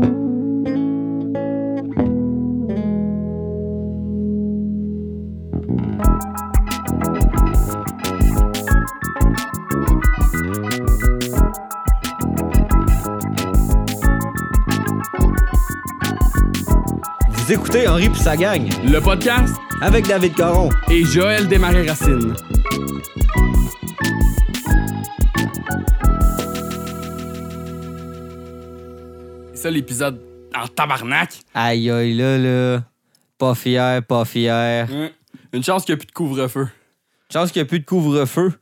Vous écoutez Henri puis sa gang Le podcast avec David Caron. et Joël Desmarais-Racine. Ça l'épisode en tabarnak. Aïe aïe là là. Pas fier, pas fier. Hein? Une chance qu'il n'y a plus de couvre-feu. Chance qu'il n'y a plus de couvre-feu.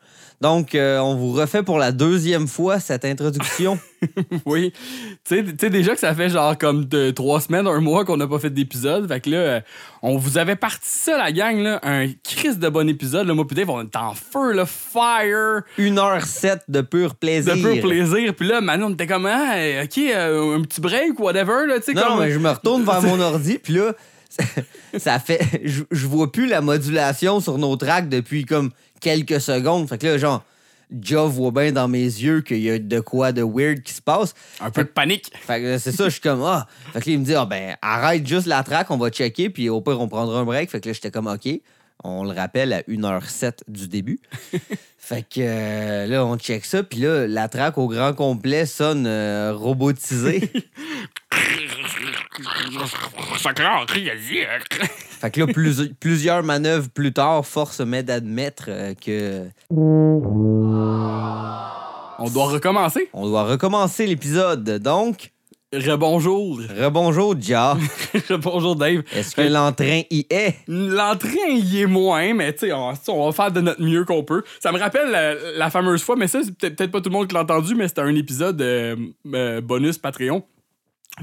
Donc, euh, on vous refait pour la deuxième fois cette introduction. oui. Tu sais- déjà que ça fait genre comme trois semaines, un mois qu'on n'a pas fait d'épisode. Fait que là, euh, on vous avait parti ça, la gang, là. Un crise de bon épisode. Là, moi, puis Dave, on est en feu, le fire. 1h07 de pur plaisir. de pur plaisir. Puis là, Manon, on était comme, ah, OK, euh, un petit break, whatever, là, Non, comme... mais je me retourne vers mon ordi, puis là, ça, fait. Je, je vois plus la modulation sur nos tracks depuis comme quelques secondes. Fait que là, genre, Joe voit bien dans mes yeux qu'il y a de quoi de weird qui se passe. Un peu de panique. Fait que c'est ça, je suis comme, ah. Fait que là, il me dit, ah, ben, arrête juste la track, on va checker, puis au pire, on prendra un break. Fait que là, j'étais comme, OK. On le rappelle à 1h07 du début. fait que euh, là, on check ça, puis là, la track au grand complet sonne euh, robotisée. Fait que là, plus- plusieurs manœuvres plus tard, force m'est d'admettre euh, que On doit recommencer. on doit recommencer l'épisode. Donc, Rebonjour. rebonjour, Ja. Rebonjour, Dave. Est-ce que l'entrain y est? L'entrain, il est moins, mais tu sais, on, on va faire de notre mieux qu'on peut. Ça me rappelle la, la fameuse fois, mais ça, c'est peut-être peut-être pas tout le monde qui l'a entendu, mais c'était un épisode euh, euh, bonus Patreon.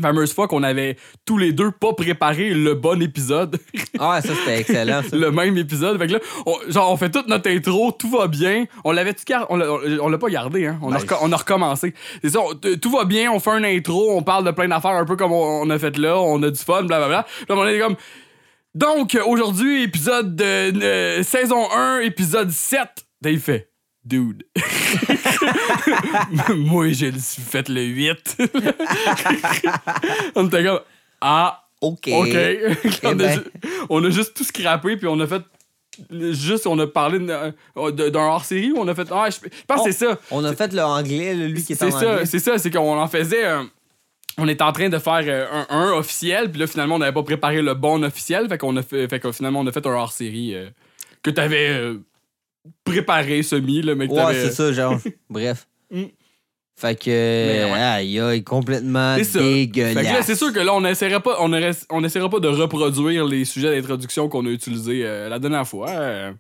Fameuse fois qu'on avait tous les deux pas préparé le bon épisode. Ah, ça, c'était excellent. ça. le même épisode. Fait que là, on, genre, on fait toute notre intro, tout va bien. On l'avait tout gar- on l'a- pas gardé, hein. On, a, reco- on a recommencé. C'est ça, on- tout va bien, on fait un intro, on parle de plein d'affaires un peu comme on, on a fait là, on a du fun, blablabla. Là, on est comme. Donc, aujourd'hui, épisode de euh, saison 1, épisode 7. Dave fait. Dude. Moi, j'ai fait le 8. on était comme. Ah, OK. OK. on, a, ben. on a juste tout scrappé, puis on a fait. Juste, on a parlé d'un hors-série, on a fait. Ah, je, je pense que c'est ça. On a fait le anglais, lui qui est en C'est ça, anglais. c'est ça, c'est qu'on en faisait. euh, on était en train de faire euh, un, un officiel, puis là, finalement, on n'avait pas préparé le bon officiel, fait qu'on a fait, fait que finalement, on a fait un hors-série euh, que t'avais euh, préparé, semi, là, mais que Ouais, c'est ça, genre. Bref. Mm. Fait que, ouais. aïe, aïe, complètement C'est dégueulasse. c'est sûr que là, on n'essaiera pas, on aurait- on essaiera pas de reproduire les sujets d'introduction qu'on a utilisés euh, la dernière fois. euh,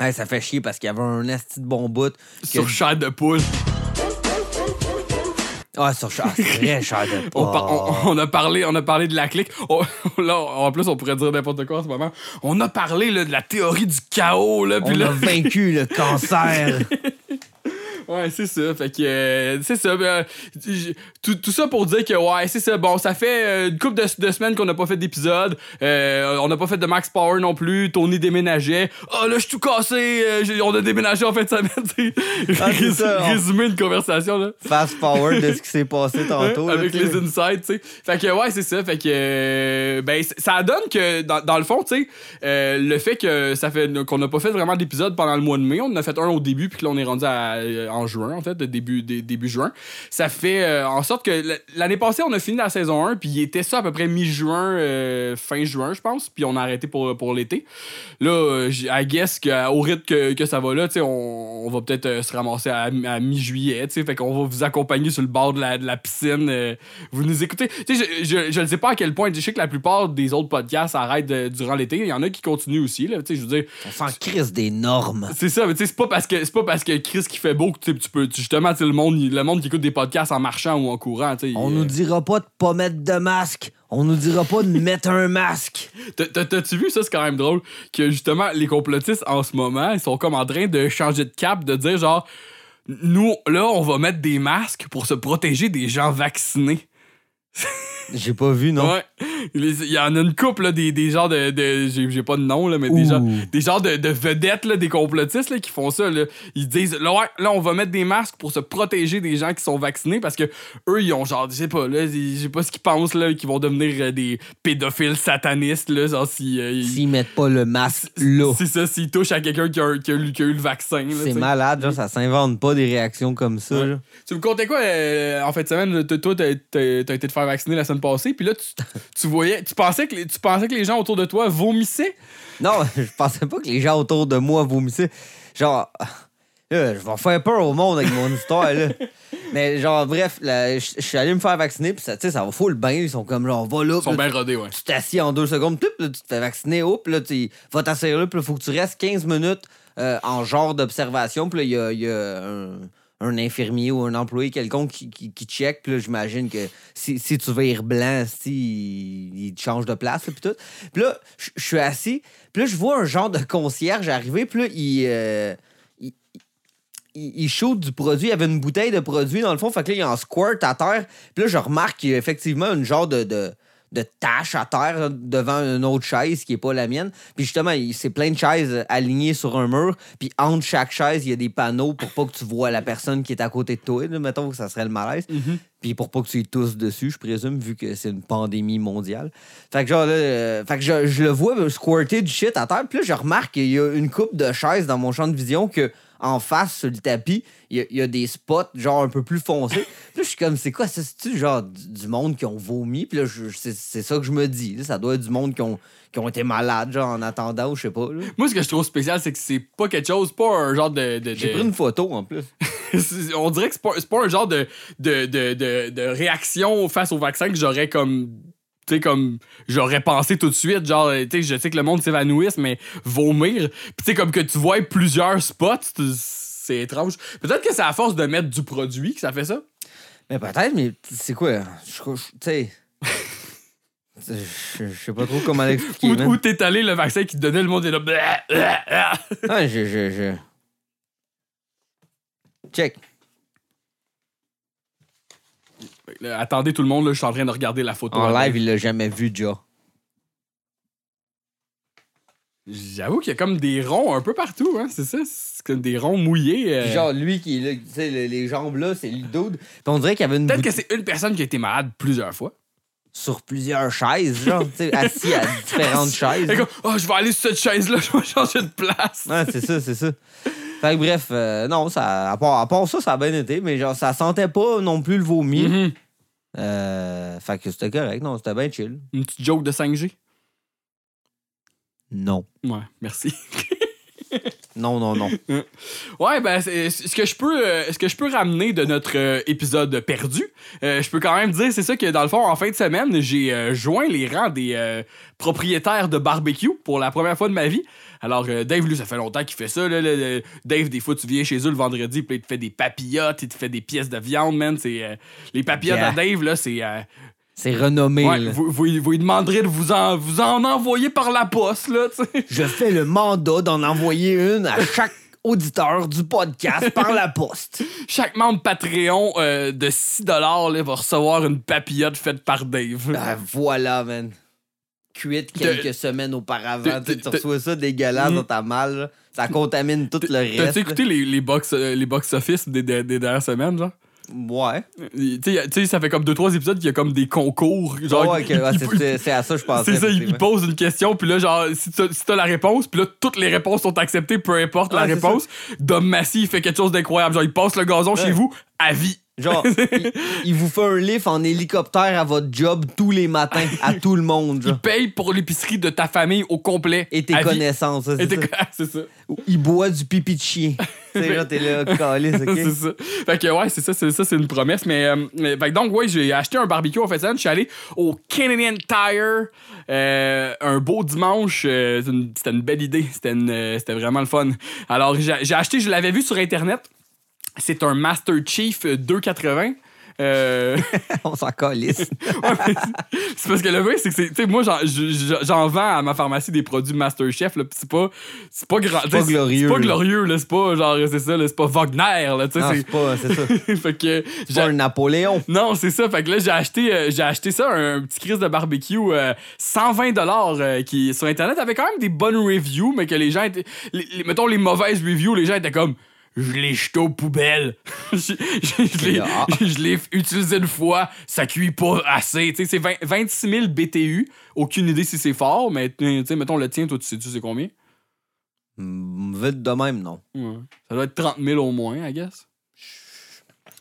Hey, ça fait chier parce qu'il y avait un asti de bon bout. sur chair de poule. Ah, sur ah, c'est vrai, cher de On, par- on- on a parlé, on a parlé de la clique. On- là, en plus, on pourrait dire n'importe quoi en ce moment. On a parlé là, de la théorie du chaos. Là, puis On là, a vaincu le cancer. Ouais, c'est ça. Fait que, euh, c'est ça. j- tout, tout ça pour dire que, ouais, c'est ça. Bon, ça fait euh, une couple de, de semaines qu'on n'a pas fait d'épisode. Euh, on n'a pas fait de Max Power non plus. Tony déménageait. Ah, là, je suis tout cassé. euh, on a déménagé en fin de semaine. Ah, Rés- ça, on- Résumer une conversation, là. Fast forward de ce qui s'est passé tantôt. là, avec sais. les insights, tu sais. Fait que, ouais, c'est ça. Fait que, euh, ben, ça donne que, dans, dans le fond, tu sais, euh, le fait que ça fait qu'on n'a pas fait vraiment d'épisode pendant le mois de mai, on en a fait un au début, puis que là, on est rendu à- euh, en juin, en fait, début, dé- début juin. Ça fait euh, en sorte que l'année passée, on a fini la saison 1, puis il était ça à peu près mi-juin, euh, fin juin, je pense, puis on a arrêté pour, pour l'été. Là, euh, I guess qu'au rythme que, que ça va là, tu on, on va peut-être se ramasser à, à mi-juillet, tu sais, fait qu'on va vous accompagner sur le bord de la, de la piscine. vous nous écoutez. Tu sais, je, ne sais pas à quel point, je sais que la plupart des autres podcasts arrêtent durant l'été. Il y en a qui continuent aussi, là, tu sais, je veux dire. On s'en crisse des normes. C'est ça, mais tu sais, c'est pas parce que c'est pas parce que Chris qui fait beau que tu peux justement le monde le monde qui écoute des podcasts en marchant ou en courant. On nous dira pas de pas mettre de masque. On nous dira pas de mettre un masque. T'as- t'as- T'as-tu vu ça, c'est quand même drôle, que justement, les complotistes en ce moment, ils sont comme en train de changer de cap, de dire genre, nous, là, on va mettre des masques pour se protéger des gens vaccinés. J'ai pas vu, non. Ouais. Il y en a une couple, là, des, des genres de. de- j'ai, pas de nom, là, mais des genres, des genres de, de vedettes, là, des complotistes là, qui font ça. Là. Ils disent là, ouais, là, on va mettre des masques pour se protéger des gens qui sont vaccinés parce que eux, ils ont genre, je sais pas, là, je sais pas ce qu'ils pensent, là, qu'ils vont devenir euh, des pédophiles satanistes, là, genre si. euh, ils- S'ils mettent pas le masque là. c'est ça, s'ils touchent à quelqu'un qui a, qui a eu- qui a eu le vaccin. C'est malade, genre, ça s'invente pas des réactions comme ça. Ouais. Tu me contais quoi euh, en fin de semaine? Toi, t'as été te faire vacciner la semaine passée, puis là, tu, tu voyais, tu pensais, que les, tu pensais que les gens autour de toi vomissaient? Non, je pensais pas que les gens autour de moi vomissaient. Genre, là, je vais faire peur au monde avec mon histoire, là. Mais genre, bref, là, je je suis allé me faire vacciner, puis ça, tu sais, ça va full bien. Ils sont comme genre, va là, Ils sont bien rodés, ouais. tu t'assis en deux secondes, puis là, tu te fais vacciner, hop, là, tu vas t'asseoir là, puis il faut que tu restes 15 minutes euh, en genre d'observation, puis là, il y a, il y a un, un infirmier ou un employé quelconque qui, qui, check, puis là, j'imagine que si, si tu vires blanc, si, il, change de place, puis tout. Puis là, je suis assis, puis là, je vois un genre de concierge arriver, puis là, il. euh, il- shoot du produit. Il avait une bouteille de produit dans le fond. Fait que là, il en squirt à terre. Puis là, je remarque qu'il y a effectivement une genre de, de tache à terre devant une autre chaise qui est pas la mienne. Puis justement, c'est plein de chaises alignées sur un mur. Puis entre chaque chaise, il y a des panneaux pour pas que tu vois la personne qui est à côté de toi. là. mettons que ça serait le malaise. Puis pour pas que tu y tousses dessus, je présume, vu que c'est une pandémie mondiale. Fait que genre là, euh, fait que je, je le vois squirter du shit à terre. Puis là, je remarque qu'il y a une coupe de chaises dans mon champ de vision que en face sur le tapis, il y a, il y a des spots genre un peu plus foncés. Puis là, je suis comme, c'est quoi ça? C'est-tu genre du, monde qui ont vomi? Puis là, c'est ça que je me dis. là. ça doit être du monde qui ont, qui ont été malades, genre en attendant, ou je sais pas. là. Moi, ce que je trouve spécial, c'est que c'est pas quelque chose, pas un genre de. de- J'ai pris une photo en plus. On dirait que c'est pas, pas un genre de, de, de, de réaction face au vaccin que j'aurais comme. Tu sais, comme j'aurais pensé tout de suite, genre, tu sais, je sais que le monde s'évanouisse, mais vomir. Puis, tu sais, comme que tu vois plusieurs spots, c'est étrange. Peut-être que c'est à force de mettre du produit que ça fait ça. Mais peut-être, mais c'est quoi? Tu sais. je, sais pas trop comment l'expliquer. Où, t'es allé, le vaccin qui te donnait, le monde est là. Ah, je, je, je- Check. Attendez tout le monde, là, je suis en train de regarder la photo. En live, il l'a jamais vu, déjà. J'avoue qu'il y a comme des ronds un peu partout, hein, c'est ça? C'est comme des ronds mouillés. euh. Genre, lui qui est là, tu sais, le- les jambes là, c'est le dude. Puis on dirait qu'il y avait une Peut-être que c'est une personne qui a été malade plusieurs fois. sur plusieurs chaises, genre, tu sais, assis à différentes chaises. Comme, oh, je vais aller sur cette chaise-là, je vais changer de place. Ouais, c'est ça, c'est ça. Fait que bref, euh, non, ça, à, part, à part ça, ça a bien été, mais genre, ça sentait pas non plus le vomi. Mhm. Euh, fait que c'était correct, non, c'était bien chill. Une petite joke de 5G. Non. Ouais, merci. Non, non, non. Ouais, ben, ce que je peux, euh, ce que je peux ramener de notre euh, épisode perdu, euh, je peux quand même dire, c'est ça que dans le fond, en fin de semaine, j'ai joint les rangs des propriétaires de barbecue pour la première fois de ma vie. Alors, euh, Dave, lui, ça fait longtemps qu'il fait ça. Là, là, là. Dave, des fois, tu viens chez eux le vendredi, puis il te fait des papillotes, il te fait des pièces de viande, man. C'est, euh, les papillotes Yeah. à Dave, là, c'est. euh, C'est renommé, ouais, vous, vous, vous lui demanderez de vous en, vous en envoyer par la poste, là, tu sais. Je fais le mandat d'en envoyer une à chaque auditeur du podcast par la poste. Chaque membre Patreon euh, de 6 là, va recevoir une papillote faite par Dave. Ben voilà, man. Cuite quelques semaines auparavant. T'as- Tu tu reçois ça dégueulasse Mm. dans ta malle. Ça contamine tout le reste. T'as-tu écouté les, les box, euh, les box office des, des, des dernières semaines, genre? Ouais. Tu sais, ça fait comme 2-3 épisodes qu'il y a comme des concours. Genre, Ouais, c'est- à ça je pensais. c'est ça, il, il effectivement. pose une question, puis là, genre, si t'as si la réponse, puis là, toutes les réponses sont acceptées, peu importe la réponse. Dom Massy, il fait quelque chose d'incroyable. Genre, il passe le gazon Ouais. chez vous à vie. Genre, il, il vous fait un lift en hélicoptère à votre job tous les matins, à tout le monde, Il paye pour l'épicerie de ta famille au complet. Et tes connaissances, ça, Et c'est ça. c'est ça. Il boit du pipi de chien. genre, t'es là, calice, ok? c'est ça. Fait que ouais, c'est ça, c'est ça, c'est une promesse. Mais, euh, mais- fait que donc, ouais, j'ai acheté un barbecue en fait ça. Je suis allé au Canadian Tire. euh, un beau dimanche. euh, c'est une- c'était une belle idée. C'était vraiment le fun. Alors, j'ai j'ai acheté, je l'avais vu sur Internet. C'est un Master Chief euh, 280. Euh, On s'en calisse. Ouais, c'est- c'est parce que le vrai, c'est que c'est. Moi, j'en- je- j'en vends à ma pharmacie des produits Masterchef, c'est pas. C'est pas grand. pas glorieux, C'est pas glorieux, là. C'est pas genre, c'est ça. C'est pas Wagner, c'est. c'est pas, c'est ça. fait que. C'est j'ai- pas un Napoléon. Non, c'est ça. Fait que là, j'ai acheté, euh, j'ai acheté ça, un petit crise de barbecue, euh, 120 dollars qui sur Internet avait quand même des bonnes reviews, mais que les gens étaient. les- les- mettons les mauvaises reviews, les gens étaient comme. Je l'ai jeté aux poubelles. je je- je l'ai Ah. je l'ai utilisé une fois, ça cuit pas assez. C'est 20 26 000 BTU. Aucune idée si c'est fort, mais mettons le tien, toi, tu sais, tu sais combien? Hmm, Vite de même, non. Ouais. Ça doit être 30 000 au moins, I guess.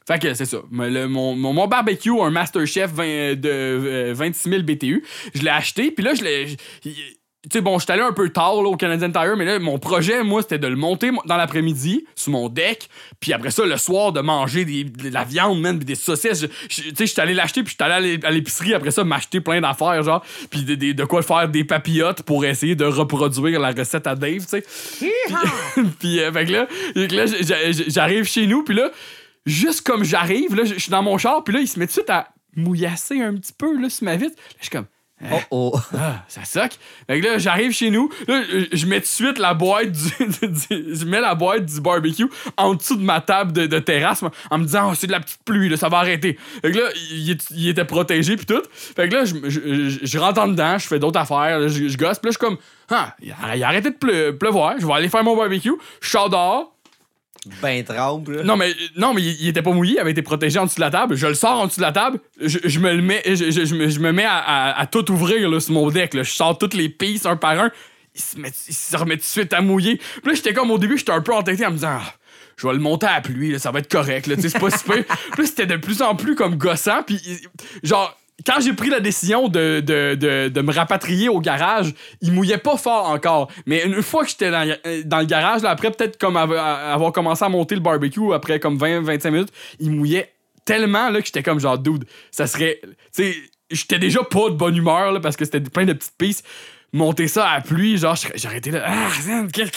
Fait que c'est ça. Mais le- mon, mon, mon barbecue, un Masterchef 20 de euh, 26 000 BTU, je l'ai acheté, puis là, je l'ai. Tu sais, bon, je suis allé un peu tard là, au Canadian Tire, mais là, mon projet, moi, c'était de le monter dans l'après-midi, sur mon deck, puis après ça, le soir, de manger des, de la viande, man, puis des saucisses. Tu sais, je suis allé l'acheter, puis je suis allé à l'é- à l'épicerie, après ça, m'acheter plein d'affaires, genre, puis de, de- de quoi faire des papillotes pour essayer de reproduire la recette à Dave, tu sais. puis, euh, fait que là, là, j'arrive chez nous, puis là, juste comme j'arrive, là, je suis dans mon char, puis là, il se met tout de suite à mouillasser un petit peu, là, sur ma vitre. Je suis comme, Oh oh. ah, ça soque. Fait que là, j'arrive chez nous, là, je- mets tout de suite la boîte du, du- Je mets la boîte du barbecue en dessous de ma table de, de terrasse en me disant, oh, c'est de la petite pluie, là, ça va arrêter. Fait que là, il, était protégé, puis tout. Fait que là, je, je, je- je rentre en dedans, je fais d'autres affaires, là, je, gosse, puis là, je suis comme, ah, il a, il a arrêté de pleu- pleuvoir, je vais aller faire mon barbecue. Je sors dehors, Ben trempe, là. non, mais, non, mais il, il était pas mouillé, il avait été protégé en dessous de la table. Je le sors en dessous de la table, je, je me le mets, je, je- je me, je me mets à, à- à tout ouvrir là, sur mon deck. Là. Je sors toutes les pistes un par un. Il se, met, il se remet tout de suite à mouiller. Puis là, j'étais comme au début, j'étais un peu entêté en me disant. Ah, je vais le monter à la pluie, là, ça va être correct, là, c'est pas super. Puis là, c'était de plus en plus comme gossant, puis genre, quand j'ai pris la décision de, de, de, de me rapatrier au garage, il mouillait pas fort encore. Mais une fois que j'étais dans, le garage, là, après peut-être comme av- avoir commencé à monter le barbecue, après comme 20-25 minutes, il mouillait tellement là, que j'étais comme genre, dude, ça serait. Tu sais, j'étais déjà pas de bonne humeur là, parce que c'était plein de petites pistes. Monter ça à pluie, genre, j'aurais- été là, ah, quel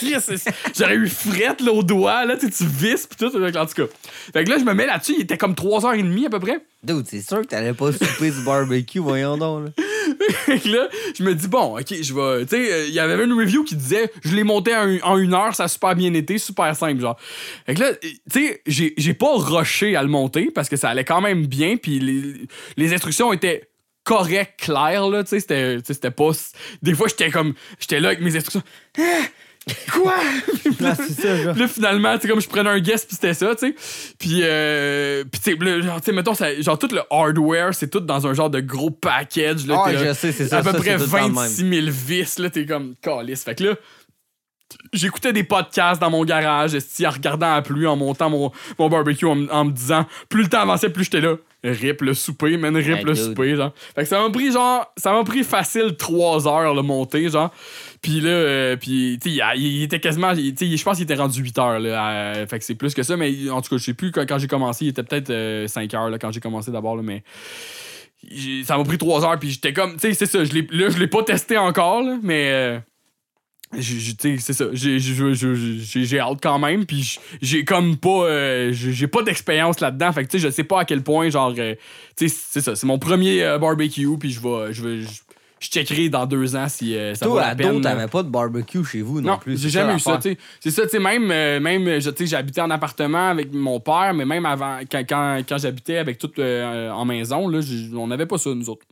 j'aurais eu frette là, au doigt, là, tu tu vis, pis tout, en tout cas. Fait que là, je me mets là-dessus, il était comme 3h30 à peu près. Dude, c'est sûr que t'allais pas souper du barbecue, voyons donc, là. Là, je me dis, bon, ok, je vais. Tu sais, euh, il y avait une review qui disait, je l'ai monté en, une heure, ça a super bien été, super simple, genre. Fait que là, tu sais, j'ai pas rushé à le monter parce que ça allait quand même bien, puis les, les instructions étaient correctes, claires, là, tu sais, c'était pas. Des fois, j'étais comme. J'étais là avec mes instructions. Ah! Quoi? Ça, là, finalement, tu sais, comme je prenais un guest, puis c'était ça, tu sais. Puis, euh, puis tu sais, genre, mettons, ça- genre, tout le hardware, c'est tout dans un genre de gros package, là. Ah, là, je sais, c'est ça. à peu ça, près c'est tout le temps le même. 26 000 vis, là, t'es comme calice. Fait que là, j'écoutais des podcasts dans mon garage, en regardant la pluie, en montant mon, mon barbecue, en, en me disant, plus le temps avançait, plus j'étais là. Rip le souper, man, rip Hey, le dude. souper, genre. Fait que ça m'a pris, genre, ça m'a pris facile 3 heures, le monter, genre. Puis là, euh, puis, tu sais, il, il était quasiment, tu sais, je pense qu'il était rendu 8 heures, là. euh, fait que c'est plus que ça, mais en tout cas, je sais plus, quand, quand j'ai commencé, il était peut-être euh, 5 heures, là, quand j'ai commencé d'abord, là, mais ça m'a pris trois heures puis j'étais comme tu sais c'est ça je l'ai là je l'ai pas testé encore là, mais euh, tu c'est ça j'ai hâte quand même puis j'ai comme pas euh, j'ai pas d'expérience là-dedans fait que tu sais je sais pas à quel point genre euh, tu sais c'est ça c'est mon premier euh, barbecue puis je vais je vais je checkerai dans deux ans si ça vaut Toi, la ado, peine t'avais pas de barbecue chez vous non, Non, plus. j'ai jamais eu ça, l'affaire. tu sais. C'est ça, tu sais, même, même j'habitais en appartement avec mon père, mais même avant, quand, quand, quand j'habitais avec tout en maison, là, on n'avait pas ça, nous autres.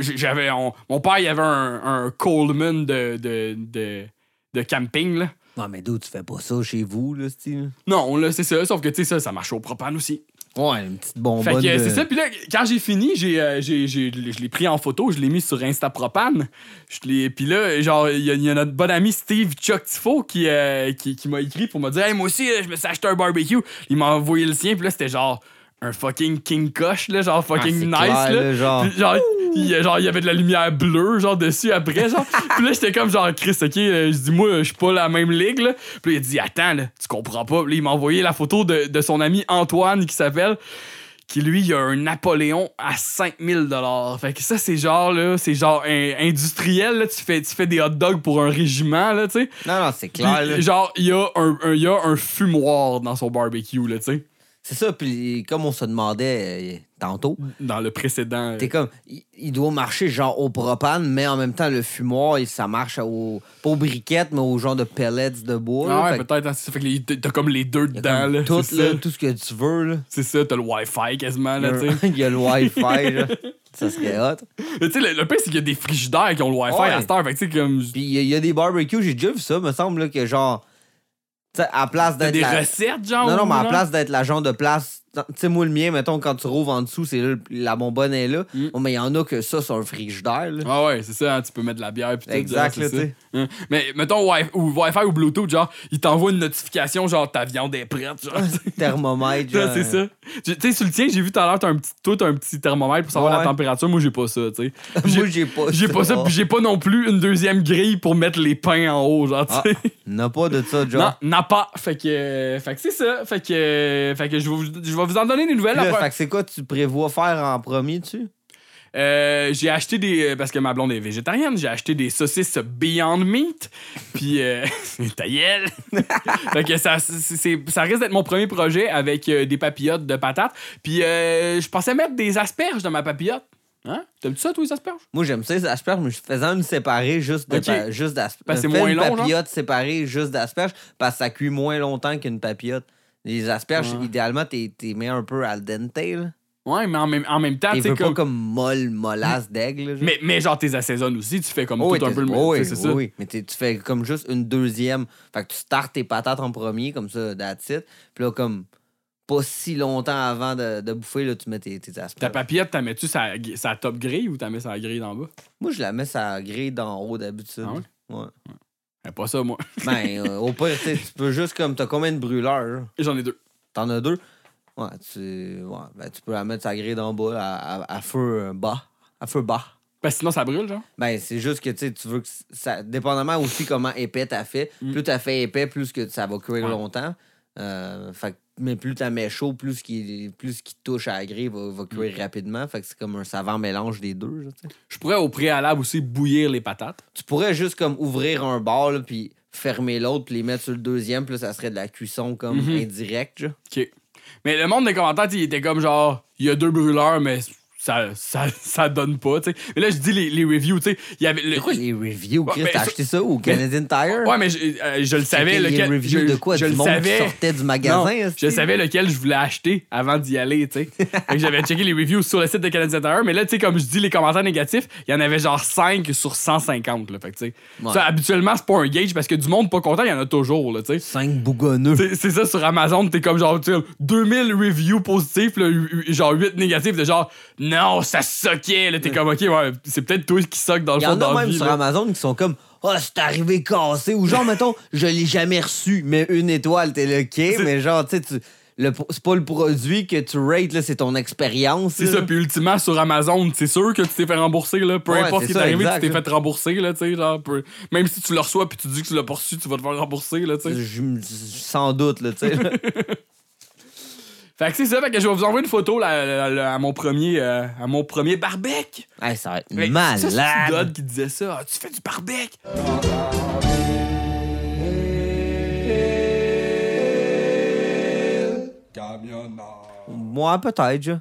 J'avais, on- mon père, il avait un, un Coleman de, de, de, de camping, là. Non, mais d'où tu fais pas ça chez vous, là, style? Non, là, c'est ça, sauf que, tu sais, ça, ça marche au propane aussi. Ouais, une petite Fait bonbonne. que euh, de- c'est ça. Puis là, quand j'ai fini, j'ai, euh, j'ai- j'ai- je l'ai pris en photo, je l'ai mis sur Instapropane. Je l'ai- Puis là, genre, il y, a- il y a notre bon ami Steve Chuck Tifo qui, euh, qui, qui m'a écrit pour me dire Hey, moi aussi, euh, je me suis acheté un barbecue. Il m'a envoyé le sien, puis là, c'était genre un fucking King Kush, là, genre Ah, fucking nice, clair, là. genre. Puis genre, il y a- genre, il y avait de la lumière bleue, genre, dessus après, genre. puis là, j'étais comme, genre, Chris, ok, euh, je dis, moi, je suis pas la même ligue, là. Puis là, il dit, attends, là, tu comprends pas. Puis là, il m'a envoyé la photo de, de son ami Antoine, qui s'appelle, qui lui, il a un Napoléon à 5000 dollars. Fait que ça, c'est genre, là, c'est genre un- industriel, là. Tu fais, tu fais des hot dogs pour un régiment, là, tu sais. Non, non, c'est clair, là. Genre, il y, a un, un- il y a un fumoir dans son barbecue, là, tu sais. C'est ça, puis comme on se demandait euh, tantôt, Dans le précédent. euh, t'es comme, il, il doit marcher genre au propane, mais en même temps, le fumoir, il- ça marche au, pas aux briquettes, mais au genre de pellets de bois. Ah ouais, peut-être. hein, ça. Fait que t'as comme les deux dedans, là. tout, là, tout ce que tu veux. Là. C'est ça, t'as le Wi-Fi quasiment, là, il y a le Wi-Fi. là. Ça serait hot. Mais tu sais, le, le pire, c'est qu'il y a des frigidaires qui ont le Wi-Fi Ouais. à cette heure. Fait que tu sais, comme. Puis il y, a- il y a des barbecues, j'ai déjà vu ça, me semble, là, que genre, sais, à place d'être. des la- recettes, genre. Non, non, mais à non? place d'être la genre de place. Tu sais, moi, le mien, mettons, quand tu rouvres en dessous, c'est là, la bonbonne est là. Mm. Bon, mais il y en a que ça, c'est un frigidaire. Là. Ah ouais, c'est ça, hein, tu peux mettre de la bière tout. Exact, là, tu ça. sais. Hein? Mais mettons wi ou Wi-Fi ou Bluetooth, genre, il t'envoie une notification, genre ta viande est prête, genre. Thermomètre. Ça, genre. c'est ça. Tu tu sais, sur le tien, j'ai vu tout à l'heure, t'as un petit, toi, t'as un petit thermomètre pour savoir Ouais. la température. Moi, j'ai pas ça, tu sais. Moi, j'ai pas J'ai pas ça, puis j'ai pas non plus une deuxième grille pour mettre les pains en haut, genre, tu Ah, sais. N'a pas de ça, Non, genre. n'a pas. Fait que, euh, fait que c'est ça. Fait que, euh, fait que je vais, vais vous en donner des nouvelles. Là, après. fait que c'est quoi tu prévois faire en premier, tu? Euh, j'ai acheté des. Parce que ma blonde est végétarienne, j'ai acheté des saucisses Beyond Meat. Puis. Euh, ta gueule! fait que ça, ça risque d'être mon premier projet avec euh, des papillotes de patates. Puis euh, je pensais mettre des asperges dans ma papillote. Hein? T'aimes-tu ça, toi, les asperges? Moi, j'aime ça, les asperges, mais je faisais une séparée juste de Ok. pa- juste d'asperges. Parce que c'est moins une long, genre? papillote séparée juste d'asperges parce que ça cuit moins longtemps qu'une papillote. Les asperges, Ouais. idéalement, t'es mets un peu al dente, là. Ouais, mais en même, en même temps, tu sais, pas comme. comme molle, mollasse d'aigle. Mais, mais genre, tes assaisonnes aussi, tu fais comme Oh, tout un peu le oh, oui, c'est ça. oui. Mais tu fais comme juste une deuxième. Fait que tu startes tes patates en premier, comme ça, that's it. Puis là, comme pas si longtemps avant de, de bouffer, là, tu mets tes, tes Ta asperges. papillote, t'as mets-tu sa, sa top grille ou t'as mis sa grille d'en bas? Moi, je la mets sa grille d'en haut d'habitude. Ah ouais? Ouais. Pas ça, moi. Ben, euh, au pire, tu peux juste comme. T'as combien de brûleurs? J'en ai deux. T'en as deux? Ouais, tu, ouais, ben, tu peux la mettre sa grille d'en bas à, à- à feu euh, bas. À feu bas. Que sinon, ça brûle, genre. Ben, c'est juste que tu sais, tu veux que ça. Dépendamment aussi comment épais t'as fait. Mm. Plus t'as fait épais, plus que ça va cuire Ouais. longtemps. Euh, fait que- mais plus t'as mets chaud, plus qui plus qu'il touche à la grille va, va cuire Mm. rapidement. Fait que c'est comme un savant mélange des deux. là, tu sais. Je pourrais au préalable aussi bouillir les patates. Tu pourrais juste comme ouvrir un bar, là, puis fermer l'autre, puis les mettre sur le deuxième, puis là, ça serait de la cuisson comme Mhm. indirecte. genre. OK. Mais le monde des commentaires, il était comme genre, il y a deux brûleurs, mais ça, ça, ça donne pas, tu sais. Mais là, je dis les, les reviews, tu sais. Il y avait. le- les reviews, Chris? T'as acheté ça au Canadian Tire? Ouais, mais je, euh, je le savais C'était lequel. Les reviews je, de quoi? Je du le monde savais. qui sortait du magasin? Non, je savais lequel je voulais acheter avant d'y aller, tu sais. J'avais checké les reviews sur le site de Canadian Tire, mais là, tu sais, comme je dis, les commentaires négatifs, il y en avait genre 5 sur 150, là. Fait que, tu sais. Ouais. Ça, habituellement, c'est pas un gauge parce que du monde pas content, il y en a toujours, là, tu sais. Cinq bougonneux. C'est ça sur Amazon, t'es comme genre, tu sais, 2000 reviews positifs, là, genre 8 négatifs, de genre, non, ça soquait, là, t'es comme, ok, ouais, c'est peut-être toi qui soque dans le Il y fond en a même sur là. Amazon qui sont comme Ah, c'est arrivé cassé. Ou genre, mettons, je l'ai jamais reçu, mais une étoile, t'es le quai. Mais genre, tu sais, tu- le- c'est pas le produit que tu rates, là, c'est ton expérience. C'est là. ça, puis ultimement, sur Amazon, c'est sûr que tu t'es fait rembourser, là. Peu Ouais, importe c'est ce qui est ça, arrivé, exact, tu t'es là. fait rembourser, là, tu sais, genre, peu- même si tu le reçois puis tu dis que tu l'as pas reçu, tu vas te faire rembourser, là, tu sais. Je- je- sans doute, là, tu sais. là. Fait que c'est ça, fait que je vais vous envoyer une photo, là, là, là, à mon premier, euh, à mon premier barbecue. Hey, ça va être Mais Ça, c'est malade. God qui disait ça. Ah, tu fais du barbecue? Moi, peut-être, je.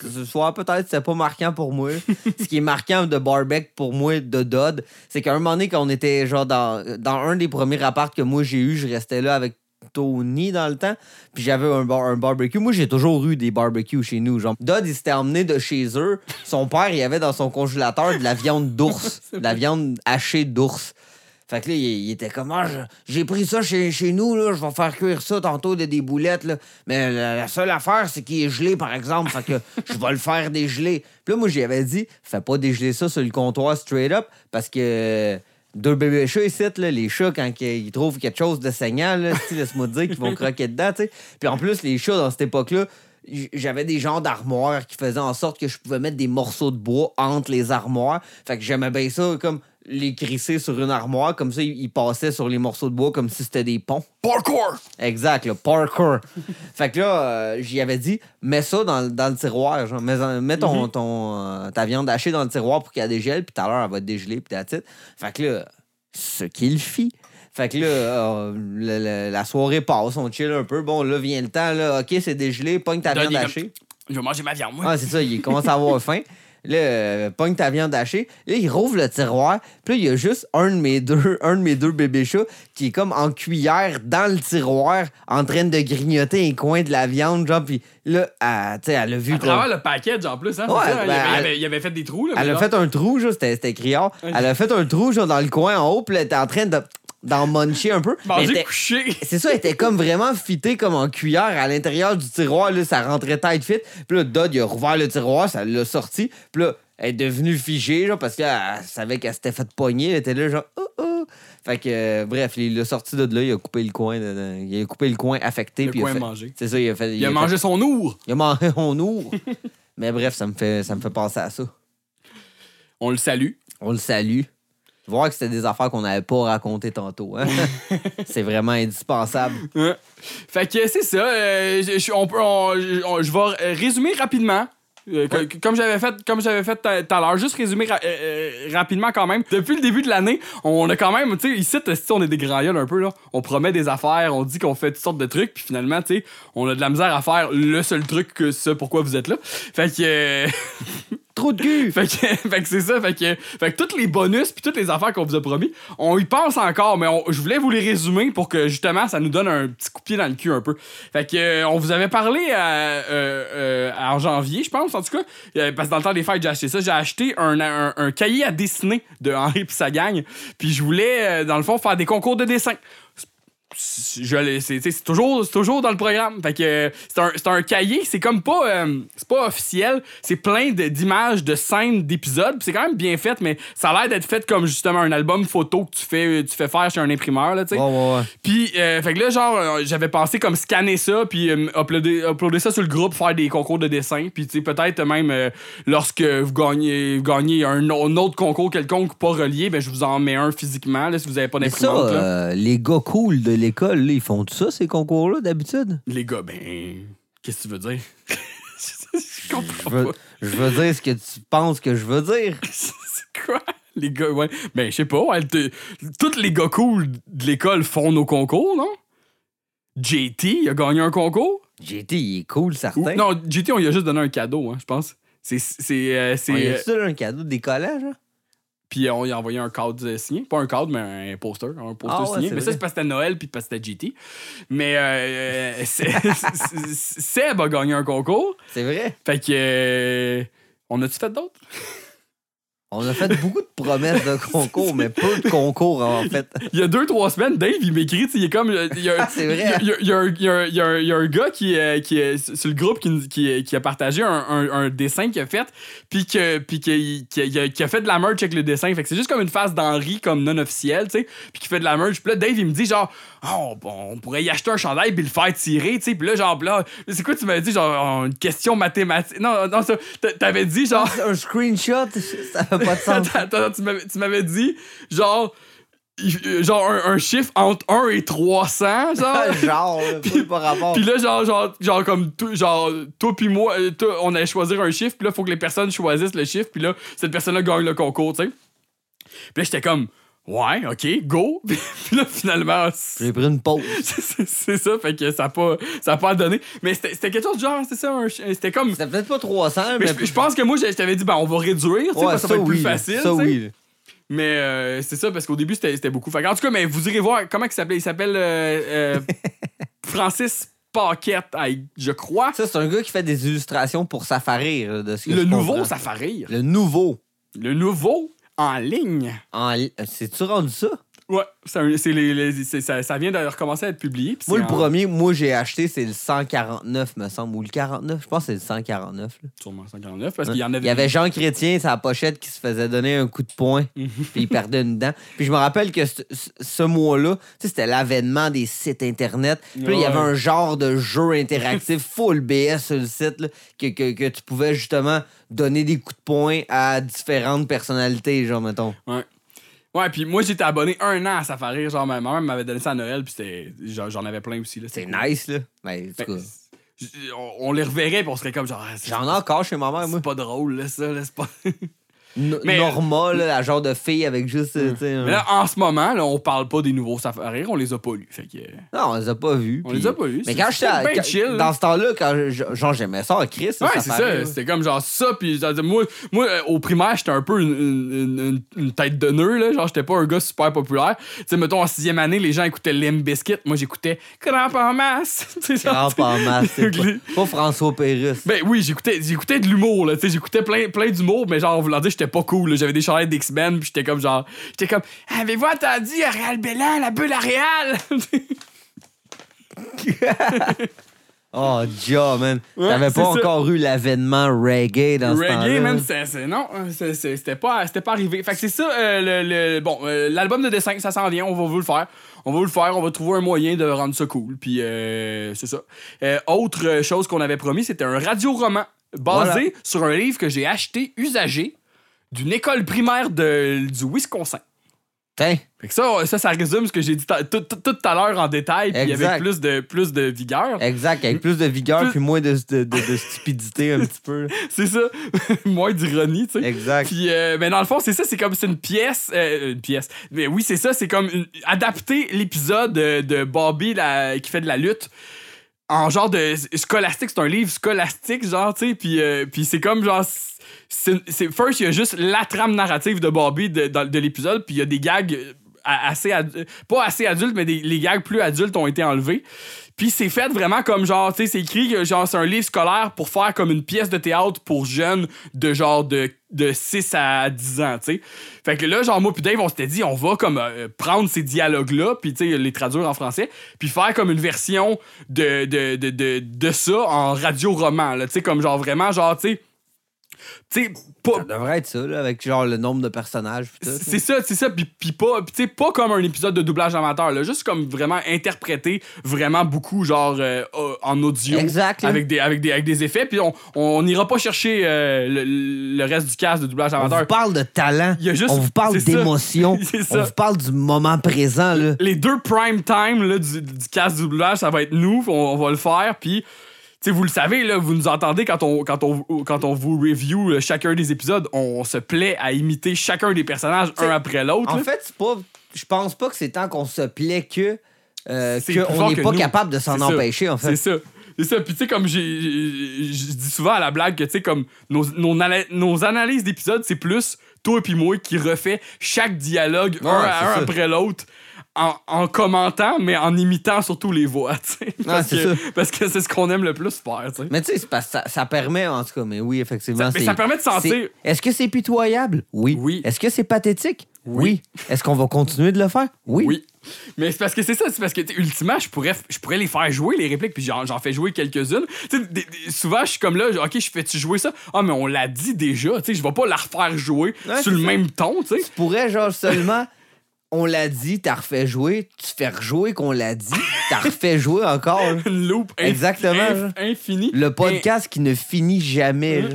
Que ce soit peut-être, c'est pas marquant pour moi. ce qui est marquant de Barbeck pour moi, de Dodd, c'est qu'à un moment donné, quand on était genre dans, dans un des premiers apparts que moi j'ai eu, je restais là avec Tony dans le temps, puis j'avais un, bar- un barbecue. Moi, j'ai toujours eu des barbecues chez nous. Genre, Dodd, il s'était emmené de chez eux. Son père, il avait dans son congélateur de la viande d'ours, de la viande hachée d'ours. Fait que là, il, il était comme, ah, j'ai pris ça chez, chez nous, là, je vais faire cuire ça tantôt de des boulettes, là. Mais la, la seule affaire, c'est qu'il est gelé, par exemple. Fait que je vais le faire dégeler. Puis là, moi, j'y avais dit, fais pas dégeler ça sur le comptoir straight up, parce que deux bébés chats ici, là, les chats, quand ils trouvent quelque chose de saignant, laisse-moi dire qu'ils vont croquer dedans, tu sais. Puis en plus, les chats, dans cette époque-là, j'avais des genres d'armoires qui faisaient en sorte que je pouvais mettre des morceaux de bois entre les armoires. Fait que j'aimais bien ça, comme les crisser sur une armoire, comme ça, ils passaient sur les morceaux de bois comme si c'était des ponts. Parkour! Exact, le parkour. fait que là, euh, j'y avais dit, mets ça dans, dans le tiroir. Genre, mets, ton, Mhm. ton, euh, ta viande hachée dans le tiroir pour qu'elle dégèle, puis tout à l'heure, elle va dégeler, puis it. Fait que là, ce qu'il fit. Fait que là, euh, le- le- la soirée passe, on chill un peu. Bon, là, vient le temps, là, OK, c'est dégelé, pogne ta viande hachée. Je vais manger ma viande, moi. Ah, c'est ça, il commence à avoir faim. Là, euh, pogne ta viande hachée. Là, il rouvre le tiroir. Puis là, il y a juste un de mes deux, un de mes deux bébés chats qui est comme en cuillère dans le tiroir, en train de grignoter un coin de la viande, genre. Puis là, elle, tu sais, elle a vu à travers le package en plus, hein. Ouais, ça? il, ben, avait, il avait- il avait fait des trous, là. Elle a fait un trou, genre, c'était criard. Elle a fait un trou, genre, dans le coin en haut, puis là, elle était en train de d'en muncher un peu. Mais elle Manger était- couché. c'est ça, elle était comme vraiment fitée comme en cuillère à l'intérieur du tiroir, là, ça rentrait tight fit. Puis là, Dodd, il a rouvert le tiroir, ça l'a sorti. Puis là, elle est devenue figée, genre, parce qu'elle savait qu'elle s'était fait pogner. Elle était là, genre, oh, oh. Fait que, euh, bref, il l'a sorti de là, il a coupé le coin, de- de- il a coupé le coin affecté. Le puis coin il a fait, mangé. C'est ça, il a fait. Il a fait- mangé son ours. il a mangé mon ours. Mais bref, ça me fait, ça me fait penser à ça. On le salue. On le salue. Voir que c'était des affaires qu'on n'avait pas racontées tantôt. Hein? c'est vraiment indispensable. Ouais. Fait que c'est ça. euh, je- on peut, on- on- je vais résumer rapidement. euh, que- comme j'avais fait comme j'avais fait tout à l'heure juste résumer ra- euh, euh, rapidement quand même depuis le début de l'année on a quand même tu sais ici on est des grands gueules un peu là on promet des affaires on dit qu'on fait toutes sortes de trucs puis finalement tu sais on a de la misère à faire le seul truc que ce pourquoi vous êtes là fait que euh, Trop de cul! fait que, fait que c'est ça, fait que, fait que tous les bonus puis toutes les affaires qu'on vous a promis, on y pense encore, mais on- je voulais vous les résumer pour que justement ça nous donne un petit coup de pied dans le cul un peu. Fait que euh, on vous avait parlé à, euh, euh, en janvier, je pense, en tout cas, parce que dans le temps des fêtes, j'ai acheté ça. J'ai acheté un, un- un cahier à dessiner de Henri et sa gang, puis je voulais, dans le fond, faire des concours de dessin c'est toujours c'est toujours dans le programme fait que c'est un, un cahier c'est comme pas euh, c'est pas officiel c'est plein d'images de scènes d'épisodes c'est quand même bien fait mais ça a l'air d'être fait comme justement un album photo que tu fais tu fais faire chez un imprimeur là tu sais Ouais, ouais, ouais. puis, euh, fait que là, genre, euh, j'avais pensé comme scanner ça, puis euh, uploader, uploader ça sur le groupe, faire des concours de dessin. Puis, tu sais, peut-être même lorsque vous gagnez, vous gagnez un, autre concours quelconque pas relié, ben, je vous en mets un physiquement, là, si vous avez pas d'imprimante. les gars cool de l'école, là, ils font tout ça, ces concours-là, d'habitude? Les gars, ben, qu'est-ce que tu veux dire? je Je comprends veux, pas. je veux dire ce que tu penses que je veux dire. C'est quoi? Les gars, ouais. Ben, je sais pas, ouais, tous les gars cool de l'école font nos concours, non? JT a gagné un concours? JT, il est cool, Ou- certain. non, JT, on lui a juste donné un cadeau, hein, je pense. C'est. c'est, euh, c'est On euh, a ça, un cadeau de décollage? hein? Puis on lui a envoyé un cadre euh, signé. Pas un cadre, mais un poster. Un poster Ah signé. Mais ça, c'est parce que c'était Noël puis parce que c'était JT. Mais euh, euh, Seb a gagné un concours. C'est vrai. Fait que. euh, on a-tu fait d'autres? On a fait beaucoup de promesses de concours, mais peu de concours, en fait. Il y a deux, trois semaines, Dave, il m'écrit, tu sais, il est comme. Il y a, c'est vrai. Il y a, il y a un- gars qui, est- qui est sur le groupe qui, qui, qui a partagé un, un- un dessin qu'il a fait, puis que, puis qu'il a fait de la merch avec le dessin. Fait que c'est juste comme une face d'Henri, comme non officielle, tu sais, puis qui fait de la merch. Puis là, Dave, il me dit genre, oh, bon, on pourrait y acheter un chandail puis le faire tirer, tu sais. Puis là, genre, là, c'est quoi tu m'as dit, genre, une question mathématique? Non, non, ça, t'a- t'avais dit, genre. Un screenshot, ça fait pas de sens. Attends, attends, tu m'avais- tu m'avais dit, genre, genre un, un chiffre entre 1 et 300, genre. Genre, là, pas- pas rapport. Puis là, genre, genre, genre comme tout, genre, toi puis moi, euh, on allait choisir un chiffre, puis là, faut que les personnes choisissent le chiffre, puis là, cette personne-là gagne le concours, tu sais. Puis là, j'étais comme, ouais, ok, go. puis là, finalement, J'ai pris une pause. c'est- ça, fait que ça n'a pas, ça a pas donné. Mais c'était quelque chose de genre, c'est ça, c'était comme. C'était peut-être pas 300, Mais mais. je, pense que moi, je, t'avais dit, ben, on va réduire, Ouais, parce que ça, va être plus facile. Ça, oui. Mais euh, c'est ça, parce qu'au début, c'était beaucoup. Fait que, en tout cas, mais vous irez voir, comment il s'appelait Il s'appelle euh, euh, Francis Paquette, je crois. Ça, c'est un gars qui fait des illustrations pour Safari. là, De ce que Le nouveau, ça rire. Le nouveau. Le nouveau en ligne. En... li- C'est-tu rendu ça? Ouais, c'est les, ça, ça vient de recommencer à être publié. Moi, le en- premier, moi, j'ai acheté, c'est le 149, me semble. Ou le 49. Je pense que c'est le 149. là. Sûrement 149, parce qu'il y en avait. Il y avait Jean Chrétien, sa pochette, qui se faisait donner un coup de poing, Mhm. puis il perdait une dent. Puis je me rappelle que ce, ce- mois-là, c'était l'avènement des sites Internet. Puis il y avait un genre de jeu interactif full BS sur le site, là, que, que, que tu pouvais justement donner des coups de poing à différentes personnalités, genre, mettons. Ouais, puis moi, j'étais abonné un an à Safari. Genre, ma mère m'avait donné ça à Noël, puis J'en avais plein aussi. là. C'est nice, là. Ben, tout Ben, j- on, on les reverrait, puis on serait comme genre. ah, J'en ai encore chez ma mère, moi. C'est pas drôle, là, ça, là, pas. Mais- Norma, là, la genre de fille avec juste. euh, un- Mais là, en ce moment, là, on parle pas des nouveaux safaris, on les a pas lus. Fait que, euh, Non, on les a pas vus. on puis- les a pas lus. Mais quand j'étais. Dans ce temps-là, quand genre j'aimais ça en Chris. Ouais, c'est ça. C'était comme genre ça. Puis moi, moi euh, au primaire, j'étais un peu une, une- une- une tête de nœud. Là. Genre, j'étais pas un gars super populaire. Tu sais, mettons, en sixième année, les gens écoutaient Limp Bizkit. Moi, j'écoutais Cramp en masse. Pas en masse. c'est pas, François Pérusse. Ben oui, j'écoutais, j'écoutais de l'humour, j'écoutais plein, plein d'humour, mais genre, en voulant dire, j'étais pas cool, j'avais des chandails d'X-Men, puis j'étais comme genre, j'étais comme, avez-vous entendu Ariel Bellan, la bulle à Réal? Oh, ja, man. Ouais, T'avais pas ça. encore eu l'avènement reggae dans ce temps-là? Reggae, man, c'est, non, c'était pas, c'était pas arrivé. Fait que c'est ça, euh, le, le- bon, euh, l'album de dessin, ça s'en vient, on va vous le faire. On va vous le faire, on va trouver un moyen de rendre ça cool. Puis euh, c'est ça. Autre chose qu'on avait promis, c'était un radio-roman basé Voilà. sur un livre que j'ai acheté usagé d'une école primaire de, du Wisconsin. Tiens, Fait que ça, ça, ça résume ce que j'ai dit tout, tout- tout à l'heure en détail, puis Exact. avec plus de, plus de vigueur. exact. Avec plus de vigueur Plus- puis moins de, de, de- de stupidité un petit peu. C'est ça, moins d'ironie, tu sais. Exact. Puis, euh, mais dans le fond, c'est ça, c'est comme c'est une pièce. euh, une pièce. Mais oui, c'est ça, c'est comme une- adapter l'épisode de, de Bobby la- qui fait de la lutte en genre de scolastique. C'est un livre scolastique, genre, tu sais. Puis, euh, puis c'est comme genre. C'est- First, il y a juste la trame narrative de Bobby de, de l'épisode, puis il y a des gags euh, assez. pas assez adultes, mais des, les gags plus adultes ont été enlevés. Puis c'est fait vraiment comme genre, tu sais, c'est écrit que genre c'est un livre scolaire pour faire comme une pièce de théâtre pour jeunes de genre de, de 6 à 10 ans, tu sais. Fait que là, genre moi puis Dave, on s'était dit, on va comme euh, prendre ces dialogues-là, puis tu sais, les traduire en français, puis faire comme une version de, de, de, de, de ça en radio-roman, tu sais, comme genre vraiment, genre, tu sais, tu sais, pas, Ça devrait être ça, là, avec genre le nombre de personnages. pis c'est ça, c'est ça, puis puis pas, puis tu sais, pas comme un épisode de doublage amateur, là, juste comme vraiment interprété vraiment beaucoup, genre euh, euh, en audio, Exact, avec des, avec des, avec des effets, puis on on n'ira pas chercher euh, le, le reste du cast de doublage On amateur. vous parle de talent. Il y a juste- on vous parle d'émotion. On vous parle du moment présent. Là. Les deux prime time là, du, du cast du doublage, ça va être nous, on, on va le faire, puis. Vous le savez, là, vous nous entendez quand on, quand on, quand on vous review euh, chacun des épisodes, on se plaît à imiter chacun des personnages T'sais, un après l'autre. En là. fait, c'est pas. Je pense pas que c'est tant qu'on se plaît que. euh, C'est qu'on n'est pas nous. capable de s'en C'est ça. empêcher, en C'est fait. ça. C'est ça. Puis, tu sais, comme Je dis souvent à la blague que, tu sais, comme nos, nos, ana- nos analyses d'épisodes, c'est plus toi et moi qui refait chaque dialogue Ouais, un c'est à un ça. après l'autre. En, en commentant, mais en imitant surtout les voix, tu sais. Parce, que- ça. parce que c'est ce qu'on aime le plus faire, tu sais. Mais tu sais, ça, ça permet, en tout cas, mais oui, effectivement. Ça- mais ça permet de sentir- Est-ce que c'est pitoyable? Oui. Oui. Est-ce que c'est pathétique? Oui. Est-ce qu'on va continuer de le faire? Oui. Oui. Mais c'est parce que c'est ça, c'est parce que, ultimement, je pourrais, je pourrais les faire jouer, les répliques, puis j'en, fais jouer quelques-unes. Souvent, je suis comme là, OK, je fais-tu jouer ça? Ah, mais on l'a dit déjà, tu sais, je vais pas la refaire jouer Ouais, sur le ça. même ton, tu sais. Tu pourrais, genre, seulement. On l'a dit, t'as refait jouer, tu fais rejouer qu'on l'a dit, t'as refait jouer encore. Une loupe inf- Exactement, inf- genre. infinie. Le podcast qui ne finit jamais. Là.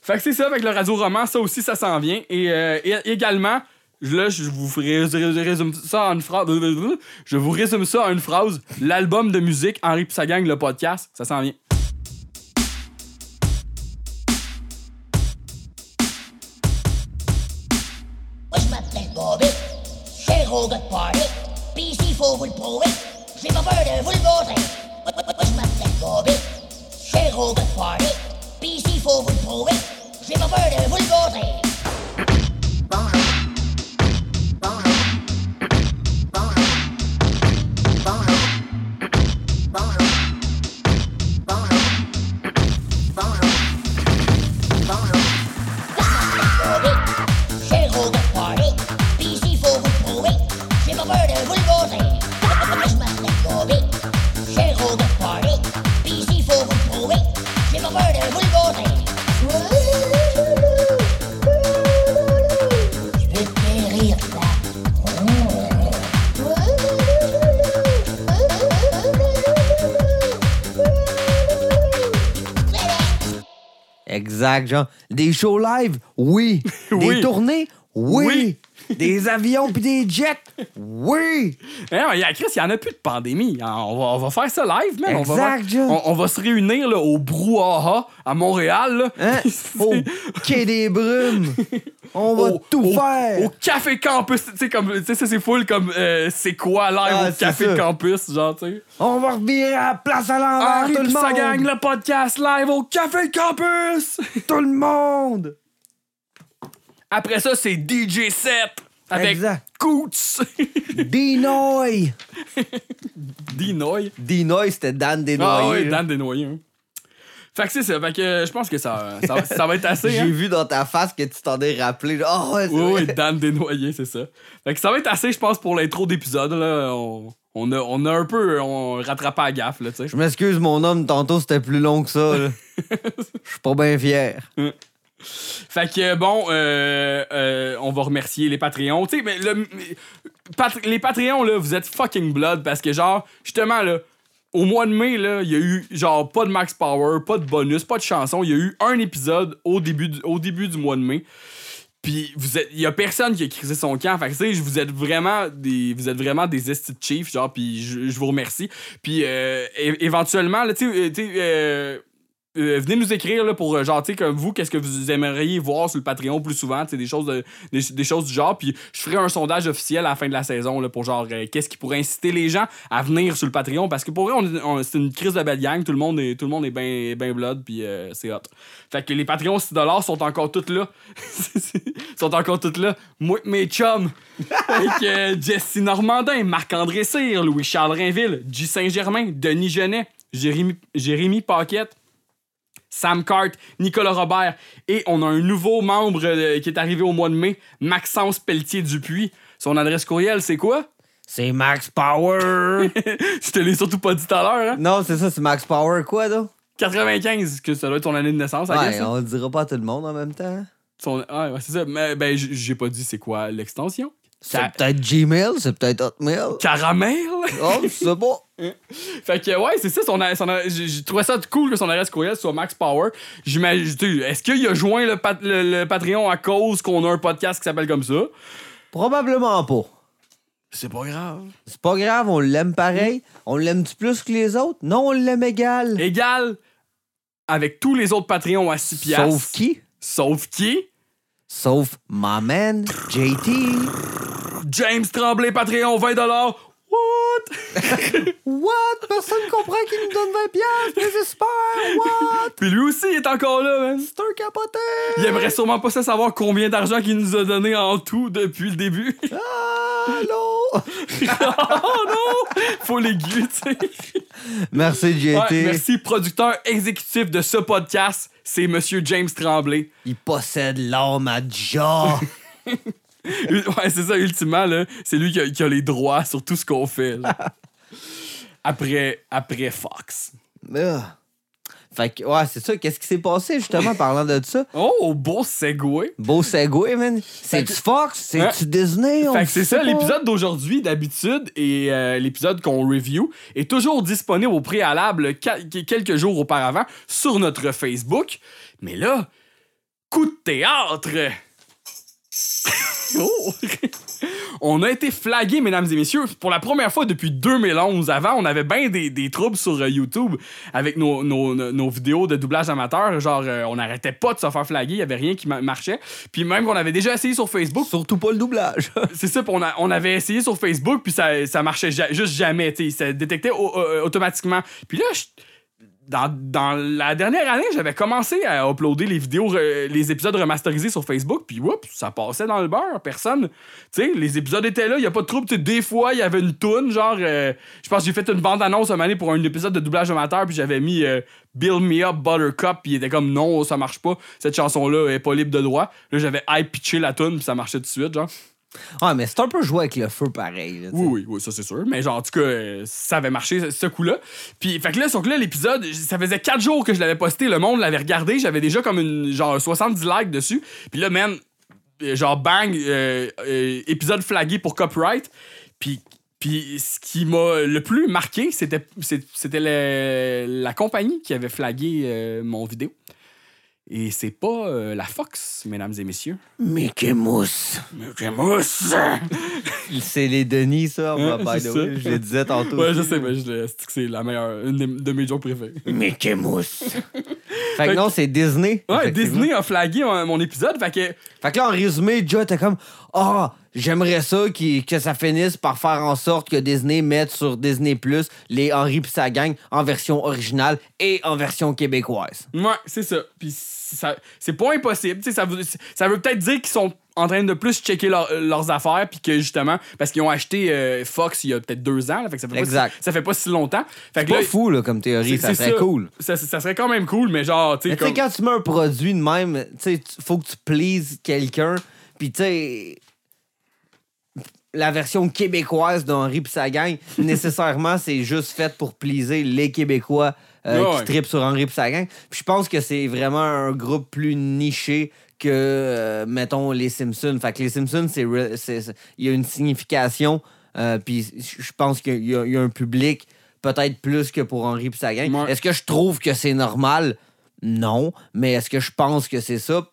Fait que c'est ça, avec le radio-roman, ça aussi, ça s'en vient. Et, euh, et- également, là, je vous résume ça en une phrase. Je vous résume ça en une phrase. L'album de musique, Henri pis sa gang, le podcast, ça s'en vient. mogę palić PC full poły Czy powerę full wodę Weźmy te gory Się mogę palić PC full poły Czy powerę full wodę Exact, genre. Des shows live, oui. Oui. Des tournées, Oui! Des avions puis des jets? Oui! Eh non, y a- Chris, il y en a plus de pandémie. On va, on va faire ça live, man. on, va, Exact, John. on, on va se réunir là, au Brouhaha à Montréal. Là. Hein? Au quai des brumes! On va Au- tout au- faire! Au Café Campus, tu sais, comme, ça c'est full comme euh, c'est quoi live Ah, au Café ça. Campus, genre, tu sais. On va revirer à la place à l'envers, tout le monde! gang, le podcast live au Café Campus! Tout le monde! Après ça, c'est DJ set avec Exact. Coots. Dinoy! Dinoy. Dinoy, c'était Dan Ah Desnoyers. ouais, là. Dan Desnoyers. hein. Fait que c'est ça. Fait que euh, je pense que ça, ça, va- ça va être assez. J'ai hein. vu dans ta face que tu t'en es rappelé. Oh, ouais, Oui, oui. Dan Desnoyers, c'est ça. Fait que ça va être assez, je pense, pour l'intro d'épisode. Là. On, on, a, on a un peu on rattrapé à gaffe, là, tu sais. Je m'excuse, mon homme, tantôt c'était plus long que ça. Je suis pas bien fier. Fait que bon, euh, euh, on va remercier les Patreons. Tu sais, mais les Patreons, là, vous êtes fucking blood parce que, genre, justement, là, au mois de mai, il y a eu, genre, pas de max power, pas de bonus, pas de chanson. Il y a eu un épisode au début du, au début du mois de mai. Puis vous êtes, il y a personne qui a crisé son camp. Fait que tu sais, vous êtes vraiment des, vous êtes vraiment des chiefs, genre. Puis je, vous remercie. Puis euh, éventuellement, là, tu sais, euh, venez nous écrire là, pour euh, genre tu sais comme vous qu'est-ce que vous aimeriez voir sur le Patreon plus souvent tu des choses de- des, choses du genre. Puis je ferai un sondage officiel à la fin de la saison là, pour genre euh, qu'est-ce qui pourrait inciter les gens à venir sur le Patreon. Parce que pour vrai on, c'est une crise de belle gang. Tout le monde est est bien ben blood puis c'est hot. Fait que les Patreons 6 sont encore toutes là. Sont encore toutes là. Moi mes chums. Avec Jesse Normandin Marc-André Cyr Louis-Charles Rainville J. Saint-Germain Denis Genet Jérémy Paquette Sam Cart, Nicolas Robert et on a un nouveau membre euh, qui est arrivé au mois de mai, Maxence Pelletier-Dupuis. Son adresse courriel, c'est quoi? C'est Max Power! Je te l'ai surtout pas dit tout à l'heure, hein? non, c'est ça, c'est Max Power quoi, là? 95, que ça doit être ton année de naissance, Ouais, guess, hein? on le dira pas à tout le monde en même temps. Son- ah, ouais, c'est ça. Mais ben, j'ai pas dit c'est quoi l'extension. C'est peut-être Gmail, c'est peut-être Hotmail. Caramel? Oh, sais pas. fait que ouais, c'est ça, son, son trouvé ça cool que son adresse courriel soit Max Power. J'imagine, est-ce qu'il a joint le, pat- le- le Patreon à cause qu'on a un podcast qui s'appelle comme ça? Probablement pas. C'est pas grave. C'est pas grave, on l'aime pareil. On l'aime-tu plus que les autres? Non, on l'aime égal. égal avec tous les autres Patreons à 6 piastres. Sauf qui? Sauf qui? Sauf my man, JT. James Tremblay, Patreon, 20 What? What? Personne comprend qu'il nous donne 20 piastres, désespère. What? Puis lui aussi, il est encore là, man. C'est un capoté. Il aimerait sûrement pas ça savoir combien d'argent qu'il nous a donné en tout depuis le début. Allô? oh non! Faut l'aiguille, tu sais. Merci, JT. Ouais, merci, producteur exécutif de ce podcast, c'est Monsieur James Tremblay. Il possède l'âme à jaw. Ouais, c'est ça, ultimement, là. C'est lui qui a, qui a les droits sur tout ce qu'on fait. là. après, après Fox. Fait que, ouais, c'est ça. Qu'est-ce qui s'est passé, justement, parlant de ça? Oh, beau segway. Beau segway, man. C'est-tu Fox? C'est-tu Disney? On Fait que c'est ça, l'épisode d'aujourd'hui, d'habitude, et euh, l'épisode qu'on review, est toujours disponible au préalable quelques jours auparavant sur notre Facebook. Mais là, coup de théâtre! Oh! on a été flagués, mesdames et messieurs, pour la première fois depuis 2011. Avant, on avait bien des, des troubles sur euh, YouTube avec nos, nos- nos- nos vidéos de doublage amateur. Genre, euh, on n'arrêtait pas de se faire flaguer, il y avait rien qui ma- marchait. Puis même qu'on avait déjà essayé sur Facebook, Surtout pas le doublage. c'est ça, on, a- on avait essayé sur Facebook, puis ça, ça marchait ja- juste jamais, ça détectait au- euh, automatiquement. Puis là, je- dans, la dernière année, j'avais commencé à uploader les vidéos, les épisodes remasterisés sur Facebook, puis oups, ça passait dans le beurre, personne. Tu sais, les épisodes étaient là, il a pas de trouble. Des fois, il y avait une toune, genre, euh, je pense que j'ai fait une bande-annonce un année pour un épisode de doublage amateur, puis j'avais mis euh, Build Me Up Buttercup, puis il était comme non, ça marche pas, cette chanson-là est pas libre de droit. Là, j'avais high pitché la toune, puis ça marchait tout de suite, genre. Ouais, mais c'est un peu jouer avec le feu pareil. Oui, oui, oui, ça c'est sûr. Mais genre, en tout cas, ça avait marché, ce- coup-là. Puis, fait que là, là, l'épisode, ça faisait 4 jours que je l'avais posté, le monde l'avait regardé, j'avais déjà comme une, genre 70 likes dessus. Puis là, man, euh, genre, bang, euh, euh, épisode flagué pour copyright. Puis, puis ce qui m'a le plus marqué, c'était, c'était la compagnie qui avait flagué mon vidéo. Et c'est pas euh, la Fox, mesdames et messieurs. Mickey Mouse. Mickey Mouse! C'est les Denis, ça, Ouais, by the way. Je le disais tantôt. ouais, je sais, mais je le- c'est que c'est la meilleure, une de, de mes jokes préférées. Mickey Mouse. fait que non, c'est Disney. Ouais. Disney a flagué mon, mon épisode, fait que Fait là, en résumé, Joe était comme Ah, j'aimerais ça que ça finisse par faire en sorte que Disney mette sur Disney Plus les Henri pis sa gang en version originale et en version québécoise. Ouais, c'est ça. Puis c'est pas impossible. Ça veut, ça veut peut-être dire qu'ils sont en train de plus checker leur- leurs affaires, puis que justement, parce qu'ils ont acheté euh, Fox il y a peut-être deux ans, là, fait que ça fait, Exact. Pas, si- ça fait pas si longtemps. Fait que Pas là, fou, là, comme théorie, ça serait cool. Ça, ça serait quand même cool, mais genre, tu sais, comme... quand tu mets un produit de même, tu faut que tu pleases quelqu'un, puis tu sais. La version québécoise d'Henri pis sa gang, nécessairement, c'est juste fait pour pleaser les Québécois euh, qui ouais. tripent sur Henri pis sa gang. Puis je pense que c'est vraiment un groupe plus niché que, euh, mettons, les Simpsons. Fait que les Simpsons, c'est il y a une signification, euh, puis je pense qu'il y, a- il y a un public peut-être plus que pour Henri pis sa gang. Ouais. Est-ce que je trouve que c'est normal? Non. Mais est-ce que je pense que c'est ça?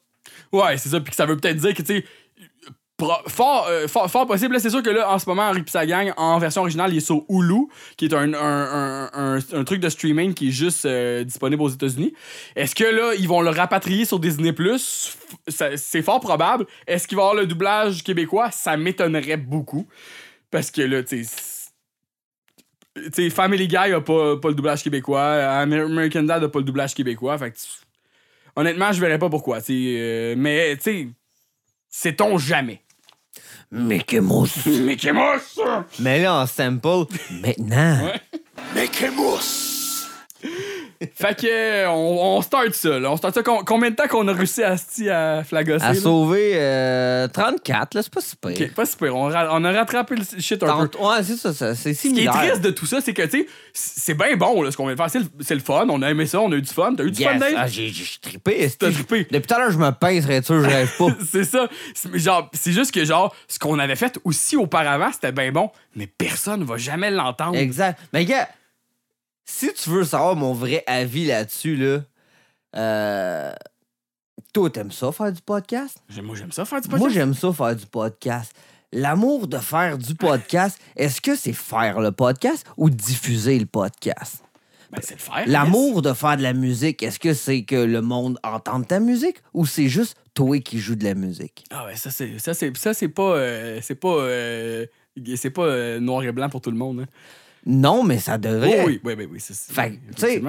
Ouais, c'est ça. Puis que ça veut peut-être dire que, tu sais, fort, euh, fort, fort possible. C'est sûr que là, en ce moment, Henri gang, en version originale, il est sur Hulu, qui est un, truc de streaming qui est juste euh, disponible aux États-Unis. Est-ce que là, ils vont le rapatrier sur Disney Plus? C'est fort probable. Est-ce qu'il va y avoir le doublage québécois? Ça m'étonnerait beaucoup. Parce que là, tu sais. Family Guy a pas, le doublage québécois, Amer- American Dad a pas le doublage québécois, fait que honnêtement, je verrais pas pourquoi. euh, mais, tu sais, sait-on jamais. Mickey Mouse. Mickey Mouse! Mais là, en sample, maintenant. Mickey Mouse! Fait que, euh, on, on start ça, là. On start ça. Com- combien de temps qu'on a réussi à, à flagosser? À là? sauver euh, 34, là, c'est pas super. Ok, pas super. On, a rattrapé le shit un peu. Tente- Ouais, c'est ça, ça, c'est Ce qui est similaire. triste de tout ça, c'est que, tu sais, c'est bien bon, là, ce qu'on vient de faire. C'est le, fun. On a aimé ça, on a eu du fun. T'as eu du fun. Dave? Ah, j'ai trippé. T'as esti. trippé. Depuis tout à l'heure, je me pince, sûr, je rêve pas. c'est ça. C'est- Genre, c'est juste que, genre, ce qu'on avait fait aussi auparavant, c'était bien bon, mais personne va jamais l'entendre. exact. Mais gars, si tu veux savoir mon vrai avis là-dessus, là, euh, toi, t'aimes ça faire du podcast? Moi, j'aime ça faire du Moi, podcast. j'aime ça faire du podcast. L'amour de faire du podcast, est-ce que c'est faire le podcast ou diffuser le podcast? Ben, c'est le faire. L'amour de faire de la musique, est-ce que c'est que le monde entende ta musique ou c'est juste toi qui joues de la musique? Ah ouais, ça c'est ça c'est ça c'est pas euh, c'est pas euh, c'est pas euh, noir et blanc pour tout le monde. hein. Non, mais ça devrait. Oh oui, oui, oui, oui, c'est Fait que, tu sais.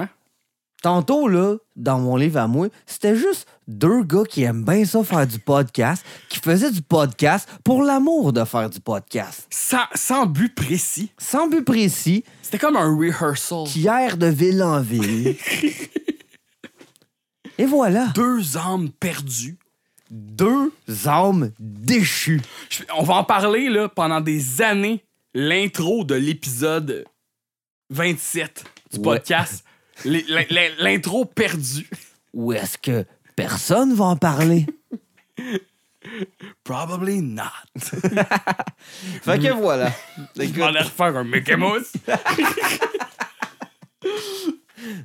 Tantôt, là, dans mon livre à moi, c'était juste deux gars qui aiment bien ça faire du podcast, qui faisaient du podcast pour l'amour de faire du podcast. sans, sans but précis. Sans but précis, C'était comme un rehearsal. qui errent de ville en ville. Et voilà. Deux âmes perdues. Deux âmes déchues. Je- on va en parler là pendant des années. L'intro de l'épisode 27 du podcast. L'intro perdue. Ou est-ce que personne va en parler? Probably not. Fait que voilà. Je m'en ai refaire un Mickey Mouse.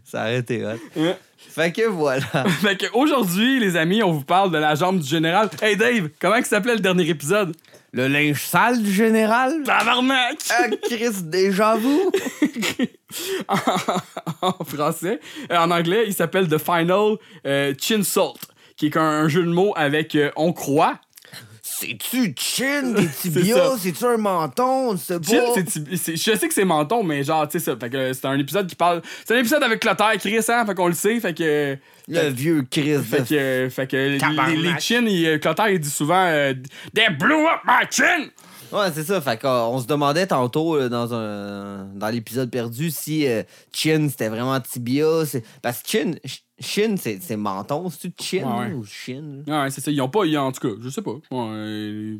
Ça a été hot. Ouais. Fait que voilà. fait que aujourd'hui, les amis, on vous parle de la jambe du général. Hey Dave, comment s'appelait le dernier épisode? Le linge sale du général? Tabarnak! Ah, Chris, déjà vous? en français. Euh, en anglais, il s'appelle The Final euh, Chin Salt, qui est un, un jeu de mots avec euh, on croit. C'est-tu chin, des tibias? C'est-tu un menton? On ne sait pas. Chin, c'est je sais que c'est menton, mais genre, tu sais ça. Fait que euh, c'est un épisode qui parle. C'est un épisode avec Clotaire, Chris, hein? Fait qu'on le sait. Fait que. Le vieux Chris. Fait que, euh, fait que les, chins, il, euh, Clotaire, il dit souvent euh, They blew up my chin! Ouais, c'est ça. Fait qu'on se demandait tantôt là, dans un dans l'épisode perdu si euh, chin c'était vraiment tibia. Parce que chin, ch- chin c'est menton. C'est-tu chin Ouais, ouais. ou chin? là? Ouais, c'est ça. Ils ont pas. ils- en tout cas, je sais pas. Ouais,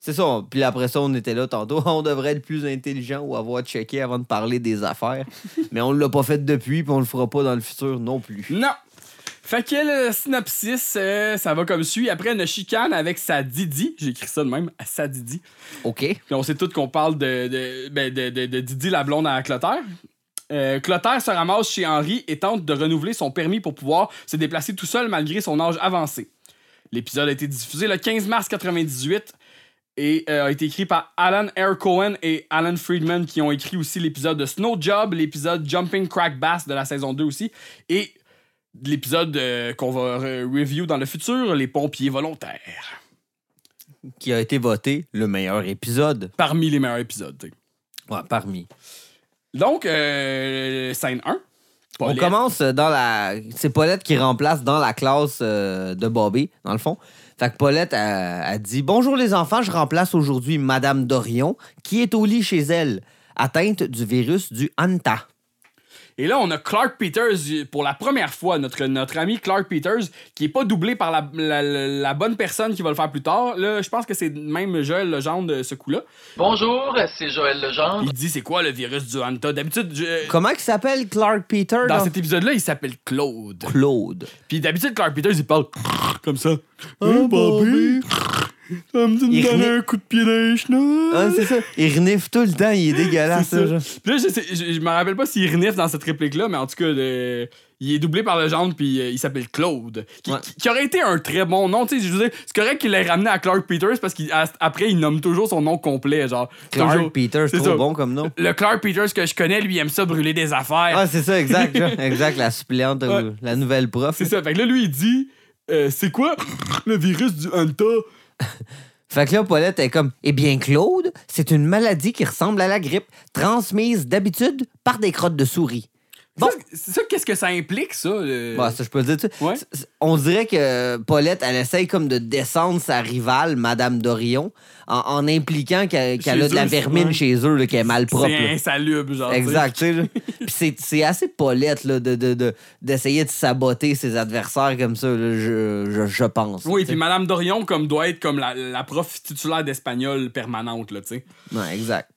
C'est ça. Puis après ça, on était là tantôt. On devrait être plus intelligent ou avoir checké avant de parler des affaires. Mais on l'a pas fait depuis, puis on le fera pas dans le futur non plus. Non! Fait que le synopsis, euh, ça va comme suit. Après une chicane avec sa Didi, j'ai écrit ça de même, à sa Didi. OK. Puis on sait tous qu'on parle de, de, ben, de, de- de Didi la blonde à Clotaire. Euh, Clotaire se ramasse chez Henri et tente de renouveler son permis pour pouvoir se déplacer tout seul malgré son âge avancé. L'épisode a été diffusé le 15 mars 98 et euh, a été écrit par Alan R. Cohen et Alan Friedman qui ont écrit aussi l'épisode de Snow Job, l'épisode Jumping Crack Bass de la saison 2 aussi et l'épisode euh, qu'on va re- review dans le futur, Les pompiers volontaires. Qui a été voté le meilleur épisode. Parmi les meilleurs épisodes. t'sais. Ouais, parmi. Donc, euh, scène 1. On commence dans la. C'est Paulette qui remplace dans la classe euh, de Bobby, dans le fond. Fait que Paulette a, a dit Bonjour les enfants, je remplace aujourd'hui Madame Dorion, qui est au lit chez elle, atteinte du virus du Hanta. Et là, on a Clark Peters pour la première fois, notre, notre ami Clark Peters, qui est pas doublé par la, la- bonne personne qui va le faire plus tard. Là, je pense que c'est même Joël Legendre de ce coup-là. Bonjour, c'est Joël Legendre. Il dit c'est quoi le virus du Hanta. D'habitude, je- Comment il s'appelle Clark Peter dans dans- cet épisode-là, il s'appelle Claude. Claude. Puis d'habitude, Clark Peters, il parle comme ça. Oh, Hein, Bobby? Ça me dit de me donner renifle- un coup de pied dans les chenilles. Ah, c'est ça. Il renifle tout le temps, il est dégueulasse. C'est ça, ça. genre. Puis là, je, sais- je, je me rappelle pas s'il renifle dans cette réplique-là, mais en tout cas, le- il est doublé par le genre, puis euh, il s'appelle Claude. Qui, Ouais. qui- qui aurait été un très bon nom. Tu sais, je veux dire, c'est correct qu'il l'ait ramené à Clark Peters parce qu'après, il nomme toujours son nom complet. Genre, Clark toujours- Peter, c'est c'est trop ça. bon comme nom. Le Clark Peters que je connais, lui, il aime ça brûler des affaires. Ah, c'est ça, exact. genre. exact, la suppléante, Ouais. la nouvelle prof. c'est ça. Fait que là, lui, il dit euh, C'est quoi le virus du Hanta Fait que là, Paulette est comme Eh bien, Claude, c'est une maladie qui ressemble à la grippe, transmise d'habitude par des crottes de souris. Bon. Ça, c'est ça, qu'est-ce que ça implique, ça le- Bah, ça, je peux dire. tu. Ouais. On dirait que Paulette, elle essaye comme de descendre sa rivale, Madame Dorion, en, en impliquant qu'elle a de la vermine ouais. chez eux, qu'elle est mal propre. C'est insalubre, genre. Exact, tu sais. c'est- assez Paulette là, de, de, de- d'essayer de saboter ses adversaires comme ça, là, je, je, je pense. Oui, puis Madame Dorion comme doit être comme la, la prof titulaire d'espagnol permanente, là, tu sais. Ouais, exact.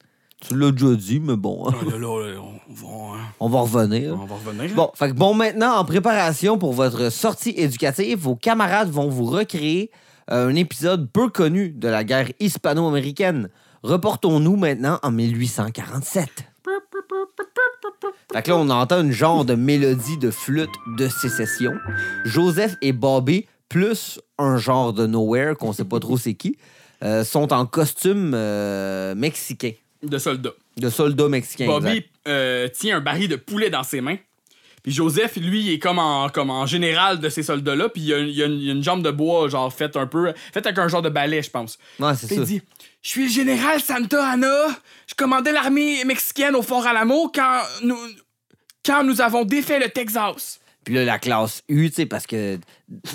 Tu l'as déjà dit, mais bon, hein, Ah, là, là, là, on va, hein, on va revenir. on va revenir. Bon, fait que bon, maintenant, en préparation pour votre sortie éducative, vos camarades vont vous recréer euh, un épisode peu connu de la guerre hispano-américaine. Reportons-nous maintenant en 1847. Fait que là, on entend une genre de mélodie de flûte de sécession. Joseph et Bobby, plus un genre de nowhere qu'on sait pas trop c'est qui, euh, sont en costume euh, mexicain, De soldats. de soldats mexicains. Bobby euh, tient un baril de poulet dans ses mains. Puis Joseph, lui, il est comme en, comme en général de ces soldats-là. Puis il y, a, il y a une, il a une jambe de bois, genre, faite un peu. faite avec un genre de balai, je pense. Ouais, c'est ça. il dit Je suis le général Santa Anna. Je commandais l'armée mexicaine au Fort Alamo quand nous, quand nous avons défait le Texas. Puis là, la classe U, tu sais, parce que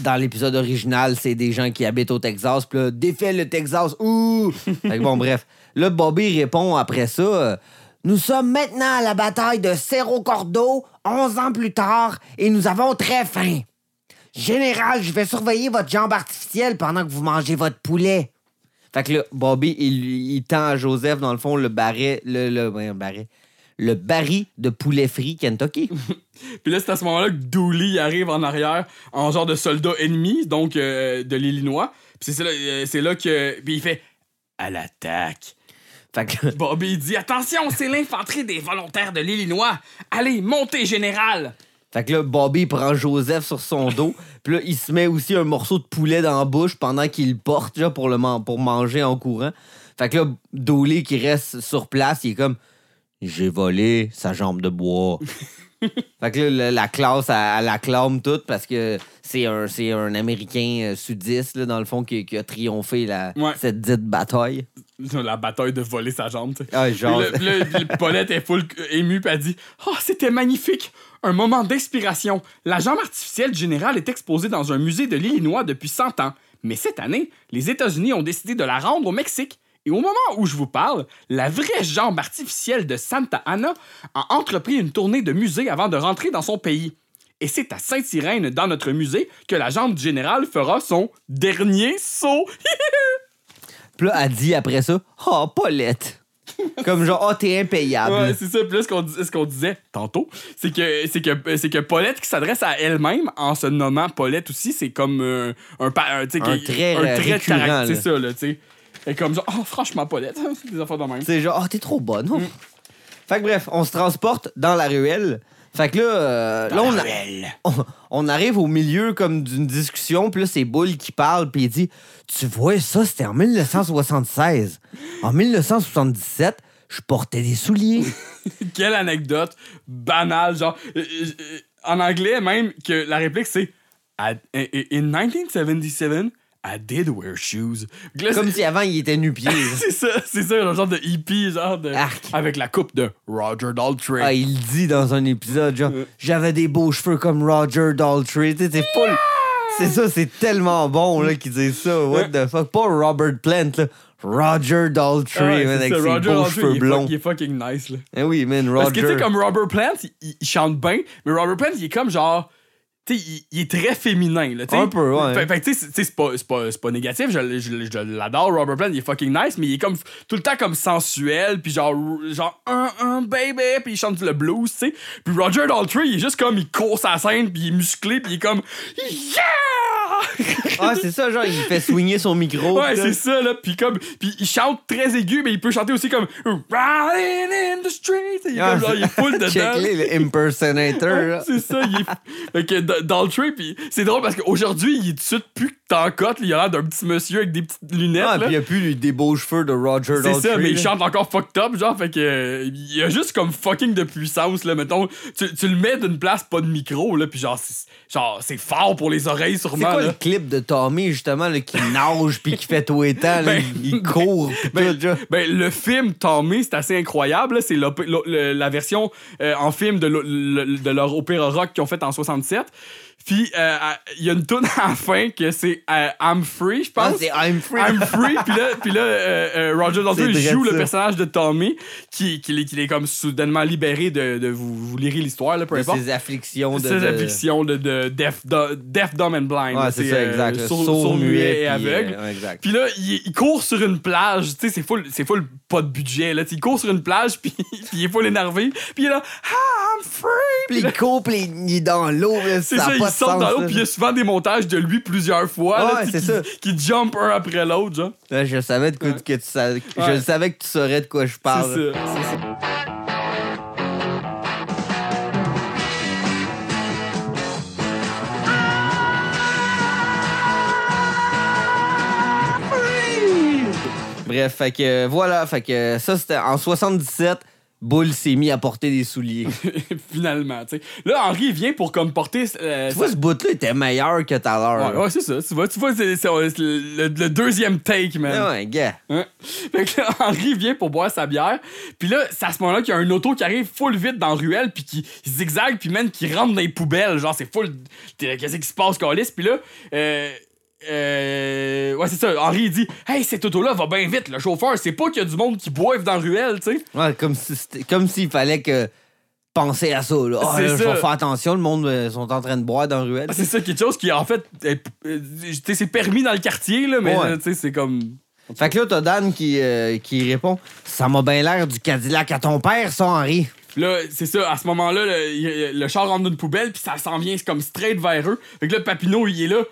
dans l'épisode original, c'est des gens qui habitent au Texas. Puis là, défait le Texas, ouh! fait que bon, bref. Là, Bobby répond après ça euh, Nous sommes maintenant à la bataille de Cerro Cordo, 11 ans plus tard, et nous avons très faim. Général, je vais surveiller votre jambe artificielle pendant que vous mangez votre poulet. Fait que là, Bobby, il, tend à Joseph, dans le fond, le barret, le, le, un barret, le baril de poulet frit Kentucky. Puis là, c'est à ce moment-là que Dooley arrive en arrière en genre de soldat ennemi, donc euh, de l'Illinois. Puis c'est là, euh, là que. Puis il fait À l'attaque. Fait que Bobby dit Attention, c'est l'infanterie des volontaires de l'Illinois. Allez, montez, général. Fait que là, Bobby prend Joseph sur son dos. Puis là, il se met aussi un morceau de poulet dans la bouche pendant qu'il le porte là, pour, le man- pour manger en courant. Fait que là, Dolly qui reste sur place, il est comme J'ai volé sa jambe de bois. fait que là, la, la classe, elle, elle acclame toute parce que c'est un, un Américain euh, sudiste, là, dans le fond, qui, qui a triomphé la, Ouais. cette dite bataille. La bataille de voler sa jambe. Ah, genre. Le- Paulette est full émue, puis elle dit Oh, c'était magnifique Un moment d'inspiration. La jambe artificielle du général est exposée dans un musée de l'Illinois depuis 100 ans. Mais cette année, les États-Unis ont décidé de la rendre au Mexique. Et au moment où je vous parle, la vraie jambe artificielle de Santa Ana a entrepris une tournée de musée avant de rentrer dans son pays. Et c'est à Sainte-Irène, dans notre musée, que la jambe du général fera son dernier saut. Puis là, elle dit après ça Oh, Paulette. Comme genre, oh, t'es impayable. Ouais, c'est ça. Puis là, ce qu'on, dis- ce qu'on disait tantôt, c'est que, c'est, que, c'est que Paulette qui s'adresse à elle-même en se nommant Paulette aussi, c'est comme euh, un, pa- un, tu sais, Un qui- trait, euh, de récurrent, caractère. C'est là. ça, là, tu sais. Et comme genre, oh, franchement, Paulette, c'est des affaires de même. C'est genre, oh, t'es trop bonne. oh. Fait que bref, on se transporte dans la ruelle. Fait que là, euh, là on, a- on, arrive au milieu comme d'une discussion, puis là, c'est Bull qui parle, puis il dit Tu vois, ça, c'était en 1976. En 1977, je portais des souliers. Quelle anecdote banale, genre. euh, euh, en anglais, même, que la réplique, c'est In 1977, I did wear shoes. Là, comme si avant, il était nu-pied. C'est ça, c'est ça, un genre de hippie, genre de. Arc. Avec la coupe de Roger Daltrey. Ah, il dit dans un épisode, genre, j'avais des beaux cheveux comme Roger Daltrey. Tu sais, c'est full. C'est ça, c'est tellement bon là, qu'il dit ça. What the fuck? Pas Robert Plant, là. Roger Ah Daltrey, ouais, man, c'est avec ça, ses Roger beaux Daltrey, cheveux il est, blonds. fuck- il est fucking nice, là. Eh oui, man, Roger. Parce que, tu sais, comme Robert Plant, il chante bien, mais Robert Plant, il est comme genre. Il, il est très féminin, là, tu sais. Un peu, ouais. Fait, fait que, tu sais, c'est- pas, pas, pas négatif, je, je- je l'adore, Robert Plant, il est fucking nice, mais il est comme tout le temps comme sensuel, puis genre, genre, un, un baby, puis il chante le blues, tu sais. Puis Roger Daltrey, il est juste comme, il court sa scène, puis il est musclé, puis il est comme, yeah! Ah, c'est ça, genre, il fait swinger son micro. Ouais, c'est ça, là. Puis comme, puis il chante très aigu, mais il peut chanter aussi comme Riding in the streets. Il est, Ah, comme, genre, il est full dedans. Check-les, le impersonator. là. C'est ça, il est. Fait que dans le puis c'est drôle parce qu'aujourd'hui, il est tout de suite plus que t'en cote. Il a l'air d'un petit monsieur avec des petites lunettes. Ah, là. puis il a plus des beaux cheveux de Roger C'est ça, mais il chante encore fucked up, genre, fait que. euh, il a juste comme fucking de puissance, là, mettons. Tu, tu le mets d'une place, pas de micro, là, puis genre, c'est, genre, c'est fort pour les oreilles, C'est sûrement, quoi là. le clip de Tommy, justement, là, qui nage puis qui fait tout là, Ben, il court pis Ben, tout, genre. ben, le film Tommy, c'est assez incroyable. C'est la version euh, en film de, de leur opéra rock qu'ils ont fait en 67. Puis, euh, il y a une tune à la fin que c'est euh, I'm Free, je Ah, pense. c'est I'm free. I'm free, puis là, puis là euh, euh, Roger Daltrey joue le personnage de Tommy, qui, qui, qui est comme soudainement libéré de, de vous, vous lirez l'histoire, là, peu De importe. ses afflictions de. Ses de- afflictions de, de deaf, du- deaf, dumb and blind. Ouais, là. c'est ça, exact. là. sourd- muet et aveugle. ouais, exact. Puis là, il, il court sur une plage, tu sais, c'est full, c'est full pas de budget, là. Il court sur une plage, puis, puis il est full énervé, puis il est là, ah, I'm free! Puis il court, puis il est dans l'eau, là, ça pas de sens, dans l'eau, là. puis il y a souvent des montages de lui plusieurs fois, là, Ouais, sais, c'est ça. qui, qui jump un après l'autre, genre. Là, je savais de quoi que tu savais. Je Ouais. savais que tu saurais de quoi je C'est parle. ça, c'est ça. Bref, fait que euh, voilà, fait que euh, ça c'était en 77, Bull s'est mis à porter des souliers. Finalement, tu sais. Là, Henri il vient pour comme porter. euh, tu vois, ce bout-là était meilleur que tout à l'heure. Ouais, ouais, c'est ça. Tu vois, tu vois c'est, le, le deuxième take, man. Ah ouais, gars. Hein? Fait que là, Henri vient pour boire sa bière. Puis là, c'est à ce moment-là qu'il y a un auto qui arrive full vite dans la ruelle, puis qui zigzague, puis même qui rentre dans les poubelles. Genre, c'est full. Qu'est-ce qui se passe, Calis? Puis là, euh. Euh, ouais, c'est ça. Henri il dit Hey, cet auto-là va bien vite. Le chauffeur, c'est pas qu'il y a du monde qui boive dans la ruelle, tu sais. Ouais, comme si c'était- comme s'il fallait que penser à ça. Là. Ah, C'est là, je ça. vais faire attention, le monde euh, sont en train de boire dans la ruelle. C'est ça, quelque chose qui, en fait, est- euh, tu sais, c'est permis dans le quartier, là, mais Ouais. tu sais, c'est comme. Fait que là, t'as Dan qui, euh, qui répond Ça m'a bien l'air du Cadillac à ton père, ça, Henri. Là, c'est ça, à ce moment-là, le, il- le char rentre dans une poubelle, puis ça s'en vient c'est comme straight vers eux. Fait que là, Papineau, il est là.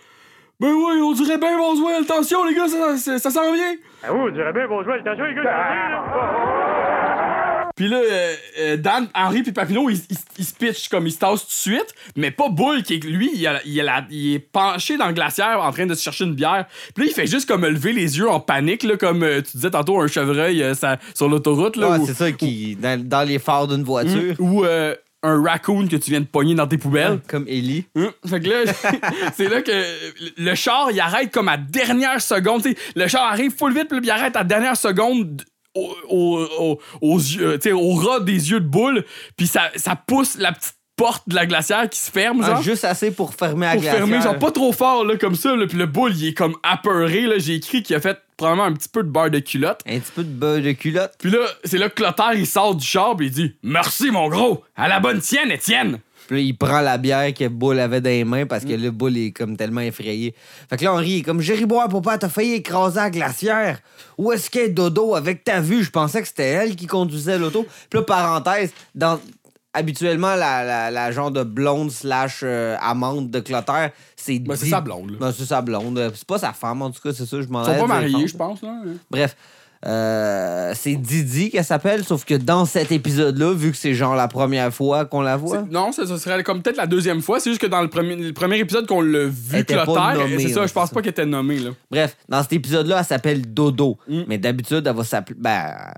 Ben oui, on dirait bien Boswell, attention les gars, ça, ça, ça s'en vient. Ah oui, on dirait bien, bonjour, attention les gars, là. Puis là, euh, euh, Dan, Henri puis Papineau, ils, ils, ils se pitchent comme ils se tassent tout de suite, mais pas Bull, qui est lui, il, a- il, a la- il est penché dans le glaciaire en train de se chercher une bière. Puis là, il fait juste comme lever les yeux en panique, là, comme euh, tu disais tantôt, un chevreuil euh, ça- sur l'autoroute. là, Ouais, ou- c'est ça qui, dans, dans les phares d'une voiture, Ou euh, un raccoon que tu viens de pogner dans tes poubelles. comme Ellie. Hum, Fait que là, c'est là que le char, il arrête comme à dernière seconde. tu sais, le char arrive full vite, puis il arrête à dernière seconde au, au, au- aux yeux, au ras des yeux de boule, puis ça, ça pousse la petite porte de la glacière qui se ferme, Ah, juste assez pour fermer la pour glacière. fermer, genre pas trop fort, là, comme ça. Là, puis le boule, il est comme apeuré. Là, j'ai écrit qu'il a fait probablement un petit peu de beurre de culotte. Un petit peu de beurre de culotte. Puis là, c'est là que Clotaire, il sort du char, puis il dit Merci, mon gros, à la bonne tienne, Étienne. Puis là, il prend la bière que Bull avait dans les mains parce que le Bull est comme tellement effrayé. Fait que là, Henri est comme Jerry boire, papa, t'as failli écraser la glacière. Où est-ce qu'elle est Dodo avec ta vue? Je pensais que c'était elle qui conduisait l'auto. Puis là, parenthèse, dans. Habituellement, la, la, la genre de blonde slash euh, amante de Clotaire, c'est. Ben, c'est sa blonde, là. Non, c'est sa blonde. C'est pas sa femme, en tout cas, c'est ça, je m'en Ils sont pas mariés, je pense. Là. Bref. Euh, c'est Didi qu'elle s'appelle, sauf que dans cet épisode-là, vu que c'est genre la première fois qu'on la voit, Non, ça, ça serait comme peut-être la deuxième fois. C'est juste que dans le premier, le premier épisode qu'on l'a vu Clotaire, c'est ça, je pense pas qu'elle était nommée. Là. Bref, dans cet épisode-là, elle s'appelle Dodo. Mm. Mais d'habitude, elle va s'appeler. Ben,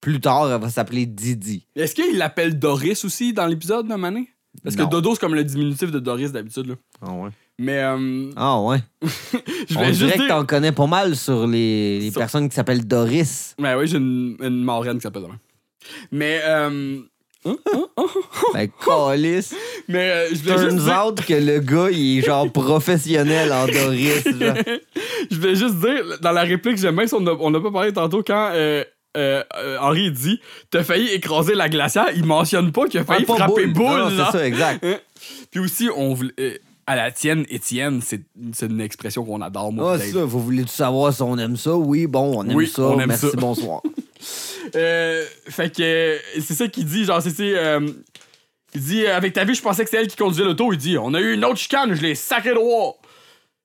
plus tard, elle va s'appeler Didi. Est-ce qu'il l'appelle Doris aussi dans l'épisode de Mané? Parce que Non. Dodo, c'est comme le diminutif de Doris d'habitude. là. Ah ouais. Mais euh, Ah ouais. je On vais juste dirait que dire. t'en connais pas mal sur les, les Sur- personnes qui s'appellent Doris. Ben oui, j'ai une, une marraine qui s'appelle demain. Mais, euh, Ben, calice. mais euh, je voulais juste Turns dire, out que le gars, il est genre professionnel en Doris. genre. je voulais juste dire, dans la réplique, j'aime bien, ça, on a- on n'a pas parlé tantôt quand euh, euh, euh, Henri dit T'as failli écraser la glacière, il mentionne pas qu'il a failli Ah, frapper boule. boule. Non. C'est ça, exact. Puis aussi, on voulait- euh, à la tienne, Étienne, c'est c'est une expression qu'on adore, moi. Ah, c'est ça. Vous voulez tout savoir si on aime ça? Oui, bon, on aime Oui, ça. on aime Merci, ça. bonsoir. Euh, fait que euh, c'est ça qu'il dit, genre, c'est. c'est, euh, il dit, euh, avec ta vie, je pensais que c'était elle qui conduisait l'auto. Il dit, on a eu une autre chicane, je l'ai sacré droit.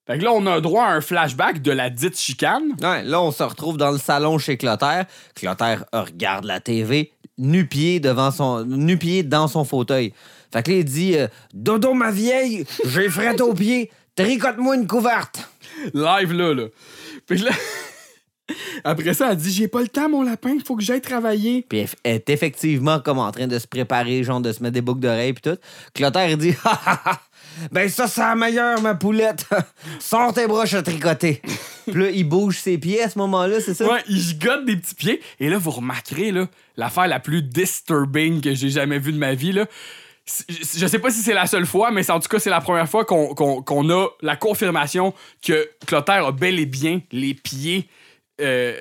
Fait que là, on a droit à un flashback de la dite chicane. Ouais, là, on se retrouve dans le salon chez Clotaire. Clotaire regarde la TV, nu-pied devant son, nu-pied dans son fauteuil. Fait que là, il dit euh, Dodo, ma vieille, j'ai fret aux pieds, tricote-moi une couverte. Live là, là. Puis là. Après ça, elle dit, j'ai pas le temps, mon lapin, il faut que j'aille travailler. Puis elle est effectivement comme en train de se préparer, genre de se mettre des boucles d'oreilles puis tout. Clotaire, il dit Ha, ha, ha. Ben ça, c'est la meilleure, ma poulette. Sors tes broches à tricoter. puis là, il bouge ses pieds à ce moment-là, c'est ça? Ouais, il gigote des petits pieds. Et là, vous remarquerez, là, l'affaire la plus disturbing que j'ai jamais vue de ma vie, là. Je sais pas si c'est la seule fois, mais c'est- en tout cas, c'est la première fois qu'on qu'on- qu'on a la confirmation que Clotaire a bel et bien les pieds euh,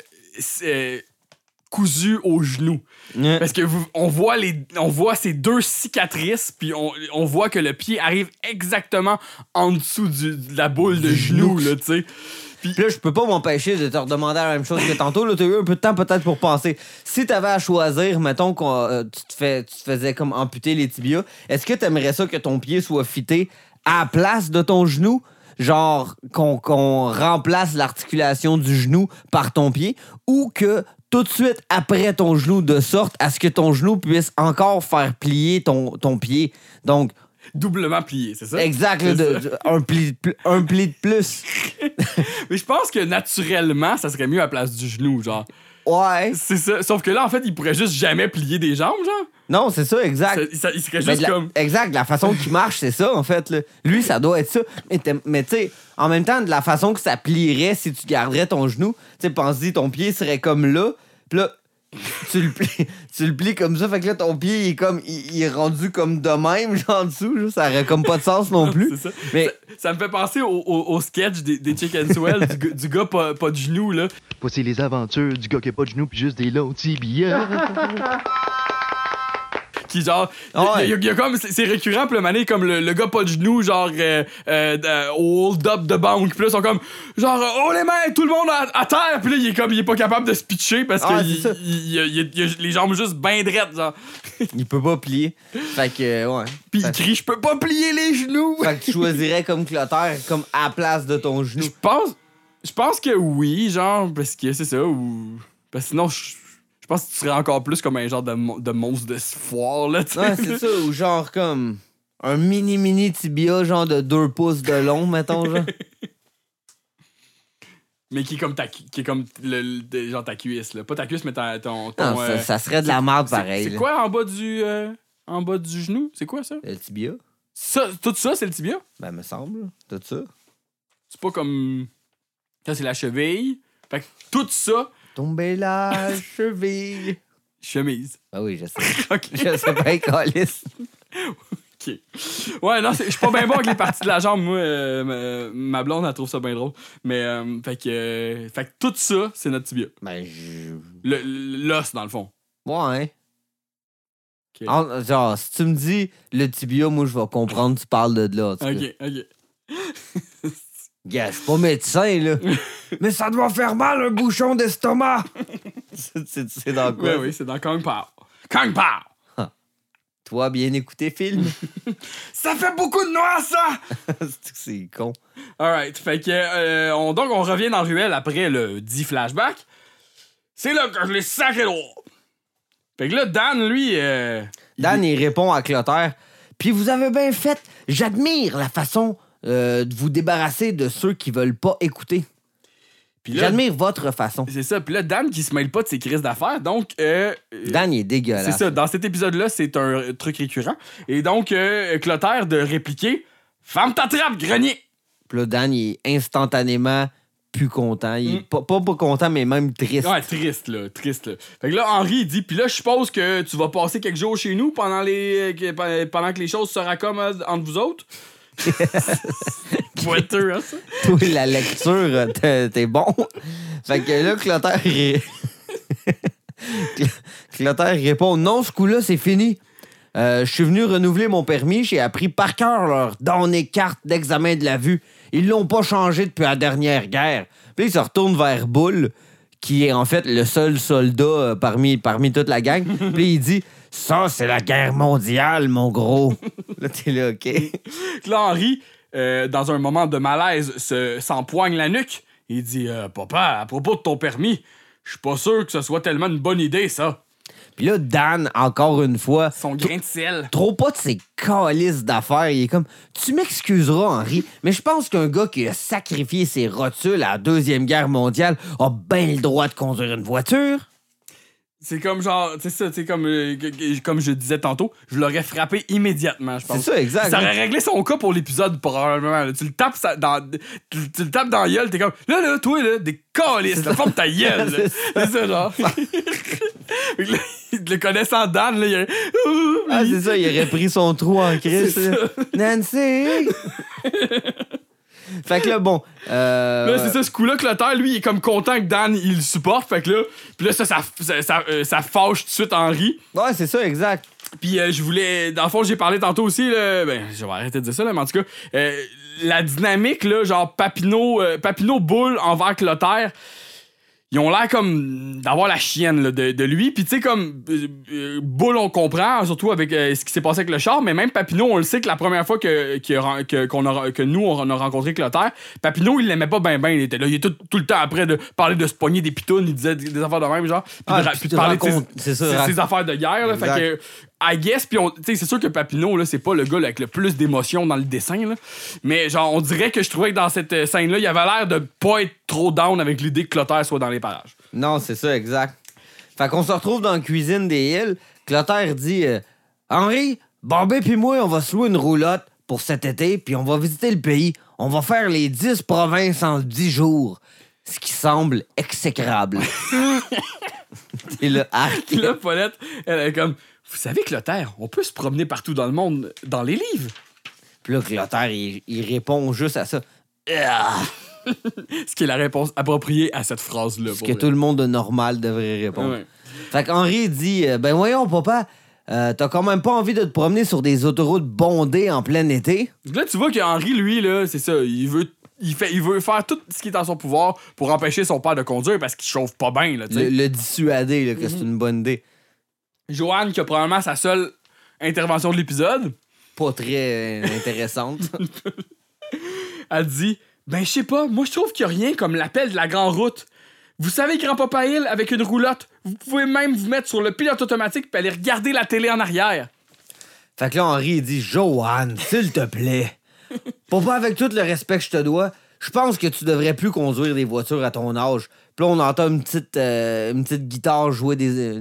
euh, cousus aux genoux. Ouais. Parce que vous- on voit les on voit ces deux cicatrices puis on, on voit que le pied arrive exactement en dessous du- de la boule de genou genou. là, tu sais. Puis là, je peux pas m'empêcher de te redemander la même chose que tantôt. Là, t'as eu un peu de temps peut-être pour penser. Si t'avais à choisir, mettons que tu, te fais, tu te faisais comme amputer les tibias, est-ce que t'aimerais ça que ton pied soit fité à la place de ton genou? Genre qu'on qu'on remplace l'articulation du genou par ton pied ou que tout de suite après ton genou de sorte à ce que ton genou puisse encore faire plier ton, ton pied. Donc, Doublement plié, c'est ça? Exact, là, C'est de- ça. de- un, pli, de pl- un pli de plus. Mais je pense que naturellement, ça serait mieux à la place du genou, genre. Ouais. C'est ça. Sauf que là, en fait, il pourrait juste jamais plier des jambes, genre. Non, c'est ça, exact. Ça- ça- il serait juste la- comme. Exact, la façon qu'il marche, c'est ça, en fait. là. Lui, ça doit être ça. Mais tu sais, en même temps, de la façon que ça plierait si tu garderais ton genou, tu sais, pense-y, ton pied serait comme là, puis là, tu le, plies, tu le plies comme ça, fait que là, ton pied, il est comme, il, il est rendu comme de même, genre en dessous, genre, ça aurait comme pas de sens non plus. Ça. Mais, Ça, ça me fait penser au, au- au sketch des, des Chicken Swell, du, gars- du gars pas, pas de genoux, là. Voici les aventures du gars qui a pas de genoux puis juste des longs tibias. Qui, genre. il y a- y y comme. C'est récurrent, puis le mané, comme le, le gars pas de genoux, genre. euh, euh, de- au hold-up de banque. Puis là, ils sont comme. Genre, oh les mains, tout le monde à, à terre. Puis là, il est comme. Il est pas capable de se pitcher parce Ah, que il, il- les jambes juste drettes, genre. il peut pas plier. Fait que, euh, ouais. Puis il crie, je peux pas plier les genoux. Fait que tu choisirais comme clotaire, comme à la place de ton genou. Je pense. Je pense que oui, genre, parce que c'est ça, ou. Parce que sinon, je, je pense que tu serais encore plus comme un genre de, mon- de monstre de foire, là, tu. Ouais, c'est ça, ou genre comme un mini mini tibia, genre de 2 pouces de long, mettons, genre. Mais qui est comme ta, qui est comme le, le- genre ta cuisse, là. Pas ta cuisse, mais ta- ton. ton, Non, euh, ça, ça serait de la merde pareil. C'est quoi en bas du. euh, en bas du genou? C'est quoi ça? Le tibia? ça? Tout ça, c'est le tibia? Ben, me semble, tout ça. C'est pas comme. Ça, c'est la cheville. Fait que tout ça, Tomber la cheville. chemise. Ben oui, je sais. Je sais pas, Calis. Ok. Ouais, non, je suis pas bien bon avec les parties de la jambe, moi. euh, ma, blonde, elle trouve ça bien drôle. Mais, euh, fait que. euh, fait que tout ça, c'est notre tibia. Ben, je. L'os, dans le fond. Ouais. Ok. En- genre, si tu me dis le tibia, moi, je vais comprendre tu parles de là. Ok, ok. Gars, je suis pas médecin, là. Mais ça doit faire mal, un bouchon d'estomac. C'est- dans quoi? Oui, oui, c'est dans Kong Pao. Kong Pao! Toi, bien écouté, film. Ça fait beaucoup de noix, ça! C'est con? Alright, fait que. euh, on, donc, on revient dans Ruelle après le dit flashback. C'est là que je l'ai sacré droit. Fait que là, Dan, lui. euh, il- Dan, il répond à Clotaire. Puis vous avez bien fait. J'admire la façon euh, de vous débarrasser de ceux qui veulent pas écouter. puis là, J'admire votre façon. C'est ça. Puis là, Dan qui se mêle pas de ses crises d'affaires. Donc, euh, euh, Dan, il est dégueulasse. c'est ça. Dans cet épisode-là, c'est un truc récurrent. Et donc, euh, Clotaire de répliquer Ferme ta trappe, grenier! Puis là, Dan, il est instantanément plus content. Il est Mm. pas, pas pas content, mais même triste. Ouais, triste, là. Triste, là. Fait que là, Henri, il dit Puis là, je suppose que tu vas passer quelques jours chez nous pendant, les, que- pe- pendant que les choses se raccommodent entre vous autres. Pointeux, hein, ça? Toi, la lecture, euh, t'es t'es bon. Fait que là, Clotaire, répond Non, ce coup-là, c'est fini. Euh, je suis venu renouveler mon permis. J'ai appris par cœur leur données carte d'examen de la vue. Ils l'ont pas changé depuis la dernière guerre. Puis il se retourne vers Bull, qui est en fait le seul soldat euh, parmi, parmi toute la gang. Puis il dit Ça, c'est la guerre mondiale, mon gros. là, t'es là, OK. Puis là, Henri, euh, dans un moment de malaise, se- s'empoigne la nuque. Il dit Euh, Papa, à propos de ton permis, je suis pas sûr que ce soit tellement une bonne idée, ça. Puis là, Dan, encore une fois, Son grain de sel. trop pas de ses calices d'affaires. Il est comme, tu m'excuseras, Henri, mais je pense qu'un gars qui a sacrifié ses rotules à la Deuxième Guerre mondiale a bien le droit de conduire une voiture. C'est comme genre, c'est ça, c'est comme, euh, comme je disais tantôt, je l'aurais frappé immédiatement, je pense. C'est ça, exact. Ça aurait réglé son cas pour l'épisode, probablement. là. Tu le tapes ça- dans, tu, tu le tapes dans la gueule, t'es comme, là, là, toi, là, des calices, la forme ta gueule. c'est ça, genre. Là, le connaissant Dan, là, il a... Ah, c'est ça, il aurait pris son trou en crise. Nancy! Fait que là, bon. euh, Là, c'est ça, ce coup-là, Clotaire, lui, il est comme content que Dan, il le supporte. Fait que là, puis là, ça, ça, ça, ça, euh, ça fâche tout de suite Henri. Ouais, c'est ça, exact. Puis euh, je voulais. Dans le fond, j'ai parlé tantôt aussi, là, ben, je vais arrêter de dire ça, là, mais en tout cas, la dynamique, là, genre Papineau, Papineau Boule envers Clotaire, ils ont l'air comme d'avoir la chienne là, de, de lui. Puis tu sais, comme euh, euh, Boule, on comprend, surtout avec euh, ce qui s'est passé avec le char, mais même Papineau, on le sait que la première fois que, qu'on a- que nous, on a rencontré Clotaire, Papineau, il l'aimait pas bien, ben. Il était là, il était tout, tout le temps après de parler de se pogner des pitounes, il disait des, des affaires de même, genre. Puis Ah, de, puis de de parler de ses- raconte- c'est ça, ses- rac- ses affaires de guerre, là. Fait Exact. que. I guess, puis on- tu sais, c'est sûr que Papineau, là, c'est pas le gars là, avec le plus d'émotion dans le dessin, là. Mais genre, on dirait que je trouvais que dans cette euh, scène-là, il avait l'air de pas être trop down avec l'idée que Clotaire soit dans les parages. Non, c'est ça, exact. Fait qu'on se retrouve dans la cuisine des îles. Clotaire dit euh, Henri, Barbé puis moi, on va se louer une roulotte pour cet été, puis on va visiter le pays. On va faire les 10 provinces en 10 jours. Ce qui semble exécrable. Et le arc. Là, Paulette, elle est comme. Vous savez, Clotaire, on peut se promener partout dans le monde dans les livres. Puis là, Clotaire, il, il répond juste à ça. Ah, Ce qui est la réponse appropriée à cette phrase-là. ce que vrai. tout le monde de normal devrait répondre. Ouais. Fait qu'Henri dit euh, Ben voyons, papa, euh, t'as quand même pas envie de te promener sur des autoroutes bondées en plein été? Là, tu vois qu'Henri, lui, là, c'est ça. Il veut, il, fait, il veut faire tout ce qui est en son pouvoir pour empêcher son père de conduire parce qu'il chauffe pas bien, là. Le, le dissuader là, que c'est une bonne idée. Joanne, qui a probablement sa seule intervention de l'épisode, Pas très euh, intéressante. elle dit Ben, je sais pas, moi, je trouve qu'il y a rien comme l'appel de la grande route. Vous savez, grand-papa Hill, avec une roulotte, vous pouvez même vous mettre sur le pilote automatique puis aller regarder la télé en arrière. fait que là, Henri, il dit Joanne, s'il te plaît, papa, avec tout le respect que je te dois, je pense que tu devrais plus conduire des voitures à ton âge. Puis là, on entend une petite, euh, une petite guitare jouer des. euh,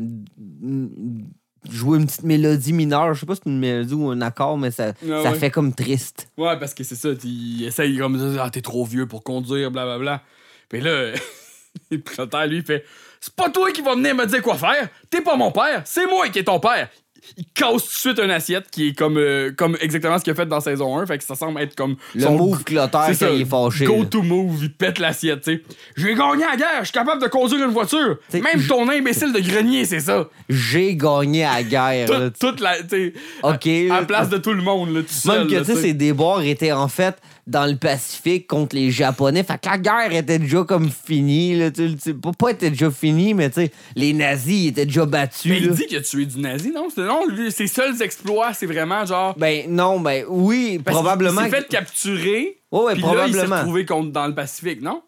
jouer une petite mélodie mineure. Je sais pas si c'est une mélodie ou un accord, mais ça, Ah ça ouais. fait comme triste. Ouais, parce que c'est ça, il essaye comme Ah, t'es trop vieux pour conduire, blablabla. Puis là, le lui, fait C'est pas toi qui vas venir me dire quoi faire, t'es pas mon père, c'est moi qui est ton père. Il casse tout de suite une assiette qui est comme, euh, comme exactement ce qu'il a fait dans saison 1, fait que ça semble être comme. Le son- move Clotaire quand ça, il est fâché. Go là. to move, il pète l'assiette, tu sais. J'ai gagné la guerre, je suis capable de conduire une voiture. T'sais, Même ton imbécile de grenier, c'est ça. J'ai gagné à la guerre. là. Toute, la. tu sais, Ok, À, à place de tout le monde, là, tout seul. Même que, là, tu sais, tu sais. ces déboires étaient en fait dans le Pacifique contre les Japonais. Fait que la guerre était déjà comme finie. Là, tu pas, pas était déjà finie, mais tu sais, les nazis étaient déjà battus. Mais il là. dit qu'il a tué du nazi, non? Non, lui, ses seuls exploits, c'est vraiment genre. Ben non, ben oui, Parce probablement. qu'il s'est fait capturer. Ouais, ouais, puis là, il s'est probablement. retrouvé contre, dans le Pacifique, non?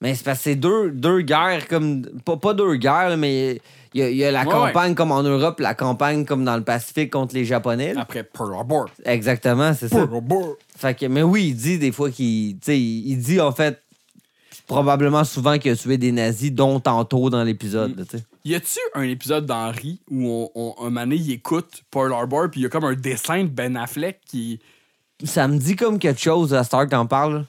Mais c'est parce que c'est deux, deux guerres comme. Pas, pas deux guerres, mais il y a, il y a la Ouais, campagne comme en Europe, la campagne comme dans le Pacifique contre les Japonais. Après Pearl Harbor. Exactement, c'est ça. Pearl Harbor. Fait que, mais oui, il dit des fois qu'il. Il dit en fait probablement souvent qu'il a tué des nazis, dont tantôt dans l'épisode. sais. Y a-tu un épisode d'Henri où on, on- un donné, il écoute Pearl Harbor puis il y a comme un dessin de Ben Affleck qui. Ça me dit comme quelque chose à Star t'en parles.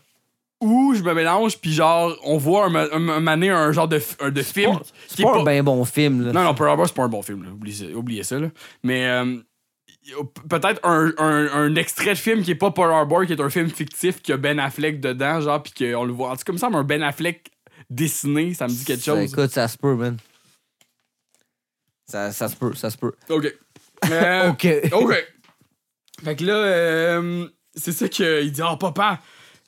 Où je me mélange puis genre, on voit un, un, un un genre de, de film. C'est qui est pas, pas- un bien bon film. Là. Non, non, Pearl Harbor, c'est pas un bon film, là. Oubliez, oubliez ça, là. Mais euh, peut-être un, extrait de film qui est pas Pearl Harbor, qui est un film fictif, qui a Ben Affleck dedans, genre, pis qu'on le voit. En tout cas, comme ça, un Ben Affleck dessiné, ça me dit quelque chose. écoute, ça se peut, man. Ça, ça se peut, ça se peut. Ok. Euh, OK. OK. Fait que là, euh, c'est ça qu'il dit Oh, papa,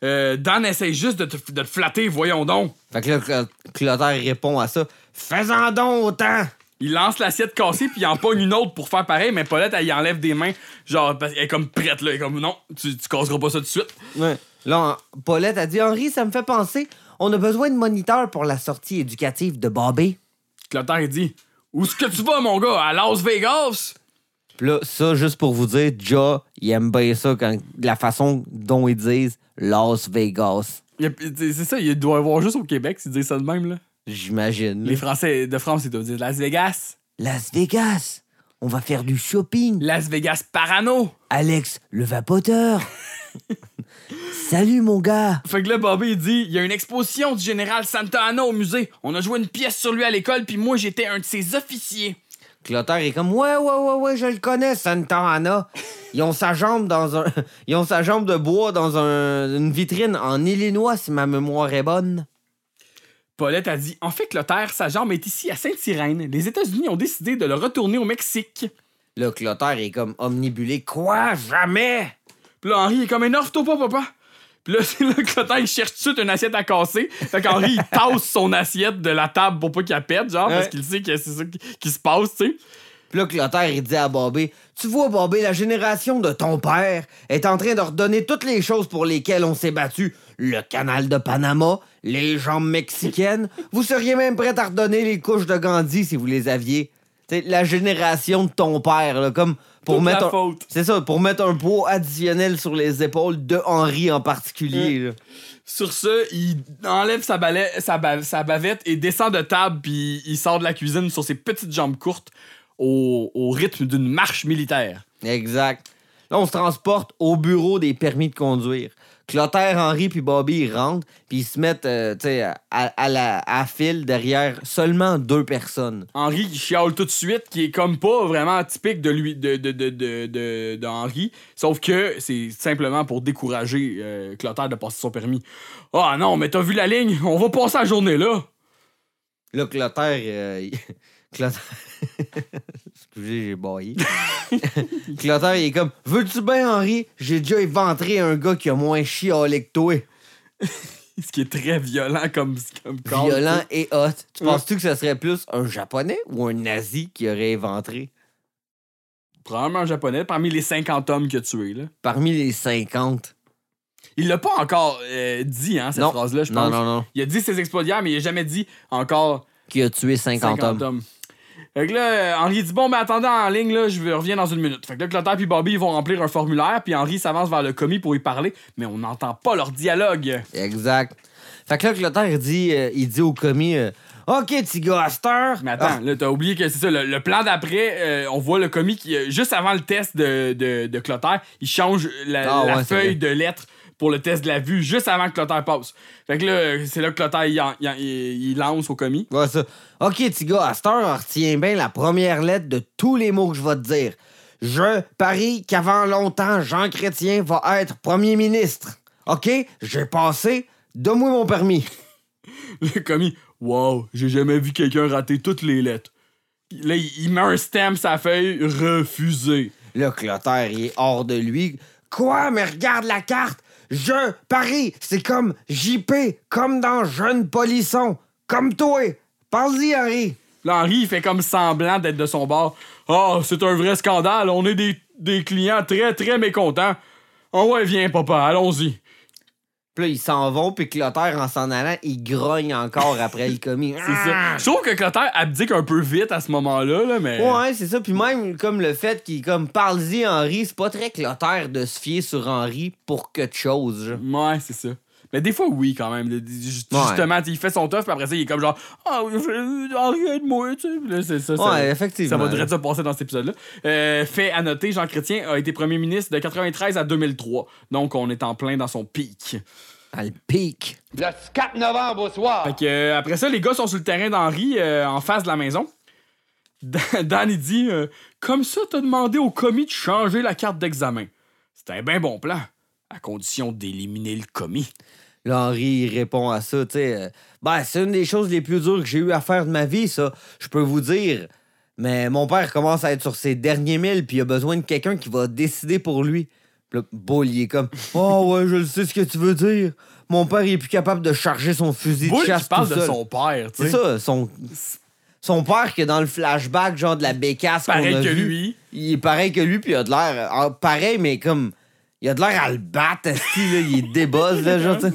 euh, Dan essaye juste de te, de te flatter, voyons donc. Fait que là, Cl- Clotaire répond à ça. Fais-en donc autant! Il lance l'assiette cassée, puis il en pogne une autre pour faire pareil, mais Paulette, elle y enlève des mains, genre, parce qu'elle est comme prête, là. Elle est comme Non, tu, tu casseras pas ça tout de suite. Ouais. Là, Paulette a dit Henri, ça me fait penser, on a besoin de moniteurs pour la sortie éducative de Bobby. Clotaire, il dit Où est-ce que tu vas, mon gars? À Las Vegas là, ça, juste pour vous dire, Ja, il aime bien ça, quand, la façon dont ils disent Las Vegas. C'est ça, il doit y avoir juste au Québec s'ils disent ça de même, là. J'imagine. Les Français de France, ils doivent dire Las Vegas. Las Vegas! On va faire du shopping. Las Vegas Parano. Alex, le vapoteur. Salut, mon gars. Fait que là, Bobby, il dit il y a une exposition du général Santa Anna au musée. On a joué une pièce sur lui à l'école, puis moi, j'étais un de ses officiers. Clotaire est comme Ouais, ouais, ouais, ouais, je le connais, Santa Ana. Ils ont sa jambe dans un. Ils ont sa jambe de bois dans un- une vitrine en Illinois, si ma mémoire est bonne. Paulette a dit En fait, Clotaire, sa jambe est ici à Sainte-Irène. Les États-Unis ont décidé de le retourner au Mexique. Là, Clotaire est comme omnibulé. Quoi? Jamais! Puis là, Henri est comme pas, papa. Puis là, c'est là que il cherche tout de suite une assiette à casser. Fait qu'Henri, il tasse son assiette de la table pour pas qu'elle pète, genre, parce qu'il sait que c'est ça qui, se passe, tu sais. Puis là, Clotaire, il dit à Bobby Tu vois, Bobby, la génération de ton père est en train de redonner toutes les choses pour lesquelles on s'est battu. Le canal de Panama, les jambes mexicaines. vous seriez même prêt à redonner les couches de Gandhi si vous les aviez. C'est la génération de ton père, là, comme pour Toute mettre. un- faute. C'est ça, pour mettre un poids additionnel sur les épaules de Henri en particulier. là. Sur ce, il enlève sa, balai- sa, ba- sa bavette et descend de table, puis il sort de la cuisine sur ses petites jambes courtes au, au rythme d'une marche militaire. Exact. Là, on se transporte au bureau des permis de conduire. Clotaire, Henri puis Bobby ils rentrent, puis ils se mettent euh, à, à la à file derrière seulement deux personnes. Henri qui chiale tout de suite, qui est comme pas vraiment typique de lui, de, de, de, de, de- de Henri, sauf que c'est simplement pour décourager euh, Clotaire de passer son permis. Ah non, mais t'as vu la ligne, on va passer la journée là. Là, Clotaire. euh, Clotaire. Excusez, j'ai baillé. Clotaire, il est comme Veux-tu bien, Henri? J'ai déjà éventré un gars qui a moins chialé que toi. Ce qui est très violent comme, comme Violent et hot. Tu Ouais. penses-tu que ce serait plus un japonais ou un nazi qui aurait éventré? Probablement un japonais parmi les 50 hommes qu'il a tués, là. parmi les 50 Il l'a pas encore euh, dit, hein, cette Non. phrase-là, je Non, pense. non, non. Il a dit ses exploits mais il a jamais dit encore Qui a tué 50, 50, hommes. hommes. Fait que là, Henri dit Bon, ben attendez en ligne, là, je reviens dans une minute. Fait que là, Clotaire puis Bobby ils vont remplir un formulaire, puis Henri s'avance vers le commis pour y parler, mais on n'entend pas leur dialogue. Exact. Fait que là, Clotaire, il dit, euh, il dit au commis euh, OK, petit gars, à cette heure. Mais attends, là, t'as oublié que c'est ça. Le, le plan d'après, euh, on voit le commis qui, euh, juste avant le test de, de, de Clotaire, il change la, Ah, la ouais, c'est feuille de lettres pour le test de la vue, juste avant que Clotaire passe. Fait que là, c'est là que Clotaire, il, en- il en- il- il lance au commis. Ouais, ça. OK, petit gars, à cette heure, retiens bien la première lettre de tous les mots que je vais te dire. Je parie qu'avant longtemps, Jean Chrétien va être premier ministre. OK? J'ai passé. Donne-moi mon permis. Le commis, wow, j'ai jamais vu quelqu'un rater toutes les lettres. Là, il, il met un stamp la feuille, refusé. Là, Clotaire, il est hors de lui. Quoi? Mais regarde la carte. Je parie. C'est comme JP, comme dans Jeune Polisson. Comme toi. Parle-y, Henri. Là, Henri, il fait comme semblant d'être de son bord. Ah, c'est un vrai scandale, on est des, des clients très, très mécontents. Oh ouais, viens, papa, allons-y. Puis là, ils s'en vont, puis Clotaire, en s'en allant, il grogne encore après le commis. C'est ça. Je trouve que Clotaire abdique un peu vite à ce moment-là, là, mais. Ouais, c'est ça. Puis même comme le fait qu'il comme parle-y Henri, c'est pas très Clotaire de se fier sur Henri pour quelque chose. genre. Ouais, c'est ça. Mais des fois, oui, quand même. Ouais. Justement, tu sais, il fait son tough, puis après ça, il est comme genre, ah, Henri, aide-moi, tu sais. Puis là, c'est ça. ça- Ouais, effectivement. Ça va direct se passer dans cet épisode-là. Euh, fait à noter, Jean Chrétien a été premier ministre de 93 à 2003. Donc, on est en plein dans son pic. À le pic. Le 4 novembre au soir. Fait que, euh, après ça, les gars sont sur le terrain d'Henri, euh, en face de la maison. Dan, il dit euh, Comme ça, t'as demandé au commis de changer la carte d'examen. C'est un bien bon plan, à condition d'éliminer le commis. Là, Henri, répond à ça, tu sais. euh, ben, c'est une des choses les plus dures que j'ai eu à faire de ma vie, ça. Je peux vous dire. Mais mon père commence à être sur ses derniers milles, puis il a besoin de quelqu'un qui va décider pour lui. Puis là, Bull, il est comme Oh, ouais, je le sais ce que tu veux dire. Mon père, il est plus capable de charger son fusil Bull de qui chasse parle tout de son père, tu C'est sais. ça, son. Son père qui est dans le flashback, genre de la bécasse Pareil a que vu, lui. Il est pareil que lui, puis il a de l'air. ah, pareil, mais comme. Il a de l'air à le battre, esti, là, il est débuzz, là, genre.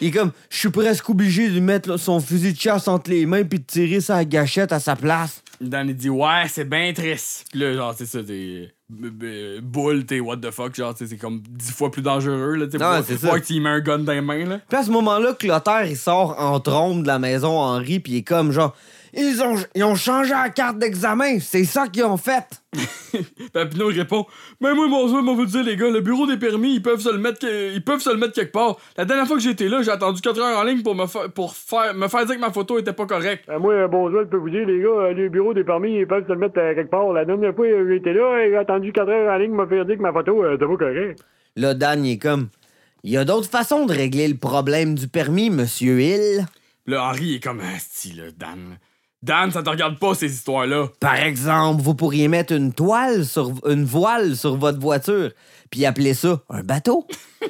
Il est comme, je suis presque obligé de lui mettre là, son fusil de chasse entre les mains puis de tirer sa gâchette à sa place. Dan, il dit Ouais, c'est bien triste. Puis là, genre, c'est ça, t'es. b- b- Bull, t'es what the fuck, genre, c'est comme dix fois plus dangereux, là, tu sais. Tu lui mets un gun dans les mains, là. Puis à ce moment-là, Clotaire, il sort en trombe de la maison Henri, puis il est comme, genre, ils ont, ils ont changé la carte d'examen, c'est ça qu'ils ont fait. Papineau il répond Mais moi, mon Dieu, moi, vous dire, les gars, le bureau des permis, ils peuvent se le mettre, que- ils peuvent se le mettre quelque part. La dernière fois que j'étais là, j'ai attendu 4 heures en ligne pour me, fa- pour faire, me faire dire que ma photo était pas correcte. Euh, moi, bonjour, je peux vous dire, les gars, les bureaux des permis, ils peuvent se le mettre euh, quelque part. La dernière fois, euh, j'étais là, j'ai attendu 4 heures en ligne, m'a fait dire que ma photo, euh, était pas correcte. Là, Dan, il est comme, il y a d'autres façons de régler le problème du permis, monsieur Hill. Là, Henri est comme Asti, là, Dan. Dan, ça te regarde pas, ces histoires-là. Par exemple, vous pourriez mettre une toile sur une voile sur votre voiture, puis appeler ça un bateau.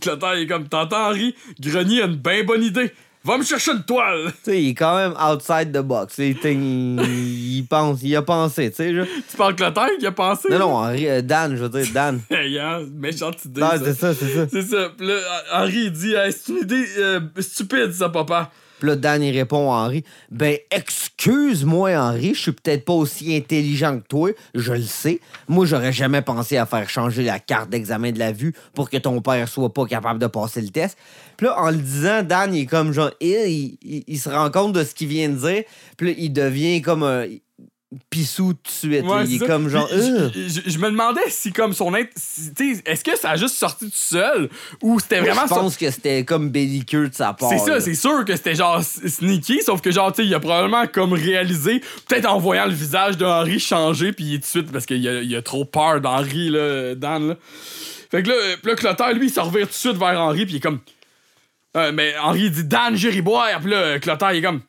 Clotaire est comme T'entends, Henri? Grenier a une bien bonne idée. Va me chercher une toile. Tu sais, il est quand même outside the box. Il, il, il pense, il a pensé, tu sais. Tu parles Clotaire qui a pensé? Non, non, Henri, euh, Dan, je veux dire, Dan. Hey, hein, méchante idée. Non, c'est ça, c'est ça. C'est ça. Puis là, Henri, il dit Hey, C'est une idée euh, stupide, ça, papa. Puis là, Dan, il répond à Henri Ben, excuse-moi, Henri, je suis peut-être pas aussi intelligent que toi, je le sais. Moi, j'aurais jamais pensé à faire changer la carte d'examen de la vue pour que ton père soit pas capable de passer le test. Puis là, en le disant, Dan, il est comme genre, il, il- se rend compte de ce qu'il vient de dire. Puis là, il devient comme un pissou tout de suite. Ouais, il est comme genre, Ugh. je, je- je me demandais si, comme son. int- Est-ce que ça a juste sorti tout seul ou c'était vraiment je pense que c'était comme belliqueux de sa part. C'est ça, c'est sûr que c'était genre sneaky, sauf que genre, tu sais, il a probablement comme réalisé, peut-être en voyant le visage de Henri changer, puis il est tout de suite, parce qu'il a, il a trop peur d'Henri, là, Dan, là. Fait que là, euh, là Clotaire, lui, il se revire tout de suite vers Henri, puis il est comme. Euh, mais Henri, il dit Dan Gériboire, puis là, euh, Clotaire, il est comme.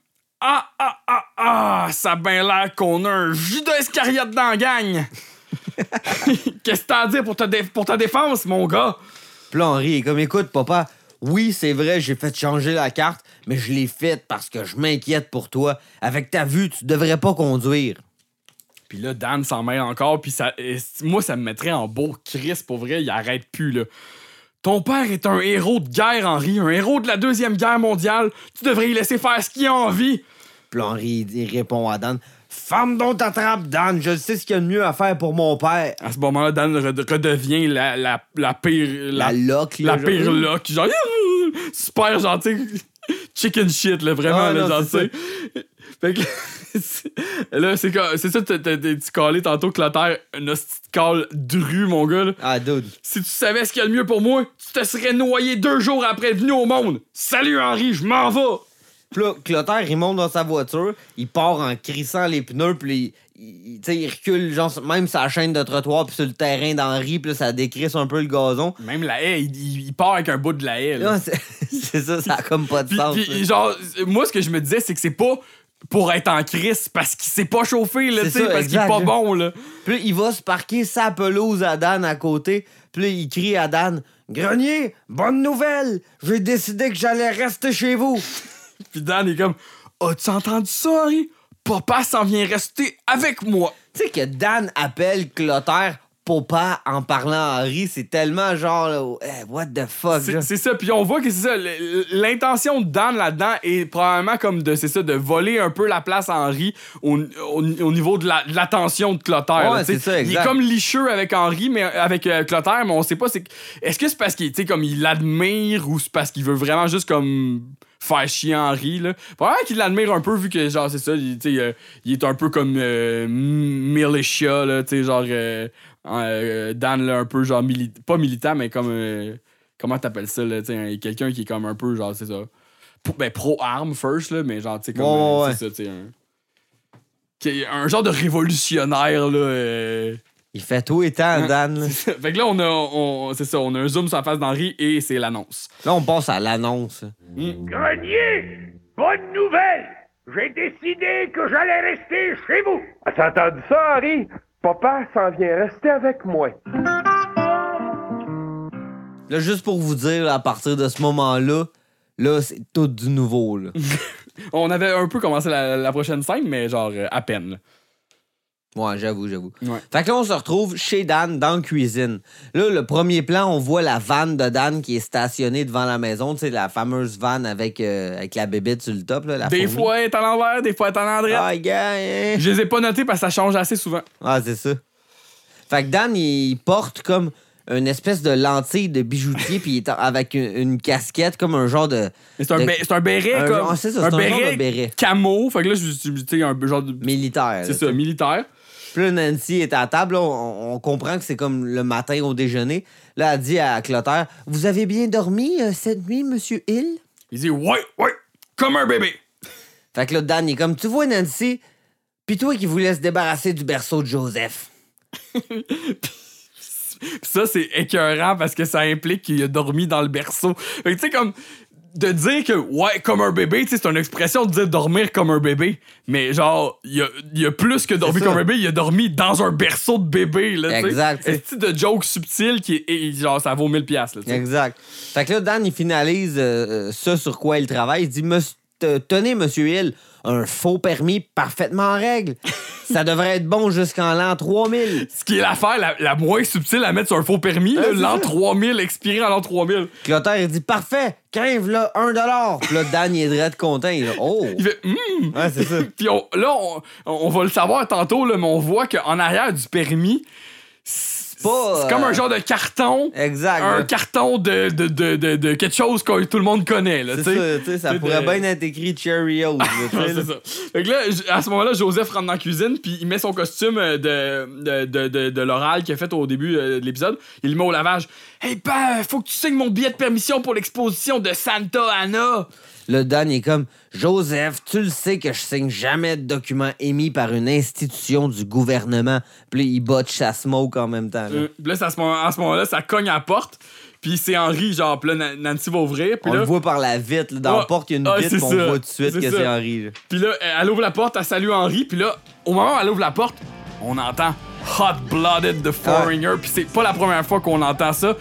Ah, ah, ah, ah, ça a bien l'air qu'on a un Judas Iscariote dans la gang. Qu'est-ce que t'as à dire pour ta, dé- pour ta défense, mon gars? Puis là, Henri est comme, écoute, papa, oui, c'est vrai, j'ai fait changer la carte, mais je l'ai faite parce que je m'inquiète pour toi. Avec ta vue, tu devrais pas conduire. Puis là, Dan s'en mêle encore, puis ça, moi, ça me mettrait en beau Chris, pour vrai, il arrête plus, là. Ton père est un héros de guerre, Henri, un héros de la Deuxième Guerre mondiale. Tu devrais y laisser faire ce qu'il a envie. Puis Henri il répond à Dan, Femme dont t'attrapes, Dan, je sais ce qu'il y a de mieux à faire pour mon père. À ce moment-là, Dan red- redevient la, la, la pire... La, La, loque, la genre, pire loque, genre... Super gentil. Chicken shit, là, vraiment, Ah, là, non, genre. Fait que... là, c'est ça, t'as- tu calais tantôt que la Terre, un hostie de call dru, mon gars, là. Ah, dude. Si tu savais ce qu'il y a de mieux pour moi, tu te serais noyé deux jours après venu au monde. Salut Henri, je m'en vais. Puis là, Clotaire, il monte dans sa voiture, il part en crissant les pneus, puis il, il- recule, genre, même sa chaîne de trottoir, puis sur le terrain d'Henri, puis là, ça décrisse un peu le gazon. Même la haie, il, il- part avec un bout de la haie. c'est ça, ça a comme pas de Puis, sens. puis, genre, moi, ce que je me disais, c'est que c'est pas pour être en crise parce qu'il s'est pas chauffé, là, tu sais, parce qu'il est pas bon, là. Puis il va se parquer sa pelouse à Dan à côté. Puis il crie à Dan Grenier, bonne nouvelle! J'ai décidé que j'allais rester chez vous. Puis Dan est comme, as-tu entendu ça, Henri? Papa s'en vient rester avec moi. Tu sais que Dan appelle Clotaire Popa en parlant à Henri, c'est tellement genre, là, eh, what the fuck, C'est ça, puis on voit que c'est ça. L'intention de Dan là-dedans est probablement comme de, c'est ça, de voler un peu la place à Henri au, au- au niveau de la- de l'attention de Clotaire. Ouais, c'est ça, Il est exact. comme licheux avec Henri, mais avec euh, Clotaire, mais on sait pas. c'est Est-ce que c'est parce qu'il, comme il l'admire ou c'est parce qu'il veut vraiment juste comme faire chier Henri là? Probablement qu'il l'admire un peu vu que genre c'est ça, il, euh, il est un peu comme euh, militia là, tu sais genre euh, euh, Dan là un peu genre mili- pas militant mais comme euh, comment t'appelles ça là, quelqu'un qui est comme un peu genre c'est ça. Pro, ben pro arme first là, mais genre tu sais comme euh, ouais, c'est ça, tu sais un qui est un genre de révolutionnaire là. euh, Il fait tout et tant, Dan. là. fait que là, on a, on- c'est ça, on a un zoom sur la face d'Henri et c'est l'annonce. Là, on passe à l'annonce. Grenier, bonne nouvelle! J'ai décidé que j'allais rester chez vous! T'as entendu ça, Henri? Papa s'en vient rester avec moi. Là, juste pour vous dire, à partir de ce moment-là, là, c'est tout du nouveau, là. On avait un peu commencé la, la prochaine scène, mais genre euh, à peine. Ouais, j'avoue, j'avoue. Ouais. Fait que là, on se retrouve chez Dan, dans la cuisine. Là, le premier plan, on voit la vanne de Dan qui est stationnée devant la maison. Tu sais, la fameuse vanne avec, euh, avec la bébête sur le top, là, la Des fourmi. fois, elle est à l'envers, des fois, elle est à l'endroit. Ah, gars, hein. Je les ai pas notés parce que ça change assez souvent. Ah, c'est ça. Fait que Dan, il porte comme une espèce de lentille de bijoutier, puis il est avec une, une casquette, comme un genre de c'est un, un béret, un comme. c'est ça, c'est un genre de béret. camo. Fait que là, je sais, un genre de. militaire. C'est ça, militaire. Puis là, Nancy est à la table. là, on, on comprend que c'est comme le matin au déjeuner. Là, elle dit à Clotaire Vous avez bien dormi euh, cette nuit, Monsieur Hill Il dit, ouais, ouais, comme un bébé. Fait que là, Dan il est comme Tu vois, Nancy, pis toi qui voulais se débarrasser du berceau de Joseph. Pis ça, c'est écœurant parce que ça implique qu'il a dormi dans le berceau. Fait que tu sais, comme. De dire que, ouais, comme un bébé, tu sais, c'est une expression de dire dormir comme un bébé. Mais genre, il y a, y a plus que dormir comme un bébé, il a dormi dans un berceau de bébé, là. Exact. C'est de joke subtil qui est. et genre, ça vaut 1000$, piastres, là, tu sais? Exact. Fait que là, Dan, il finalise euh, euh, ça sur quoi il travaille. Il dit Tenez, Monsieur Hill, un faux permis parfaitement en règle. Ça devrait être bon jusqu'en l'an 3000. Ce qui est l'affaire la, la moins subtile à mettre sur un faux permis, l'an ça. 3000, expiré en l'an 3000. Clotaire, il dit Parfait, 15 là, 1 dollar. Puis là, Dan, il est direct content. Il dit Oh. Il fait, hum, Ouais, c'est ça. Puis on- là, on, on va le savoir tantôt, là, mais on voit qu'en arrière du permis, pas, c'est comme euh, un genre de carton. Exact. Un là. carton de, de, de, de, quelque chose que tout le monde connaît. Là, C'est ça, pourrait bien être écrit Cheerios. là, c'est ça. Fait que là, à ce moment-là, Joseph rentre dans la cuisine, puis il met son costume euh, de, de, de, de, de l'oral qu'il a fait au début euh, de l'épisode. Il le met au lavage. Hey, ben, faut que tu signes mon billet de permission pour l'exposition de Santa Ana. Le Dan est comme Joseph, tu le sais que je signe jamais de documents émis par une institution du gouvernement. Puis là, il botche sa smoke en même temps. là. Euh, là, à ce moment- moment-là, ça cogne à la porte. Puis c'est Henri, genre, puis là, Na- Nancy va ouvrir. Puis on là, le voit par la vitre. là, dans Ah, la porte, il y a une ah, vitre, puis on voit tout de suite que c'est Henri. Puis là, elle ouvre la porte, elle salue Henri, puis là, au moment où elle ouvre la porte, on entend Hot Blooded the Foreigner, puis c'est pas la première fois qu'on entend ça.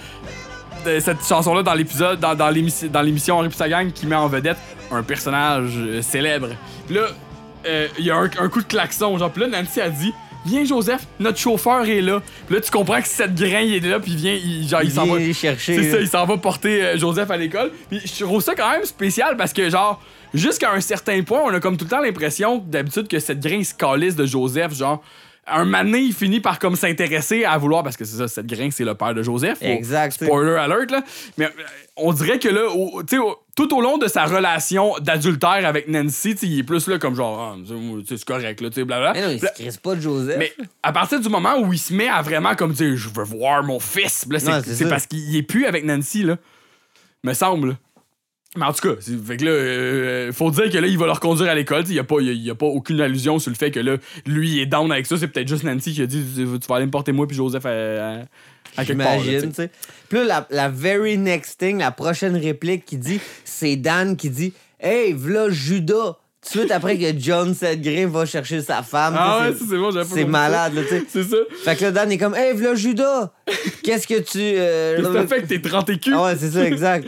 De cette chanson-là dans l'épisode, dans, dans l'émission Henri pis sa gang qui met en vedette un personnage euh, célèbre. Puis là, euh, il y a un, un coup de klaxon, genre, puis là, Nancy a dit. Viens Joseph, notre chauffeur est là. Puis là tu comprends que cette grain il est là puis il vient il, genre il, Il s'en va chercher. c'est ça, il s'en va porter euh, Joseph à l'école. Puis je trouve ça quand même spécial parce que, genre, jusqu'à un certain point, on a comme tout le temps l'impression, d'habitude, que cette grain se calisse de Joseph, genre. Un mané, il finit par comme s'intéresser à vouloir, parce que c'est ça, cette grain, c'est le père de Joseph. Exact, Spoiler alert, là. Mais euh, on dirait que là, au- tu sais, au- tout au long de sa relation d'adultère avec Nancy, tu sais, il est plus là comme genre, ah, c'est correct, là, tu sais, blablabla. Mais non, il se crisse pas de Joseph. Mais à partir du moment où il se met à vraiment comme dire je veux voir mon fils, c'est, parce qu'il est plus avec Nancy là. Me semble. Mais en tout cas, fait que là, euh, faut dire que là, il va le reconduire à l'école. Il n'y a, pas- y a- y a pas aucune allusion sur le fait que là, lui, il est down avec ça. C'est peut-être juste Nancy qui a dit Tu vas aller me porter moi puis Joseph à, à, à quelque part. tu. J'imagine. Puis là, la, la very next thing, la prochaine réplique qui dit, c'est Dan qui dit Hey, v'là Judas. Tout de suite après que John Sedgren va chercher sa femme. Ah ouais, c'est bon, j'avais pas C'est malade, là, tu sais. C'est ça. Fait que là, Dan est comme Hey, v'là Judas. Qu'est-ce que tu. euh, Qu'est-ce que t'as fait que t'es 30 écus? Ah ouais, c'est ça, exact.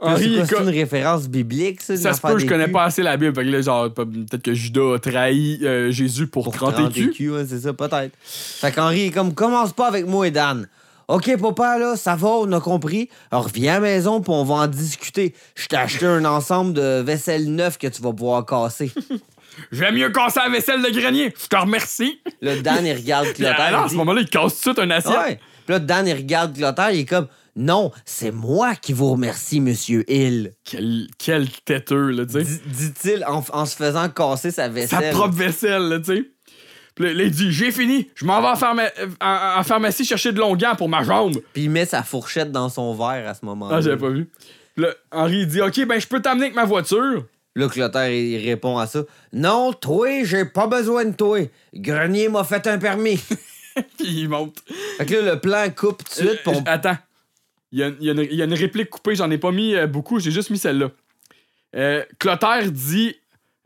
Henri, est c'est une référence biblique, ça? ça se peut, je connais pas assez la Bible. Fait que là, genre, pe- peut-être que Judas a trahi euh, Jésus pour, Pour 30 30 écus. ouais, c'est ça, peut-être. Fait qu'Henri est comme, commence pas avec moi et Dan. OK, papa, là, ça va, on a compris. Alors, reviens à la maison, puis on va en discuter. Je t'ai acheté un ensemble de vaisselle neuf que tu vas pouvoir casser. J'aime mieux casser la vaisselle de grenier. Je te remercie. Là, Dan, il regarde Puis, Clotaire. à ce moment-là, il casse tout un assiette. Ouais. Puis là, Dan, il regarde Clotaire, il est comme, non, c'est moi qui vous remercie, monsieur Hill. Quel, quel têteux, là, tu sais. Dit- Dit-il en, en se faisant casser sa Sa vaisselle. propre vaisselle, là, tu sais. Puis là, il dit J'ai fini, je m'en vais en, pharma- en- en pharmacie chercher de longuant pour ma jambe. Puis il met sa fourchette dans son verre à ce moment-là. Ah, j'avais pas vu. Puis là, Henri, dit Ok, ben, je peux t'amener avec ma voiture. Là, Clotaire, il répond à ça. Non, toi, j'ai pas besoin de toi. Grenier m'a fait un permis. Puis il monte. fait que là, le plan coupe tout de suite. Euh, on- Attends. Il y, a, il une, il réplique coupée, j'en ai pas mis euh, beaucoup, j'ai juste mis celle-là. Euh, Clotaire dit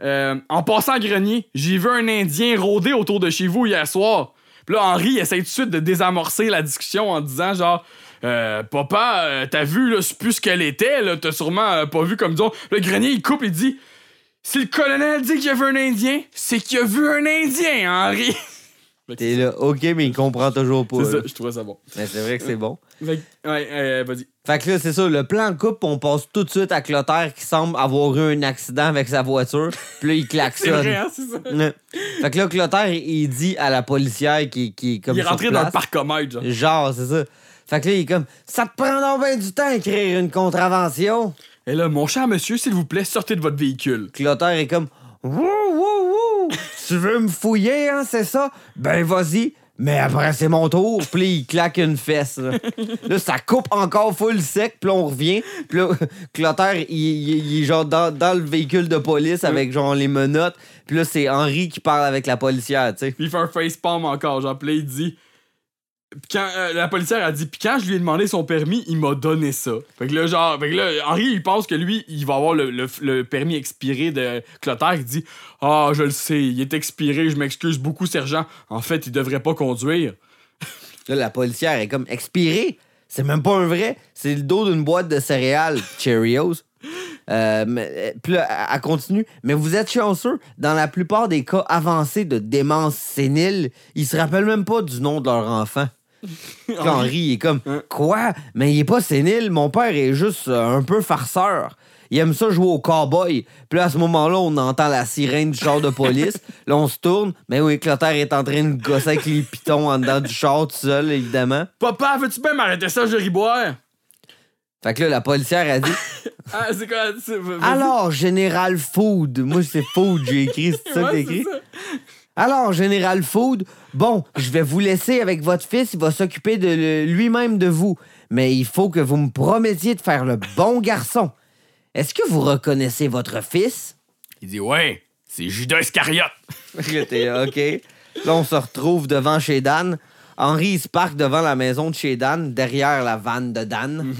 euh, En passant à Grenier, j'ai vu un Indien rôder autour de chez vous hier soir. Puis là, Henri essaie tout de suite de désamorcer la discussion en disant genre. Papa, t'as vu, là, c'est plus ce qu'elle était, là, t'as sûrement pas vu comme disons. Le grenier, il coupe et dit Si le colonel dit qu'il a vu un Indien, c'est qu'il a vu un Indien, Henri. Que T'es là, OK, mais il comprend toujours pas. C'est ça, je trouvais ça bon. Mais c'est vrai que c'est bon. Fait ouais, euh, vas-y. Fait que là, c'est ça, le plan coupe, on passe tout de suite à Clotaire qui semble avoir eu un accident avec sa voiture. Puis là, il C'est klaxonne. vrai, hein, c'est ça. Ouais. Fait que là, Clotaire, il dit à la policière qui, qui est comme il est rentré dans le parcomètre, genre. Genre, c'est ça. Fait que là, il est comme, ça te prend donc bien du temps à écrire une contravention. Et là, mon cher monsieur, s'il vous plaît, sortez de votre véhicule. Clotaire est comme, wouh, wouh, wouh, tu veux me fouiller, hein, c'est ça? Ben, vas-y. Mais après, c'est mon tour. Puis il claque une fesse. Là, Là, ça coupe encore full sec. Puis on revient. Puis là, Clotaire, il, il- il est genre dans, dans le véhicule de police avec genre les menottes. Puis là, c'est Henri qui parle avec la policière, tu sais. Puis il fait un facepalm encore, genre, puis là, il dit. Quand euh, la policière a dit, puis quand je lui ai demandé son permis, il m'a donné ça. Fait que là, genre, Henri, il pense que lui, il va avoir le, permis expiré de Clotaire. Il dit, ah, je le sais, il est expiré, je m'excuse beaucoup, sergent. En fait, il devrait pas conduire. Là, la policière est comme expiré? C'est même pas un vrai. C'est le dos d'une boîte de céréales Cheerios. Euh, mais, euh, puis là, elle continue. Mais vous êtes chanceux. Dans la plupart des cas avancés de démence sénile, ils se rappellent même pas du nom de leur enfant. Henri il est comme Hein? Quoi? Mais il est pas sénile. Mon père est juste euh, un peu farceur. Il aime ça jouer au cowboy. Puis là, à ce moment-là, on entend la sirène du char de police. là, on se tourne. Mais oui, Clotaire est en train de gosser avec les pitons en dedans du char tout seul, évidemment. Papa, veux-tu bien m'arrêter ça, je riboire? Fait que là, la policière a dit Ah, c'est quoi? Alors, Général Food. Moi, c'est Food, j'ai écrit. C'est ça que Ouais, Alors, Général Food, bon, je vais vous laisser avec votre fils. Il va s'occuper de lui-même de vous. Mais il faut que vous me promettiez de faire le bon garçon. Est-ce que vous reconnaissez votre fils? Il dit, ouais, c'est Judas Iscariote. OK. Là, on se retrouve devant chez Dan. Henri, il se parque devant la maison de chez Dan, derrière la vanne de Dan.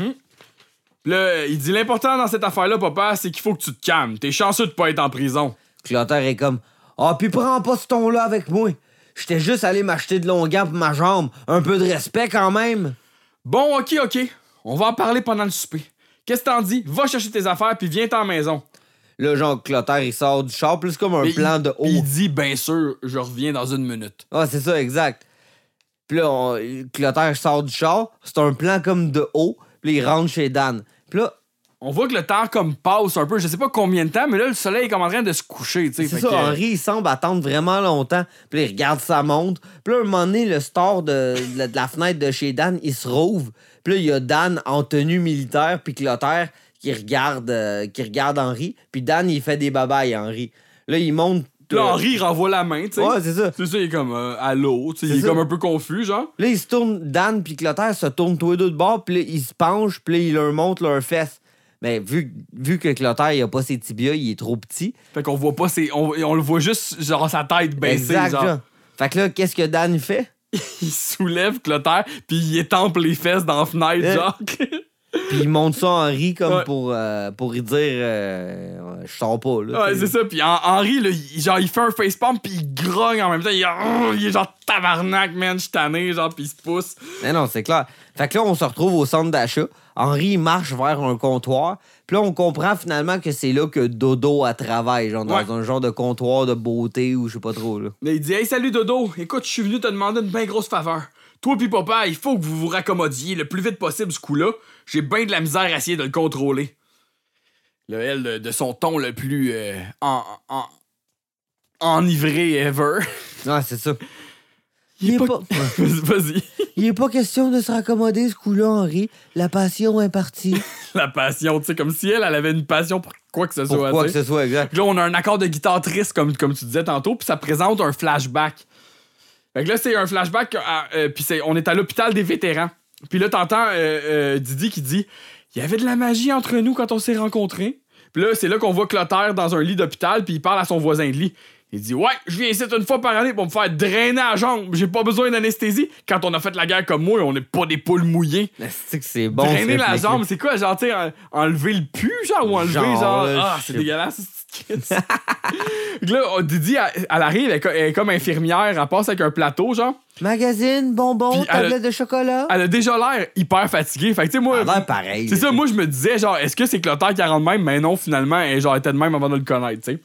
Puis là, il dit, l'important dans cette affaire-là, papa, c'est qu'il faut que tu te calmes. T'es chanceux de pas être en prison. Clotaire est comme Ah, puis prends pas ce ton-là avec moi. J'étais juste allé m'acheter de longuant pour ma jambe. Un peu de respect quand même. Bon, ok, ok. On va en parler pendant le souper. Qu'est-ce que t'en dis? Va chercher tes affaires puis viens en maison. Là, genre, Clotaire, il sort du char, plus comme un Mais plan il- de haut. Il dit, bien sûr, je reviens dans une minute. Ah, c'est ça, exact. Puis là, on- Clotaire sort du char, c'est un plan comme de haut, puis il rentre chez Dan. Puis là, On voit que le temps comme passe un peu. Je sais pas combien de temps, mais là, le soleil est comme en train de se coucher, c'est ça, que- Henri, il semble attendre vraiment longtemps. Puis il regarde sa montre. Puis là, à un moment donné, le store de, de- de la fenêtre de chez Dan, il se rouvre. Puis là, il y a Dan en tenue militaire, puis Clotaire qui regarde, euh, qui regarde Henri. Puis Dan, il fait des babayes, Henri. Là, il monte. Puis là, euh, Henri il renvoie la main, tu sais. Ouais, c'est ça. C'est ça, il est comme euh, tu sais. C'est Il est ça. comme un peu confus, genre. Là, ils se tournent, Dan puis Clotaire se tournent tous les deux de bord, puis là, ils se penchent, puis là, ils leur montrent leurs fesses. Mais vu, vu que Clotaire, il a pas ses tibias, il est trop petit. Fait qu'on voit pas ses. On, on le voit juste, genre, sa tête baissée, exact, genre. Fait que là, qu'est-ce que Dan fait? Il soulève Clotaire, puis il étampe les fesses dans la fenêtre, Euh. genre. Puis il monte ça à Henri comme Ouais. pour, euh, pour lui dire euh, Je sors pas. Là, Ouais, c'est ça. Puis Hen- Henri, là, il, genre, il fait un facepalm, puis il grogne en même temps. Il, il est genre tabarnak, man, je suis tanné, genre, puis il se pousse. Mais non, c'est clair. Fait que là, on se retrouve au centre d'achat. Henri marche vers un comptoir. Puis là, on comprend finalement que c'est là que Dodo a travaille, genre dans un genre de comptoir de beauté ou je sais pas trop. Là. Mais il dit Hey, salut Dodo, écoute, je suis venu te demander une bien grosse faveur. Toi puis papa, il faut que vous vous raccommodiez le plus vite possible ce coup-là. J'ai bien de la misère à essayer de le contrôler. Là, elle, de, de son ton le plus euh, en, en- enivré ever. Ouais, c'est ça. Il est pas. pas- Vas-y. Il est pas question de se raccommoder ce coup-là, Henri. La passion est partie. La passion, tu sais, comme si elle, elle avait une passion pour quoi que ce soit. Pour quoi tu que ce soit, exact. Puis là, on a un accord de guitare triste, comme, comme tu disais tantôt, puis ça présente un flashback. Fait que là, c'est un flashback, euh, puis on est à l'hôpital des vétérans. Puis là, t'entends euh, euh, Didi qui dit Il y avait de la magie entre nous quand on s'est rencontrés. Puis là, c'est là qu'on voit Clotaire dans un lit d'hôpital, puis il parle à son voisin de lit. Il dit Ouais, je viens ici une fois par année pour me faire drainer la jambe. J'ai pas besoin d'anesthésie. Quand on a fait la guerre comme moi, on n'est pas des poules mouillées. C'est que c'est bon. Drainer la jambe, c'est quoi, genre, tu enlever le pu, genre, ou enlever, Genre, genre, ah, c'est dégueulasse, là, Didi, elle, elle arrive, elle est co- elle est comme infirmière, elle passe avec un plateau, genre. Magazine, bonbons, tablette de chocolat. Elle a déjà l'air hyper fatiguée. Fait que, tu sais, moi. Elle pareil. C'est ça, moi, je me disais, genre, est-ce que c'est Clotaire qui rend de même? Mais non, finalement, elle genre, était de même avant de le connaître, tu sais.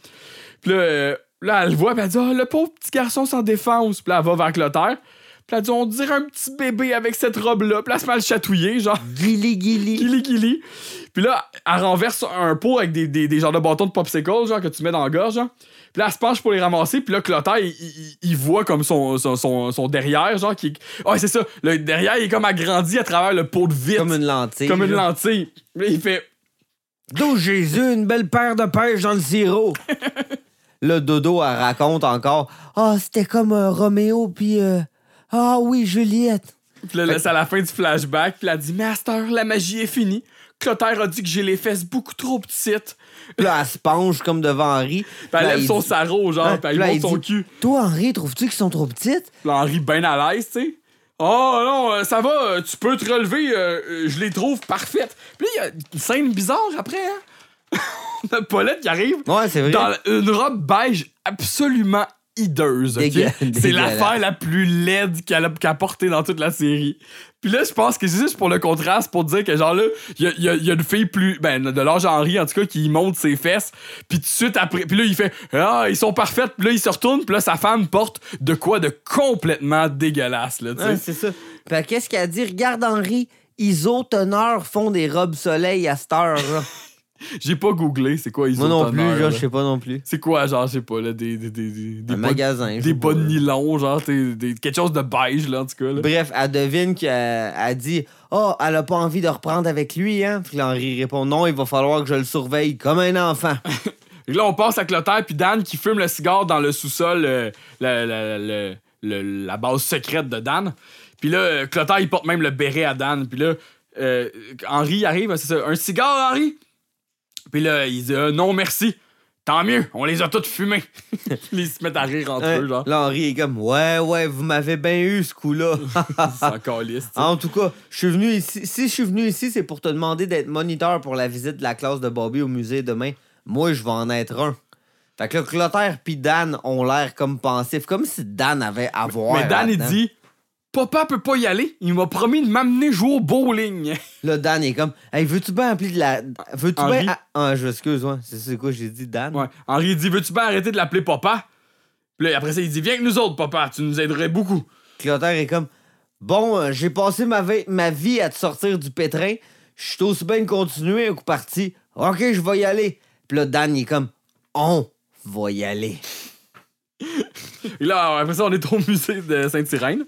Puis là, euh, là, elle le voit, puis elle dit, ah, le pauvre petit garçon sans défense. Puis là, elle va vers Clotaire. Puis elle dit, on dirait un petit bébé avec cette robe-là. Puis là, elle se met à le chatouiller, genre. Guili, guili. Kili Kili. Puis là, elle renverse un pot avec des, des, des genres de bâtons de popsicle, genre, que tu mets dans la gorge, genre. Puis là, elle se penche pour les ramasser. Puis là, Clotaire, il, il- il voit comme son, son, son, son derrière, genre, qui est... Ouais, c'est ça. Le derrière, il est comme agrandi à travers le pot de vitre. Comme une lentille. Comme une là. lentille. Puis là, il fait... D'où Jésus, une belle paire de pêches dans le sirop. Là, Dodo, elle raconte encore. Ah, c'était comme euh, Roméo, puis. euh, Ah oui, Juliette. Puis là, c'est à la fin du flashback. Puis elle a dit, Master, la magie est finie. Clotaire a dit que j'ai les fesses beaucoup trop petites. Puis là, elle se penche comme devant Henri. Puis elle lève son dit- sarrau, genre, Ouais, puis elle monte son dit, cul. Toi, Henri, trouves-tu qu'ils sont trop petites? Puis là, Henri, ben à l'aise, tu sais. Oh non, euh, ça va, tu peux te relever, euh, je les trouve parfaites. Puis là, il y a une scène bizarre après, hein. On a Paulette qui arrive Ouais, c'est vrai. dans une robe beige absolument hideuse. ok? Dégueu- C'est dégueulasse. l'affaire la plus laide qu'elle a, qu'elle a portée dans toute la série. Puis là, je pense que c'est juste pour le contraste, pour dire que genre là, il y a, il y a- il y a une fille plus. Ben, de l'âge Henri, en tout cas, qui monte ses fesses. Puis tout de suite après. Puis là, il fait Ah, ils sont parfaites. Puis là, il se retourne. Puis là, sa femme porte de quoi de complètement dégueulasse, là, tu sais. Ouais, c'est ça. Puis qu'est-ce qu'elle dit? Regarde, Henri, isoteneurs font des robes soleil à cette heure. là. J'ai pas googlé, c'est quoi ils Moi non plus, genre, je sais pas non plus. C'est quoi, genre, je sais pas, là, des. Des, des, des, des Un magasin. Des bas de nylon, genre, t'es- des- quelque chose de beige, là, en tout cas. Là. Bref, elle devine qu'elle elle dit Oh, elle a pas envie de reprendre avec lui, hein? Puis là, Henri répond Non, il va falloir que je le surveille comme un enfant. Et là, on passe à Clotaire puis Dan qui fume le cigare dans le sous-sol, euh, la, la- la- la- base secrète de Dan. Puis là, euh, Clotaire, il porte même le béret à Dan. Puis là, euh, Henri arrive, c'est ça. Un cigare, Henri? Puis là, il dit euh, non, merci. Tant mieux, on les a tous fumés. ils se mettent à rire entre Hein? eux, genre. Là, Henri est comme Ouais, ouais, vous m'avez bien eu ce coup-là. C'est encore lisse. en tout cas, je suis venu ici. Si je suis venu ici, c'est pour te demander d'être moniteur pour la visite de la classe de Bobby au musée demain. Moi, je vais en être un. Fait que là, Clotaire puis Dan ont l'air comme pensifs, comme si Dan avait à voir. Mais Dan, il dit Papa peut pas y aller. Il m'a promis de m'amener jouer au bowling. Là, Dan est comme Hey, veux-tu bien appeler de la. Veux-tu bien. Ah, ah, je m'excuse, ouais. C'est c'est quoi, j'ai dit Dan? Ouais. Henri dit Veux-tu bien arrêter de l'appeler papa? Puis là, après ça, il dit Viens avec nous autres, papa, tu nous aiderais beaucoup. Clotaire est comme Bon, euh, j'ai passé ma, vie à te sortir du pétrin. Je suis aussi bien de continuer coup parti. Ok, je vais y aller. Puis là, Dan, il est comme On va y aller. Et là, après ça, on est au musée de Sainte-Sirène.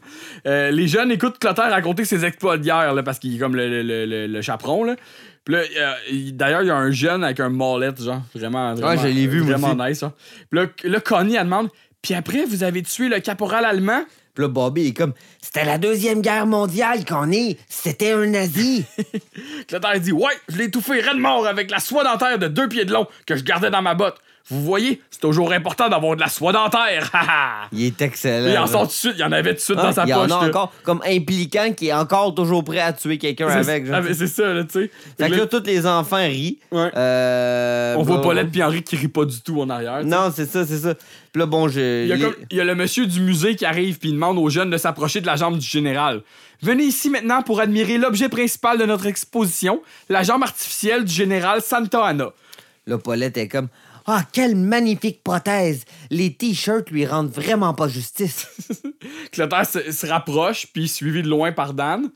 Euh, les jeunes écoutent Clotaire raconter ses exploits de guerre, là, parce qu'il est comme le, le, le- le- chaperon. Là. Puis là, euh, il- d'ailleurs, il y a un jeune avec un molette, genre, vraiment, vraiment, je l'ai vu, vraiment nice. Genre. Puis là, là, Connie, elle demande Puis après, vous avez tué le caporal allemand Puis là, Bobby est comme C'était la Deuxième Guerre mondiale est. C'était un nazi. Clotaire dit Ouais, je l'ai étouffé raide mort avec la soie dentaire de deux pieds de long que je gardais dans ma botte. Vous voyez, c'est toujours important d'avoir de la soie dentaire. Il est excellent. il en sort tout de suite, il y en avait tout de suite Ah, dans sa il y en poche. a encore comme impliquant qui est encore toujours prêt à tuer quelqu'un avec. ah, mais c'est ça, là, tu sais. Fait que Là, tous les enfants rient. Ouais. Euh, on voit bah, Paulette puis Henri qui rit pas du tout en arrière. Non, c'est ça, c'est ça. Puis là, bon, je. Il y, a les- comme- il y a le monsieur du musée qui arrive puis il demande aux jeunes de s'approcher de la jambe du général. Venez ici maintenant pour admirer l'objet principal de notre exposition, la jambe artificielle du général Santa Anna. Là, Paulette est comme. Ah, quelle magnifique prothèse! Les t-shirts lui rendent vraiment pas justice. Clotaire se, se rapproche puis suivi de loin par Dan.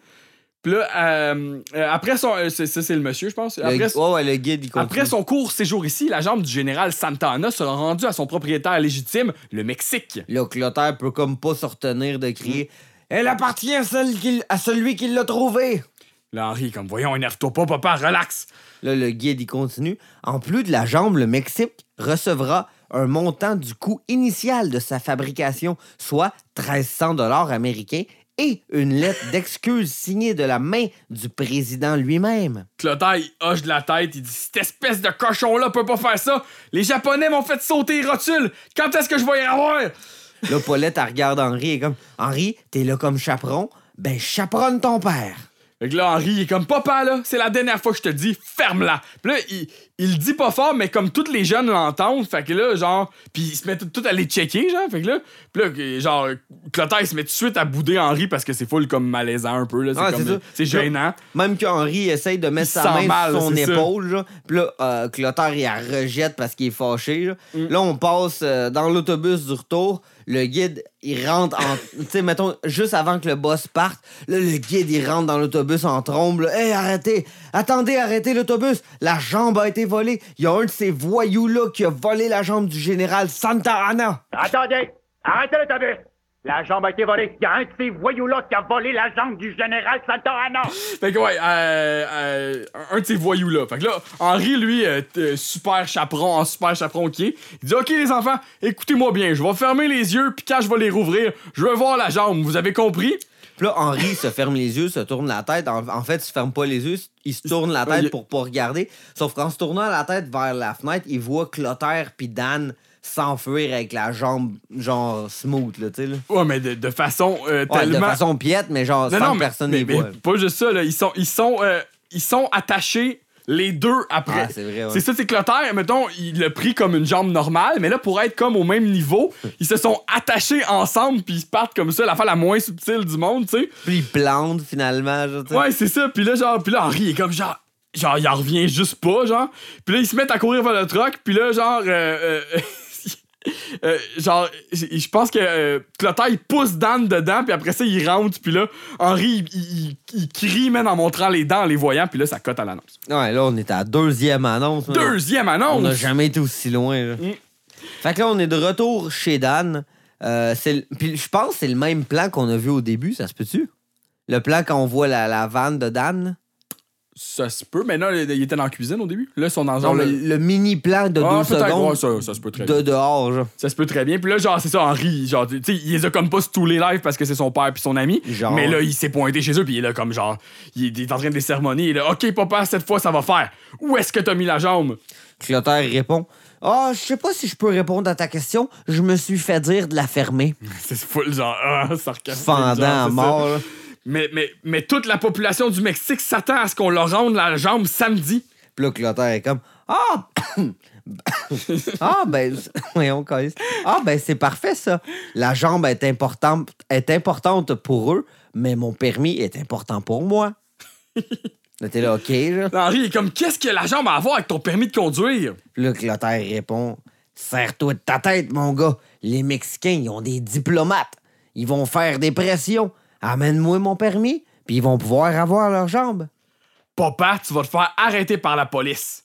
Puis là, euh, euh, après son. euh, c'est- ça, c'est le monsieur, je pense. Le, Après, ouais, le guide, il après son court séjour ici, la jambe du général Santa Anna sera rendue à son propriétaire légitime, le Mexique. Là, Clotaire peut comme pas se retenir de crier Mm. Elle appartient à, celle qui- à celui qui l'a trouvé. Là, Henri comme, voyons, énerve-toi pas, papa, relax. Là, le guide, il continue. En plus de la jambe, le Mexique recevra un montant du coût initial de sa fabrication, soit 1300 dollars américains, et une lettre d'excuse signée de la main du président lui-même. Clotaire, il hoche de la tête, il dit Cette espèce de cochon-là peut pas faire ça. Les Japonais m'ont fait sauter les rotules. Quand est-ce que je vais y avoir Là, Paulette, elle regarde Henri et comme Henri, t'es là comme chaperon? Ben, chaperonne ton père. Fait que là, Henri, il est comme Papa, là, c'est la dernière fois que je te dis, ferme-la. Puis là, il, il le dit pas fort, mais comme tous les jeunes l'entendent, fait que là, genre, puis ils se mettent tout, à les checker, genre, fait que là, puis là, genre, Clotaire, il se met tout de suite à bouder Henri parce que c'est full comme malaisant un peu, là, c'est comme, c'est gênant. Même qu'Henri essaye de mettre Il sa main mal, sur son épaule, genre. Puis là, euh, Clotaire, il la rejette parce qu'il est fâché. Là, Mm. Là, on passe euh, dans l'autobus du retour. Le guide, il rentre en. tu sais, mettons, juste avant que le boss parte, là, le guide, il rentre dans l'autobus en trombe. là. Hey, arrêtez! Attendez, arrêtez l'autobus! La jambe a été volée. Il y a un de ces voyous-là qui a volé la jambe du général Santa Anna. Attendez! Arrêtez l'autobus! La jambe a été volée. Il y a un de ces voyous-là qui a volé la jambe du général Santa Anna. Fait que ouais, euh, euh, un de ces voyous-là. Fait que là, Henri, lui, euh, t- super chaperon, en super chaperon qui est, il dit Ok, les enfants, écoutez-moi bien, je vais fermer les yeux, puis quand je vais les rouvrir, je vais voir la jambe, vous avez compris? Puis là, Henri se ferme les yeux, se tourne la tête. En, en fait, il se ferme pas les yeux, il se tourne la tête il- pour pas regarder. Sauf qu'en se tournant la tête vers la fenêtre, il voit Clotaire puis Dan s'enfuir avec la jambe, genre smooth, là, tu sais. là. Ouais, mais de, de façon euh, Ouais, tellement. de façon piète, mais genre, sans que personne mais, n'y mais pas juste ça, là. Ils sont, ils sont, euh, ils sont attachés les deux après. Ah, c'est vrai, ouais. C'est ça, c'est que Clotaire, mettons, il l'a pris comme une jambe normale, mais là, pour être comme au même niveau, ils se sont attachés ensemble, puis ils partent comme ça, la fois la moins subtile du monde, tu sais. Puis il plante finalement, genre, tu sais. Ouais, c'est ça. Puis là, genre, puis là, Henri il est comme genre. Genre, il en revient juste pas, genre. Puis là, ils se mettent à courir vers le truck. Puis là, genre. euh, euh, euh, genre, je pense que euh, Clotaire, il pousse Dan dedans. Puis après ça, il rentre. Puis là, Henri, il, il- il crie, même en montrant les dents, en les voyant. Puis là, ça cote à l'annonce. Ouais, là, on est à la deuxième annonce. là. Deuxième On annonce! n'a jamais été aussi loin. là. Mm. Fait que là, on est de retour chez Dan. Euh, Puis je pense que c'est le même plan qu'on a vu au début, ça se peut-tu? Le plan quand on voit la, la vanne de Dan? Ça se peut. Mais là, il était dans la cuisine au début. Là, ils sont dans Genre le, le mini plan de Ah, peut-être. secondes ça, ça se peut très bien. de dehors. Genre. Ça se peut très bien. Puis là, genre, c'est ça, Henri, genre, tu sais, il les a comme pas tous les lives parce que c'est son père puis son ami. Genre. Mais là, il s'est pointé chez eux puis il est là comme genre, il est, en train de les cérémonier. Il est là, OK, papa, cette fois, ça va faire. Où est-ce que t'as mis la jambe? Clotaire répond Ah, je sais pas si je peux répondre à ta question. Je me suis fait dire de la fermer. C'est full genre, ah, sarcastique. Fendant genre, à c'est mort. là. Mais, mais, mais toute la population du Mexique s'attend à ce qu'on leur rende la jambe samedi. Puis là, Clotaire est comme Ah! ah, ben, voyons. Ah, ben, c'est parfait, ça. La jambe est importante, est importante pour eux, mais mon permis est important pour moi. T'es là, OK, là. Henri est comme, qu'est-ce que la jambe a à voir avec ton permis de conduire? Puis là, Clotaire répond Serre-toi de ta tête, mon gars. Les Mexicains, ils ont des diplomates. Ils vont faire des pressions. Amène-moi mon permis, puis ils vont pouvoir avoir leur jambe. Papa, tu vas te faire arrêter par la police.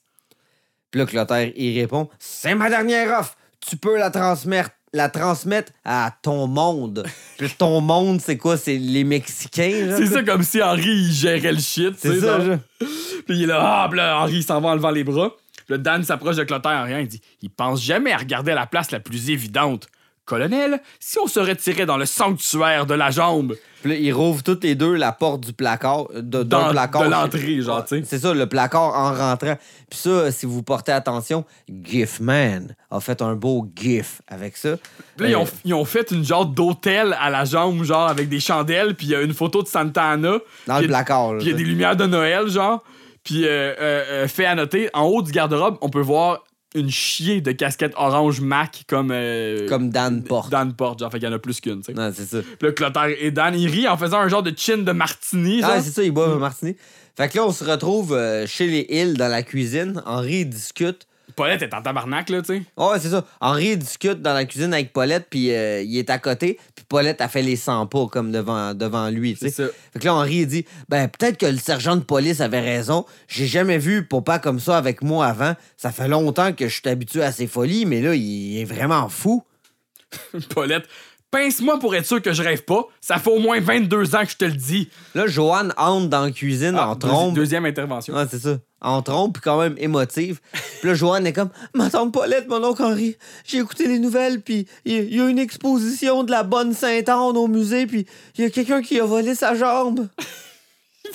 Puis là, Clotaire, il répond C'est ma dernière offre. Tu peux la transmettre, la transmettre à ton monde. Puis ton monde, c'est quoi? C'est les Mexicains? C'est ça comme si Henri, il gérait le shit. C'est ça, genre. Puis il est là, ah, puis là, Henri il s'en va en levant les bras. Puis là, Dan s'approche de Clotaire en rien. Il dit Il pense jamais à regarder la place la plus évidente. Colonel, si on se retirait dans le sanctuaire de la jambe, Puis là, ils rouvrent toutes les deux la porte du placard. De, d'un dans, placard. de l'entrée, genre, tu sais. C'est ça, le placard en rentrant. Puis ça, si vous portez attention, GIF-Man a fait un beau GIF avec ça. Puis là, ils, ont, Euh, ils ont fait une genre d'hôtel à la jambe, genre, avec des chandelles, puis il y a une photo de Santa Ana. Dans le placard. là, Puis il y a des lumières de Noël, genre. Puis, euh, euh, euh, fait à noter, en haut du garde-robe, on peut voir une chier de casquette orange Mac comme. euh, Comme Dan porte. Dan porte, genre, fait qu'il y en a plus qu'une, tu sais. Non, c'est ça. Puis là, Clotaire et Dan, ils rient en faisant un genre de chin de martini, genre. Ah, c'est ça, ils boivent un martini. Fait que là, on se retrouve euh, chez les Hills dans la cuisine. Henri discute. Paulette est en tabarnak, là, tu sais. Ouais, c'est ça. Henri discute dans la cuisine avec Paulette, puis euh, il est à côté. Puis Paulette a fait les 100 pas comme devant, devant lui, tu C'est sais. ça. Fait que là, Henri, il dit Ben, peut-être que le sergent de police avait raison. J'ai jamais vu papa comme ça avec moi avant. Ça fait longtemps que je suis habitué à ses folies, mais là, il est vraiment fou. Paulette, pince-moi pour être sûr que je rêve pas. Ça fait au moins 22 ans que je te le dis. Là, Joanne entre dans la cuisine en Ah, deuxi- trompe. Deuxième intervention. Ouais, c'est ça. En trompe, puis quand même émotive. Puis là, Joanne est comme Ma tante Paulette, mon oncle Henri, j'ai écouté les nouvelles, puis il y, a une exposition de la bonne Sainte-Anne au musée, puis il y a quelqu'un qui a volé sa jambe.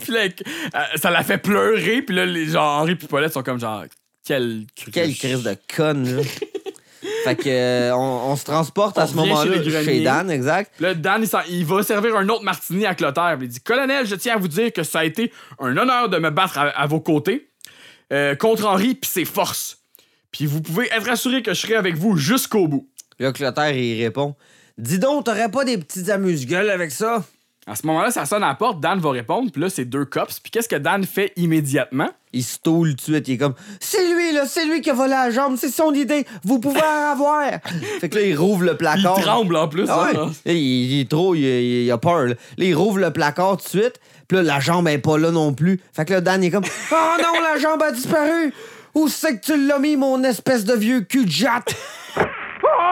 Puis là, euh, ça l'a fait pleurer. Puis là, les genre Henri et Paulette sont comme genre, quelle cruche. Quelle crise de conne, là. fait que, euh, on, on se transporte à ce moment-là chez chez. Dan, exact. Là, Dan, il, s'en- il va servir un autre martini à Clotaire. Puis Il dit Colonel, je tiens à vous dire que ça a été un honneur de me battre à, à vos côtés euh, contre Henri puis ses forces. Puis vous pouvez être assuré que je serai avec vous jusqu'au bout. Là, Clotaire, il répond Dis donc, t'aurais pas des petites amuse-gueules avec ça À ce moment-là, ça sonne à la porte. Dan va répondre. Puis là, c'est deux cops. Puis qu'est-ce que Dan fait immédiatement? Il se tout de suite. Il est comme C'est lui, là, c'est lui qui a volé la jambe, c'est son idée, vous pouvez en avoir. fait que là, il rouvre le Il placard. tremble en plus. Ah hein. ouais. Il, il est trop, il, il- il a peur. Là. Là, il rouvre le placard tout de suite. Puis là, la jambe est pas là non plus. Fait que là, Dan il est comme Oh non, la jambe a disparu. Où c'est que tu l'as mis, mon espèce de vieux cul de jatte?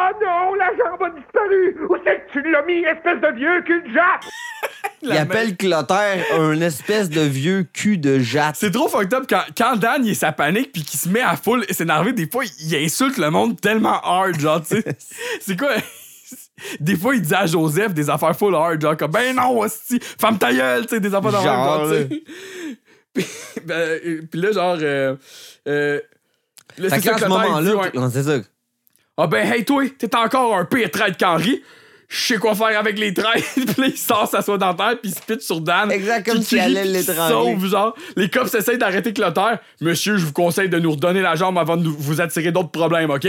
Oh non, la jambe a disparu! Où c'est que tu l'as mis, espèce de vieux cul de jatte? Il appelle Clotaire un espèce de vieux cul de jatte. C'est trop fucked up quand, quand Dan il est sa panique puis qu'il se met à full s'énerver. Des fois, il insulte le monde tellement hard, genre, tu sais. C'est quoi? Des fois, il dit à Joseph des affaires full hard, genre comme ben non, hostie, femme ta gueule, tu sais, des affaires de Genre, hard, genre, tu sais. Puis, ben, euh, puis là, genre. Euh, euh, là, Fait c'est que là, à ça ce moment-là, ouais. non, c'est ça. Ah ben, hey, toi, t'es encore un pire traître qu'Henri. Je sais quoi faire avec les traîtres. puis là, il sort, s'assoit dans terre, puis il se pitch sur Dan. Exact, comme s'il allait l'étrangler. sauve, genre. Les cops essayent d'arrêter Clotaire. Monsieur, je vous conseille de nous redonner la jambe avant de nous- vous attirer d'autres problèmes, OK?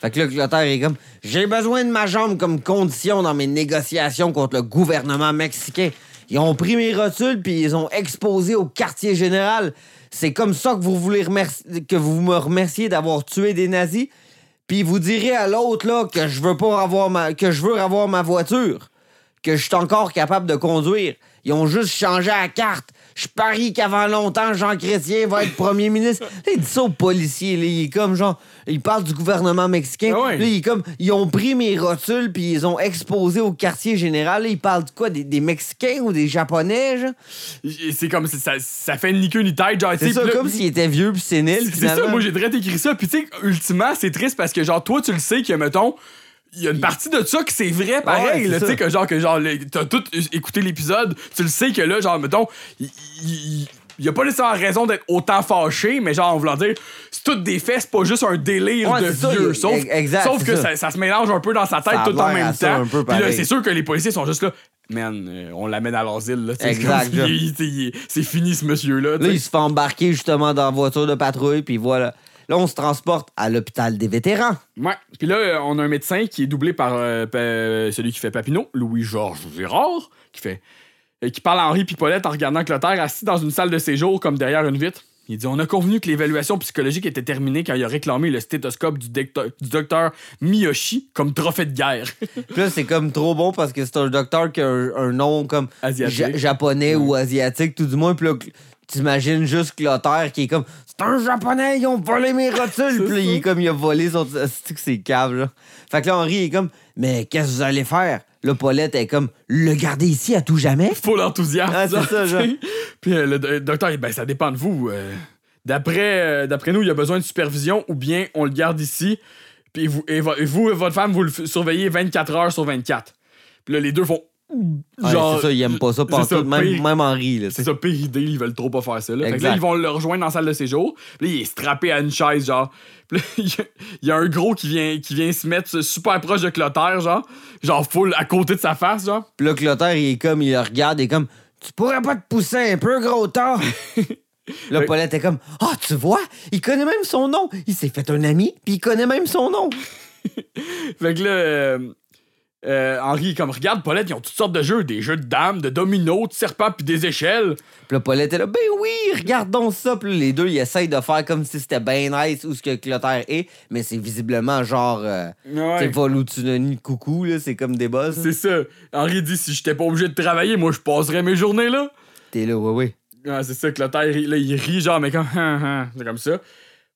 Fait que là, Clotaire est comme J'ai besoin de ma jambe comme condition dans mes négociations contre le gouvernement mexicain. Ils ont pris mes rotules puis ils ont exposé au quartier général. C'est comme ça que vous voulez remercier- que vous me remerciez d'avoir tué des nazis? Puis vous direz à l'autre là que je veux pas avoir ma que je veux avoir ma voiture, que je suis encore capable de conduire. Ils ont juste changé la carte. Je parie qu'avant longtemps, Jean Chrétien va être premier ministre. Là, il dit ça aux policiers. Là. Il est comme genre. Il parle du gouvernement mexicain. Ah ouais. Là, il est comme. Ils ont pris mes rotules puis ils ont exposé au quartier général. Là, il parle de quoi? Des, des Mexicains ou des Japonais, genre? C'est comme ça, ça fait ni queue ni tête, genre, C'est ça, là- comme s'il était vieux puis sénile. C'est ça, moi j'ai direct écrit ça. Puis tu sais, ultimement, c'est triste parce que genre, toi, tu le sais que, mettons, il y a une partie de ça que c'est vrai pareil, Ouais, là, tu sais, que genre, que genre, t'as tout écouté l'épisode, tu le sais que là, genre, mettons, il- il a pas nécessairement raison d'être autant fâché, mais genre, en voulant dire, c'est tout des faits, c'est pas juste un délire Ouais, de ça, vieux. sauf exact, sauf que ça. ça. ça se mélange un peu dans sa tête Ça tout en même temps. Puis là, c'est sûr que les policiers sont juste là. Man, euh, on l'amène à l'asile, là. Exact, c'est fini, ce monsieur-là. Là, sais. il se fait embarquer justement dans la voiture de patrouille, puis voilà. Là, on se transporte à l'hôpital des vétérans. Ouais. Puis là, euh, on a un médecin qui est doublé par euh, pa- celui qui fait Papineau, Louis-Georges Gérard, qui fait euh, qui parle à Henri Pipolette en regardant Clotaire assis dans une salle de séjour comme derrière une vitre. Il dit On a convenu que l'évaluation psychologique était terminée quand il a réclamé le stéthoscope du, docteur- du docteur Miyoshi comme trophée de guerre. Puis là, c'est comme trop bon parce que c'est un docteur qui a un, un nom comme Asiatique. ja- japonais ou asiatique, tout du moins. Puis là, t'imagines juste Clotaire qui est comme C'est un japonais, ils ont volé mes rotules. Puis là, il est comme il a volé son. C'est que c'est cave, là? Fait que là, Henri est comme Mais qu'est-ce que vous allez faire? Là, Paulette est comme Le garder ici à tout jamais? Full enthousiasme. Ah, c'est ça, genre. Puis euh, le, docteur, ben ça dépend de vous. euh. D'après euh, d'après nous, il y a besoin de supervision ou bien on le garde ici. Puis vous, et, vo- et vous et votre femme, vous le f- surveillez 24 heures sur 24. Puis là, les deux font. Ouais, Genre, c'est ça, il aime pas ça. Même, pire. même Henri, là. C'est ça, pire idée, ils veulent trop pas faire ça. Là. Fait que là, ils vont le rejoindre dans la salle de séjour. Puis là, il est strappé à une chaise, genre. Puis là, il y a- un gros qui vient, qui vient se mettre super proche de Clotaire, genre. Genre full à côté de sa face, genre. Puis là, Clotaire, il est comme, il le regarde, il est comme, tu pourrais pas te pousser un peu, gros tard? Là, Paulette est comme, ah, tu vois, il connaît même son nom. Il s'est fait un ami, puis il connaît même son nom. Fait que là, euh, euh, Henri comme, regarde, Paulette, ils ont toutes sortes de jeux. Des jeux de dames, de dominos, de serpents, puis des échelles. Puis là, Paulette est là, ben oui, regarde donc ça. Puis là, les deux, ils essayent de faire comme si c'était ben nice où ce que Clotaire est, mais c'est visiblement genre, euh, Ouais. ou tsunami coucou, là, c'est comme des boss. C'est ça. Henri dit, si j'étais pas obligé de travailler, moi, je passerais mes journées là. T'es là, ouais, ouais. Ah, c'est ça, Clotaire, il- là, il rit, genre, mais comme, c'est comme ça.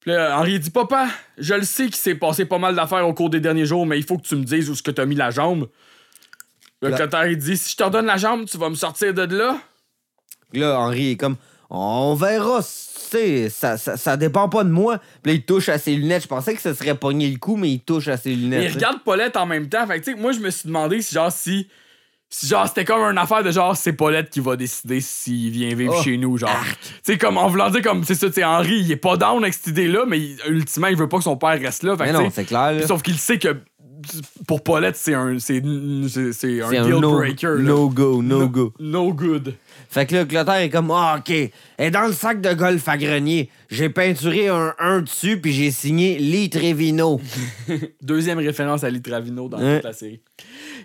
Puis là, Henri dit, papa, je le sais qu'il s'est passé pas mal d'affaires au cours des derniers jours, mais il faut que tu me dises où est-ce que t'as mis la jambe. Là, Clotaire, il dit, si je te redonne la jambe, tu vas me sortir de là. Là, Henri est comme, on verra, tu sais, ça, ça, ça dépend pas de moi. Puis là, il touche à ses lunettes. Je pensais que ça serait pogné le coup, mais il touche à ses lunettes. Mais il sais. regarde Paulette en même temps. Fait que, tu sais, moi, je me suis demandé si, genre, si. Genre, c'était comme une affaire de genre, c'est Paulette qui va décider s'il vient vivre Oh, chez nous, genre. Tu sais, comme en voulant dire, comme, c'est ça, tu Henri, il est pas down avec cette idée-là, mais il- ultimement, il veut pas que son père reste là. Fait Mais non, c'est clair, là. Sauf qu'il sait que pour Paulette, c'est un, c'est, c'est, un un deal no, breaker. là. no go, no, go. No good. Fait que là, Clotaire est comme, ah, OK, elle est dans le sac de golf à grenier. J'ai peinturé un 1 dessus, puis j'ai signé Lee Trevino. Deuxième référence à Litravino dans Ouais. toute la série.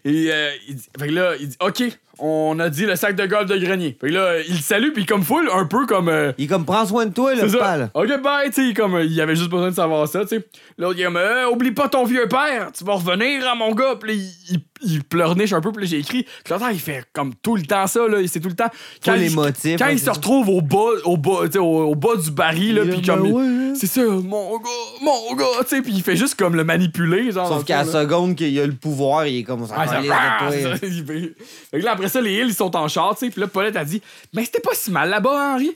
Et euh, il dit, fait que là, il dit OK, on a dit le sac de golf de grenier. Fait que là, il le salue, puis comme full, un peu comme. euh, Il est comme, prends soin de toi, c'est le ça. pal. OK, bye, tu sais, comme euh, il avait juste besoin de savoir ça, tu sais. L'autre, il est comme, Euh, oublie pas ton vieux père, tu vas revenir à mon gars. Puis là, il, il, il pleurniche un peu, puis là, j'ai écrit. Clotaire, il fait comme tout le temps ça, là, c'est tout le temps. Tous les il- motifs, Quand hein, il c'est se ça. retrouve au bas, au bas, tu sais, au, au bas du baril, là, Il est puis là, comme. ben il- ouais, hein. c'est ça, mon gars, mon gars, tu sais, puis il fait juste comme le manipuler, genre. dans Sauf le qu'à la fond, là. seconde qu'il a le pouvoir, il est comme, ça ah, de toi. fait- que là, après ça, les Hills, ils sont en char, tu sais. Puis là, Paulette a dit Mais c'était pas si mal là-bas, Henri.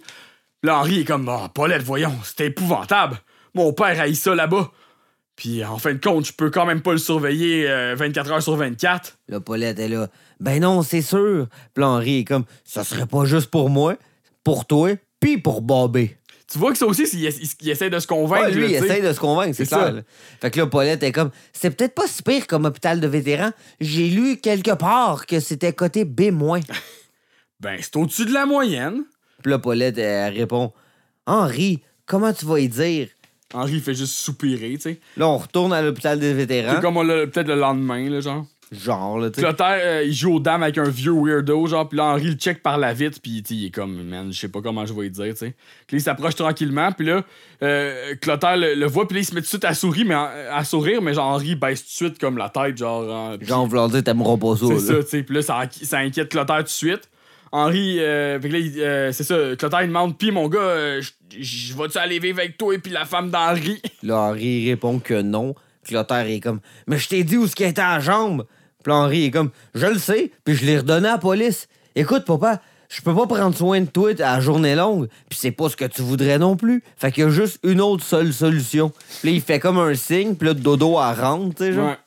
Là, Henri est comme Ah, Paulette, voyons, c'était épouvantable. Mon père haït ça là-bas. Puis en fin de compte, je peux quand même pas le surveiller euh, 24 heures sur 24. Là, Paulette est là. Ben non, c'est sûr. Puis là, Henri est comme, ça serait pas juste pour moi, pour toi, puis pour Bobby. Tu vois que ça aussi, il, il- il essaie de se convaincre. Ouais, lui, il essaie de se convaincre, c'est clair. ça. là. Fait que là, Paulette est comme, c'est peut-être pas si pire comme hôpital de vétérans. J'ai lu quelque part que c'était côté B-. Ben, c'est au-dessus de la moyenne. Puis là, Paulette, elle répond, Henri, comment tu vas y dire? Henri il fait juste soupirer, tu sais. Là, on retourne à l'hôpital des vétérans. C'est comme peut-être le lendemain, là, genre. Genre, là, tu. Clotaire, euh, il joue aux dames avec un vieux weirdo, genre, puis là, Henri le check par la vitre, puis il est comme, man, je sais pas comment je vais lui dire, tu sais. Puis là, il s'approche tranquillement, puis là, euh, Clotaire le, le voit, puis là, il se met tout de suite à sourire, mais à sourire, mais genre, Henri baisse tout de suite comme la tête, genre. en- puis Genre, voulant dire, t'aimeras pas ça. c'est ça, tu sais. Puis là, ça, ça inquiète Clotaire tout de suite. Henri, euh, euh, c'est ça, Clotaire, il demande, puis mon gars, euh, je je vais-tu aller vivre avec toi et puis la femme d'Henri? Là, Henri répond que non. Clotaire est comme, mais je t'ai dit où ce qui était à la jambe. Puis Henri est comme, je le sais, puis je l'ai redonné à la police. Écoute, papa, je peux pas prendre soin de toi à la journée longue, puis c'est pas ce que tu voudrais non plus. Fait qu'il y a juste une autre seule solution. Puis là, il fait comme un signe, puis là, Dodo, elle rentre, tu sais, genre. Ouais.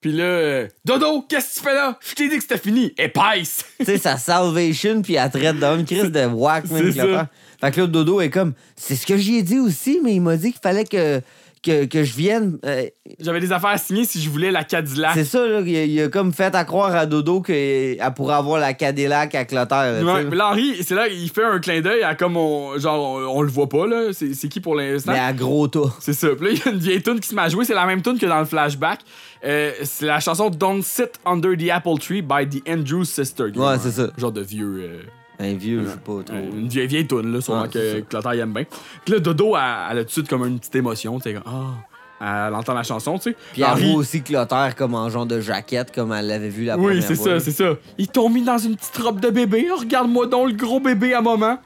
Puis là, euh, Dodo, qu'est-ce que tu fais là? Je t'ai dit que c'était fini. Épaisse! tu sais, sa salvation, puis elle traite d'un crise de whack, ça. Fait que là, Dodo est comme, c'est ce que j'y ai dit aussi, mais il m'a dit qu'il fallait que, que, que je vienne. euh, J'avais des affaires à signer si je voulais la Cadillac. C'est ça, là, il, a, il a comme fait à croire à Dodo qu'elle pourrait avoir la Cadillac à Clotaire. là, Ouais, tu sais. mais là, Henri, c'est là, il fait un clin d'œil à comme on. Genre, on, on le voit pas, là. C'est c'est qui pour l'instant? mais à gros tas. C'est ça. Puis là, il y a une vieille tune qui se met à jouer. C'est la même tune que dans le flashback. Euh, c'est la chanson Don't Sit Under the Apple Tree by the Andrews Sisters. Ouais, c'est ça. Genre de vieux. euh, Un vieux, je sais pas trop. une vieille, vieille tune, là, sûrement c'est que. Clotaire aime bien. Puis là, Dodo, elle, elle a tout de suite comme une petite émotion. Tu sais, comme, ah. Elle entend la chanson, tu sais. Puis elle voit aussi Clotaire comme en genre de jaquette, comme elle l'avait vu la Oui, première c'est fois. ça, c'est ça. Ils t'ont mis dans une petite robe de bébé. Oh, Regarde-moi donc le gros bébé à moment.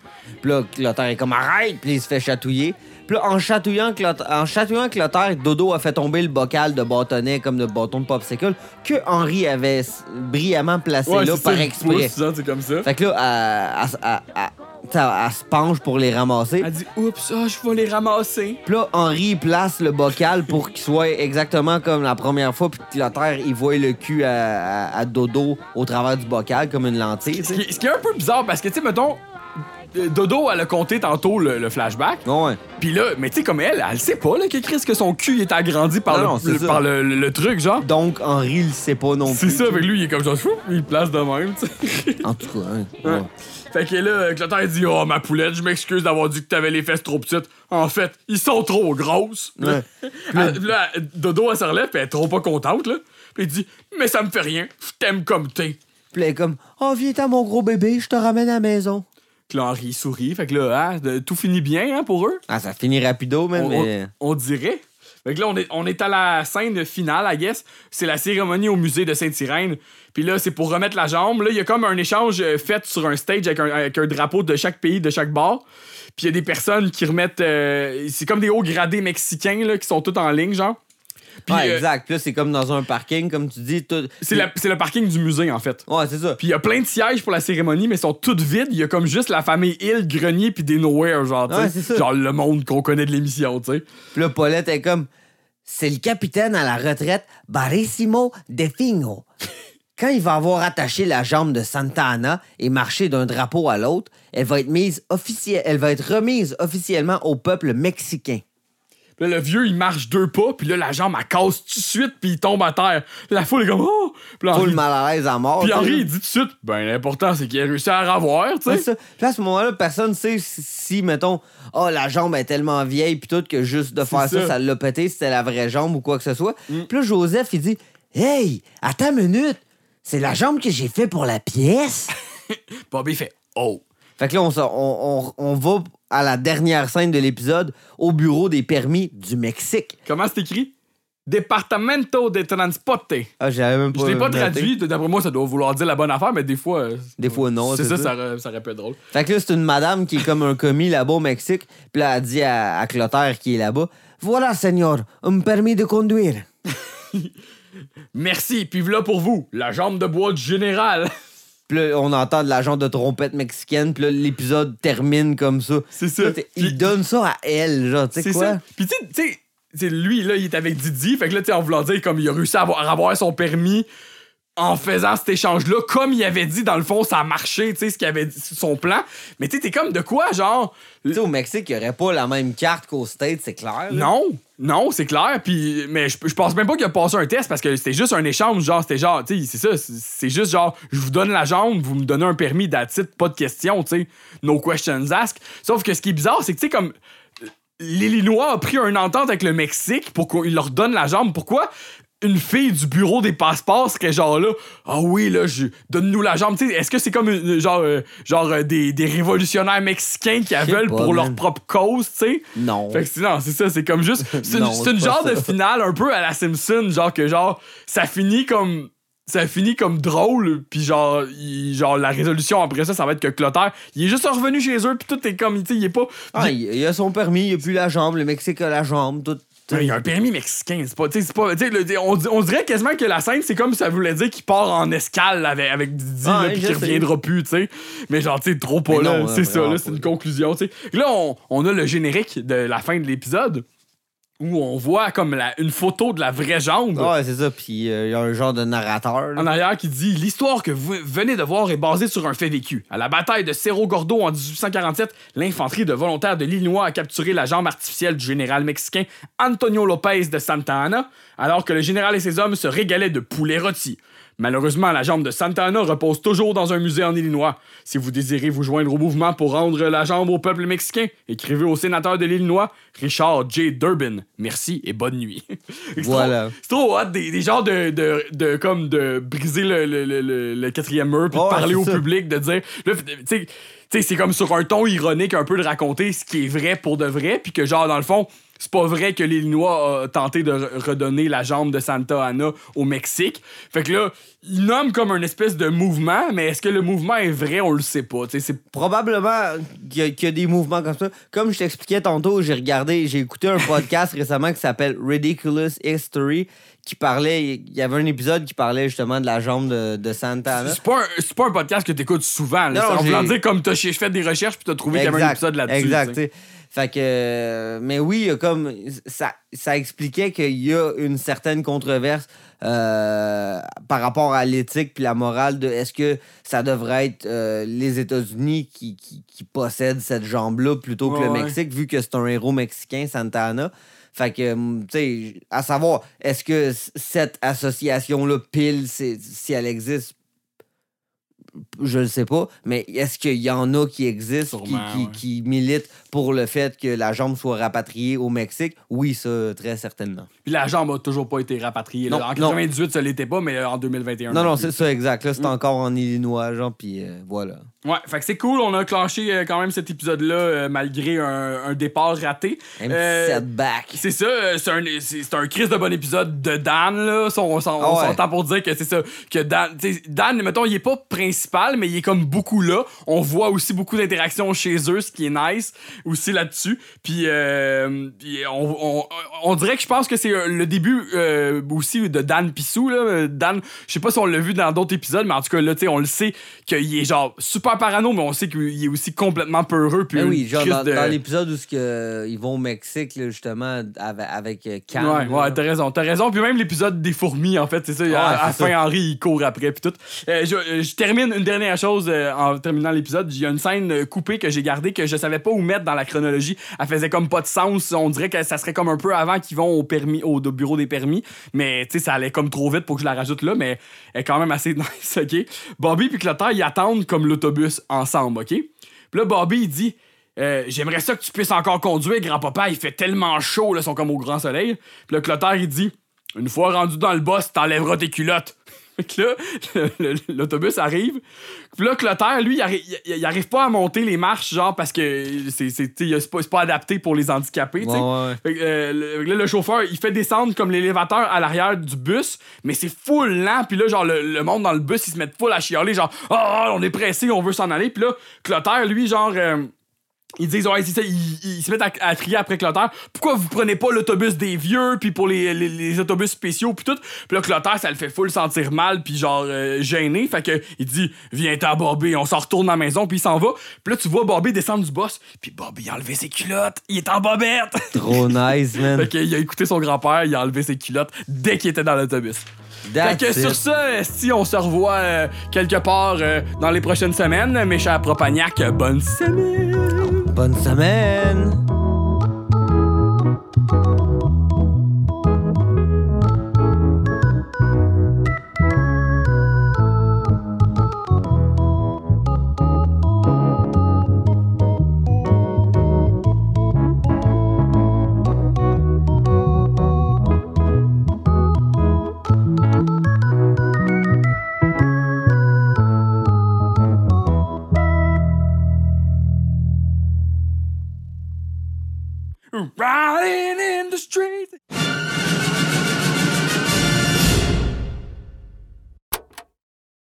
Puis là, Clotaire est comme arrête, puis il se fait chatouiller. Puis là, en chatouillant, Clot- en chatouillant Clotaire, Dodo a fait tomber le bocal de bâtonnet comme de bâton de popsicle que Henri avait brillamment placé là par ça, exprès. pousse, ça, c'est comme ça. Fait que là, elle- se penche pour les ramasser. Elle dit Oups, ah, je vais les ramasser. Puis là, Henri place le bocal pour qu'il soit exactement comme la première fois, puis que Clotaire, il voit le cul à, à- à Dodo au travers du bocal, comme une lentille. Ce qui, ce qui est un peu bizarre parce que, tu sais, mettons, Dodo, elle a compté tantôt le, le flashback. Ouais. Puis là, mais tu sais, comme elle, elle sait pas là, que Chris, que son cul est agrandi par, Non, le, non, c'est le- ça. par le, le- le truc, genre. Donc, Henri, il sait pas non C'est plus. ça, avec lui, il est comme genre, fou, il place de même, tu sais. En tout cas, hein. Ouais. Fait que là, Clotaire dit Oh, ma poulette, je m'excuse d'avoir dit que t'avais les fesses trop petites. En fait, ils sont trop grosses. Ouais. Elle- là, Dodo, elle se relève, puis elle est trop pas contente, là. Puis il dit Mais ça me fait rien, je t'aime comme t'es. Puis là, elle est comme, oh, viens t'as mon gros bébé, je te ramène à la maison. Puis là, Henri sourit. Fait que là, hein, tout finit bien hein, pour eux. Ah, ça finit rapido, man, on, mais. on- on dirait. Fait que là, on est, on est à la scène finale, I guess. C'est la cérémonie au musée de Sainte-Irène. Puis là, c'est pour remettre la jambe. Là, il y a comme un échange euh, fait sur un stage avec un, avec un drapeau de chaque pays, de chaque bar. Puis il y a des personnes qui remettent. euh, c'est comme des hauts gradés mexicains là, qui sont tous en ligne, genre. Puis ouais, euh, exact. Puis là, c'est comme dans un parking, comme tu dis. Tout... c'est, la- c'est le parking du musée, en fait. Ouais, c'est ça. Puis il y a plein de sièges pour la cérémonie, mais ils sont toutes vides. Il y a comme juste la famille Hill, Grenier, puis des Nowhere, genre. Ouais, c'est ça. Genre le monde qu'on connaît de l'émission, tu sais. Puis là, Paulette est comme, c'est le capitaine à la retraite, Barissimo De Fino. Quand il va avoir attaché la jambe de Santa Ana et marché d'un drapeau à l'autre, elle va être mise officielle, elle va être remise officiellement au peuple mexicain. Là, le vieux, il marche deux pas, puis là, la jambe, elle casse tout de suite, puis il tombe à terre. La foule est comme, oh! Puis là, Henri, mal à l'aise à mort. puis. Henri, il dit tout de suite, ben, l'important, c'est qu'il a réussi à la revoir, tu sais. Puis à ce moment-là, personne sait si, si, mettons, oh, la jambe est tellement vieille, puis tout, que juste de faire ça, ça. Mm. l'a pété, c'était la vraie jambe ou quoi que ce soit. Puis là, Joseph, il dit, Hey, attends une minute, c'est la jambe que j'ai fait pour la pièce. Bobby fait, oh. Fait que là, on, on, on- on va à la dernière scène de l'épisode, au bureau des permis du Mexique. Comment c'est écrit? Departamento de Transporte. Ah, j'avais même pas. Je l'ai pas traduit, d'après moi, ça doit vouloir dire la bonne affaire, mais des fois. euh, Des fois, non, C'est ça, ça. ça, ça aurait pu être drôle. Fait que là, c'est une madame qui est comme un commis là-bas au Mexique. Puis là, elle dit à, à Clotaire qui est là-bas Voilà, Seigneur, un permis de conduire. Merci, puis voilà pour vous, la jambe de bois du général. Puis là, on entend de la genre de trompette mexicaine. Puis là, l'épisode termine comme ça. C'est ça. Là, il donne ça à elle, genre, tu sais C'est quoi? ça. Puis tu sais- lui, là, il est avec Didi. Fait que là, tu sais, en voulant dire, comme il a réussi à avoir, à avoir son permis en faisant cet échange-là, comme il avait dit, dans le fond, ça a marché, tu sais, ce qu'il avait dit, son plan. Mais tu sais, t'es comme de quoi, genre? Tu sais, au Mexique, il n'y aurait pas la même carte qu'au States, c'est clair. là. Non, non, c'est clair. Puis, mais je, pense même pas qu'il a passé un test parce que c'était juste un échange. Genre, c'était genre, tu sais, c'est ça. c'est- juste genre, je vous donne la jambe, vous me donnez un permis d'attitude, pas de questions, tu sais. No questions asked. Sauf que ce qui est bizarre, c'est que, tu sais, comme. L'Illinois a pris une entente avec le Mexique pour qu'il leur donne la jambe. Pourquoi? Une fille du bureau des passeports serait genre là, ah oui, là, je, donne-nous la jambe. Tu sais, Est-ce que c'est comme une- genre, euh, genre euh, des, des révolutionnaires mexicains qui veulent pour leur propre cause, tu sais? Non. Fait que c'est- non, c'est ça, c'est comme juste. C'est une, une genre ça. de finale un peu à la Simpson, genre que genre, ça finit comme. Ça finit comme drôle, puis genre, il- genre, la résolution après ça, ça va être que Clotaire, il est juste revenu chez eux, puis tout est comme, tu sais, il est pas. Ah, il, il a son permis, il a plus la jambe, le Mexique a la jambe, tout. Il y a un permis mexicain, c'est pas. Pas. le- on, di- on dirait quasiment que la scène, c'est comme ça voulait dire qu'il part en escale avec, avec Didi, Ah, puis qu'il reviendra plus, tu sais. Mais genre, tu sais, trop pas là. c'est ça, c'est une conclusion, tu sais. Là, on, on a le générique de la fin de l'épisode où on voit comme la- une photo de la vraie jambe. Ouais, c'est ça. Puis euh, il y a un genre de narrateur. là. En arrière qui dit L'histoire que vous venez de voir est basée sur un fait vécu. À la bataille de Cerro Gordo en 1847, l'infanterie de volontaires de l'Illinois a capturé la jambe artificielle du général mexicain Antonio Lopez de Santa Ana, alors que le général et ses hommes se régalaient de poulet rôti. Malheureusement, la jambe de Santa Ana repose toujours dans un musée en Illinois. Si vous désirez vous joindre au mouvement pour rendre la jambe au peuple mexicain, écrivez au sénateur de l'Illinois, Richard J. Durbin. Merci et bonne nuit. C'est trop- Voilà. C'est trop hot, des, des genres de, de, de- comme de briser le, le, le- le- quatrième mur, puis de parler au ça. public, de dire, là, c'est comme sur un ton ironique un peu de raconter ce qui est vrai pour de vrai, puis que genre, dans le fond, c'est pas vrai que l'Illinois a tenté de re- redonner la jambe de Santa Ana au Mexique. Fait que là, il nomme comme un espèce de mouvement, mais est-ce que le mouvement est vrai? On le sait pas. C'est Probablement qu'il y, a- qu'il y a des mouvements comme ça. Comme je t'expliquais tantôt, j'ai regardé, j'ai écouté un podcast récemment qui s'appelle Ridiculous History, qui parlait. Il y avait un épisode qui parlait justement de la jambe de, de Santana. C'est pas, pas un podcast que t'écoutes souvent. Là. Non, en voulant dire comme t'as ch- fait des recherches puis t'as trouvé qu'il y avait un épisode là-dessus. Exact, Fait que. mais oui, comme. Ça, ça expliquait qu'il y a une certaine controverse euh, par rapport à l'éthique puis la morale de est-ce que ça devrait être euh, les États-Unis qui, qui, qui possèdent cette jambe-là plutôt que Ouais, le ouais. Mexique, vu que c'est un héros mexicain, Santana. Fait que, hum, tu sais, à savoir, est-ce que cette association-là, pile, si elle existe, je ne sais pas, mais est-ce qu'il y en a qui existent, qui, Sûrement, qui- ouais. qui militent pour le fait que la jambe soit rapatriée au Mexique? Oui, ça, très certainement. Puis la jambe a toujours pas été rapatriée. Non, en non. 98, ça l'était pas, mais euh, en 2021. Non, non, c'est ça, exact. Là, c'est Mm. encore en Illinois, genre, puis euh, voilà. Ouais, fait que c'est cool. On a clenché euh, quand même cet épisode-là euh, malgré un, un départ raté. Un petit setback. C'est ça, c'est un, c'est un crise de bon épisode de Dan, là. On, on Ah ouais. s'entend pour dire que c'est ça. Que Dan, Dan, mettons, il est pas principal, mais il est comme beaucoup là. On voit aussi beaucoup d'interactions chez eux, ce qui est nice aussi là-dessus. Puis, euh, puis on, on, on dirait que je pense que c'est euh, le début euh, aussi de Dan Pissou, là. Dan, je sais pas si on l'a vu dans d'autres épisodes, mais en tout cas, là, tu sais, on le sait qu'il est genre super parano, mais on sait qu'il est aussi complètement peureux. Puis Ben oui, genre dans, de- dans l'épisode où que, ils vont au Mexique, là, justement, avec, avec Cam. Ouais, ouais, t'as raison, t'as raison. Puis même l'épisode des fourmis, en fait, c'est ça. à, Ouais, à fin, ça. Henri, il court après, puis tout. Euh, je, je termine une dernière chose euh, en terminant l'épisode. Il y a une scène euh, coupée que j'ai gardée que je savais pas où mettre dans la chronologie. Elle faisait comme pas de sens. On dirait que ça serait comme un peu avant qu'ils vont au permis, au, au bureau des permis. Mais tu sais, ça allait comme trop vite pour que je la rajoute là, mais elle est quand même assez nice, ok? Bobby puis Clotaire, ils attendent comme l'autobus ensemble, ok? Puis là, Bobby, dit. Euh, J'aimerais ça que tu puisses encore conduire, grand-papa. Il fait tellement chaud, là, ils sont comme au grand soleil. Puis le Clotaire, il dit Une fois rendu dans le boss, t'enlèveras tes culottes. Fait que là, l'autobus arrive. Puis là, Clotaire, lui, il il arrive pas à monter les marches, genre, parce que c'est pas, pas adapté pour les handicapés, tu sais. Ouais, ouais, ouais. Fait que, euh, le, là, le chauffeur, il fait descendre comme l'élévateur à l'arrière du bus, mais c'est full lent. Puis là, genre, le, le monde dans le bus, ils se mettent full à chialer, genre, ah, on est pressé, on veut s'en aller. Puis là, Clotaire, lui, genre. euh, ils disent, ouais, c'est ça, ils, ils se mettent à, à crier après Clotaire. Pourquoi vous prenez pas l'autobus des vieux, puis pour les, les, les autobus spéciaux, puis tout? Puis là, Clotaire, ça le fait full sentir mal, puis genre euh, gêné. Fait que il dit, viens t'en Bobby, on s'en retourne à la maison, puis il s'en va. Puis là, tu vois Bobby descendre du boss, puis Bobby a enlevé ses culottes, il est en bobette. Trop nice, man. fait qu'il a écouté son grand-père, il a enlevé ses culottes dès qu'il était dans l'autobus. That's fait que sur ça, si on se revoit euh, quelque part euh, dans les prochaines semaines, mes chers Propagnac, bonne semaine! Bonne semaine! riding in the streets.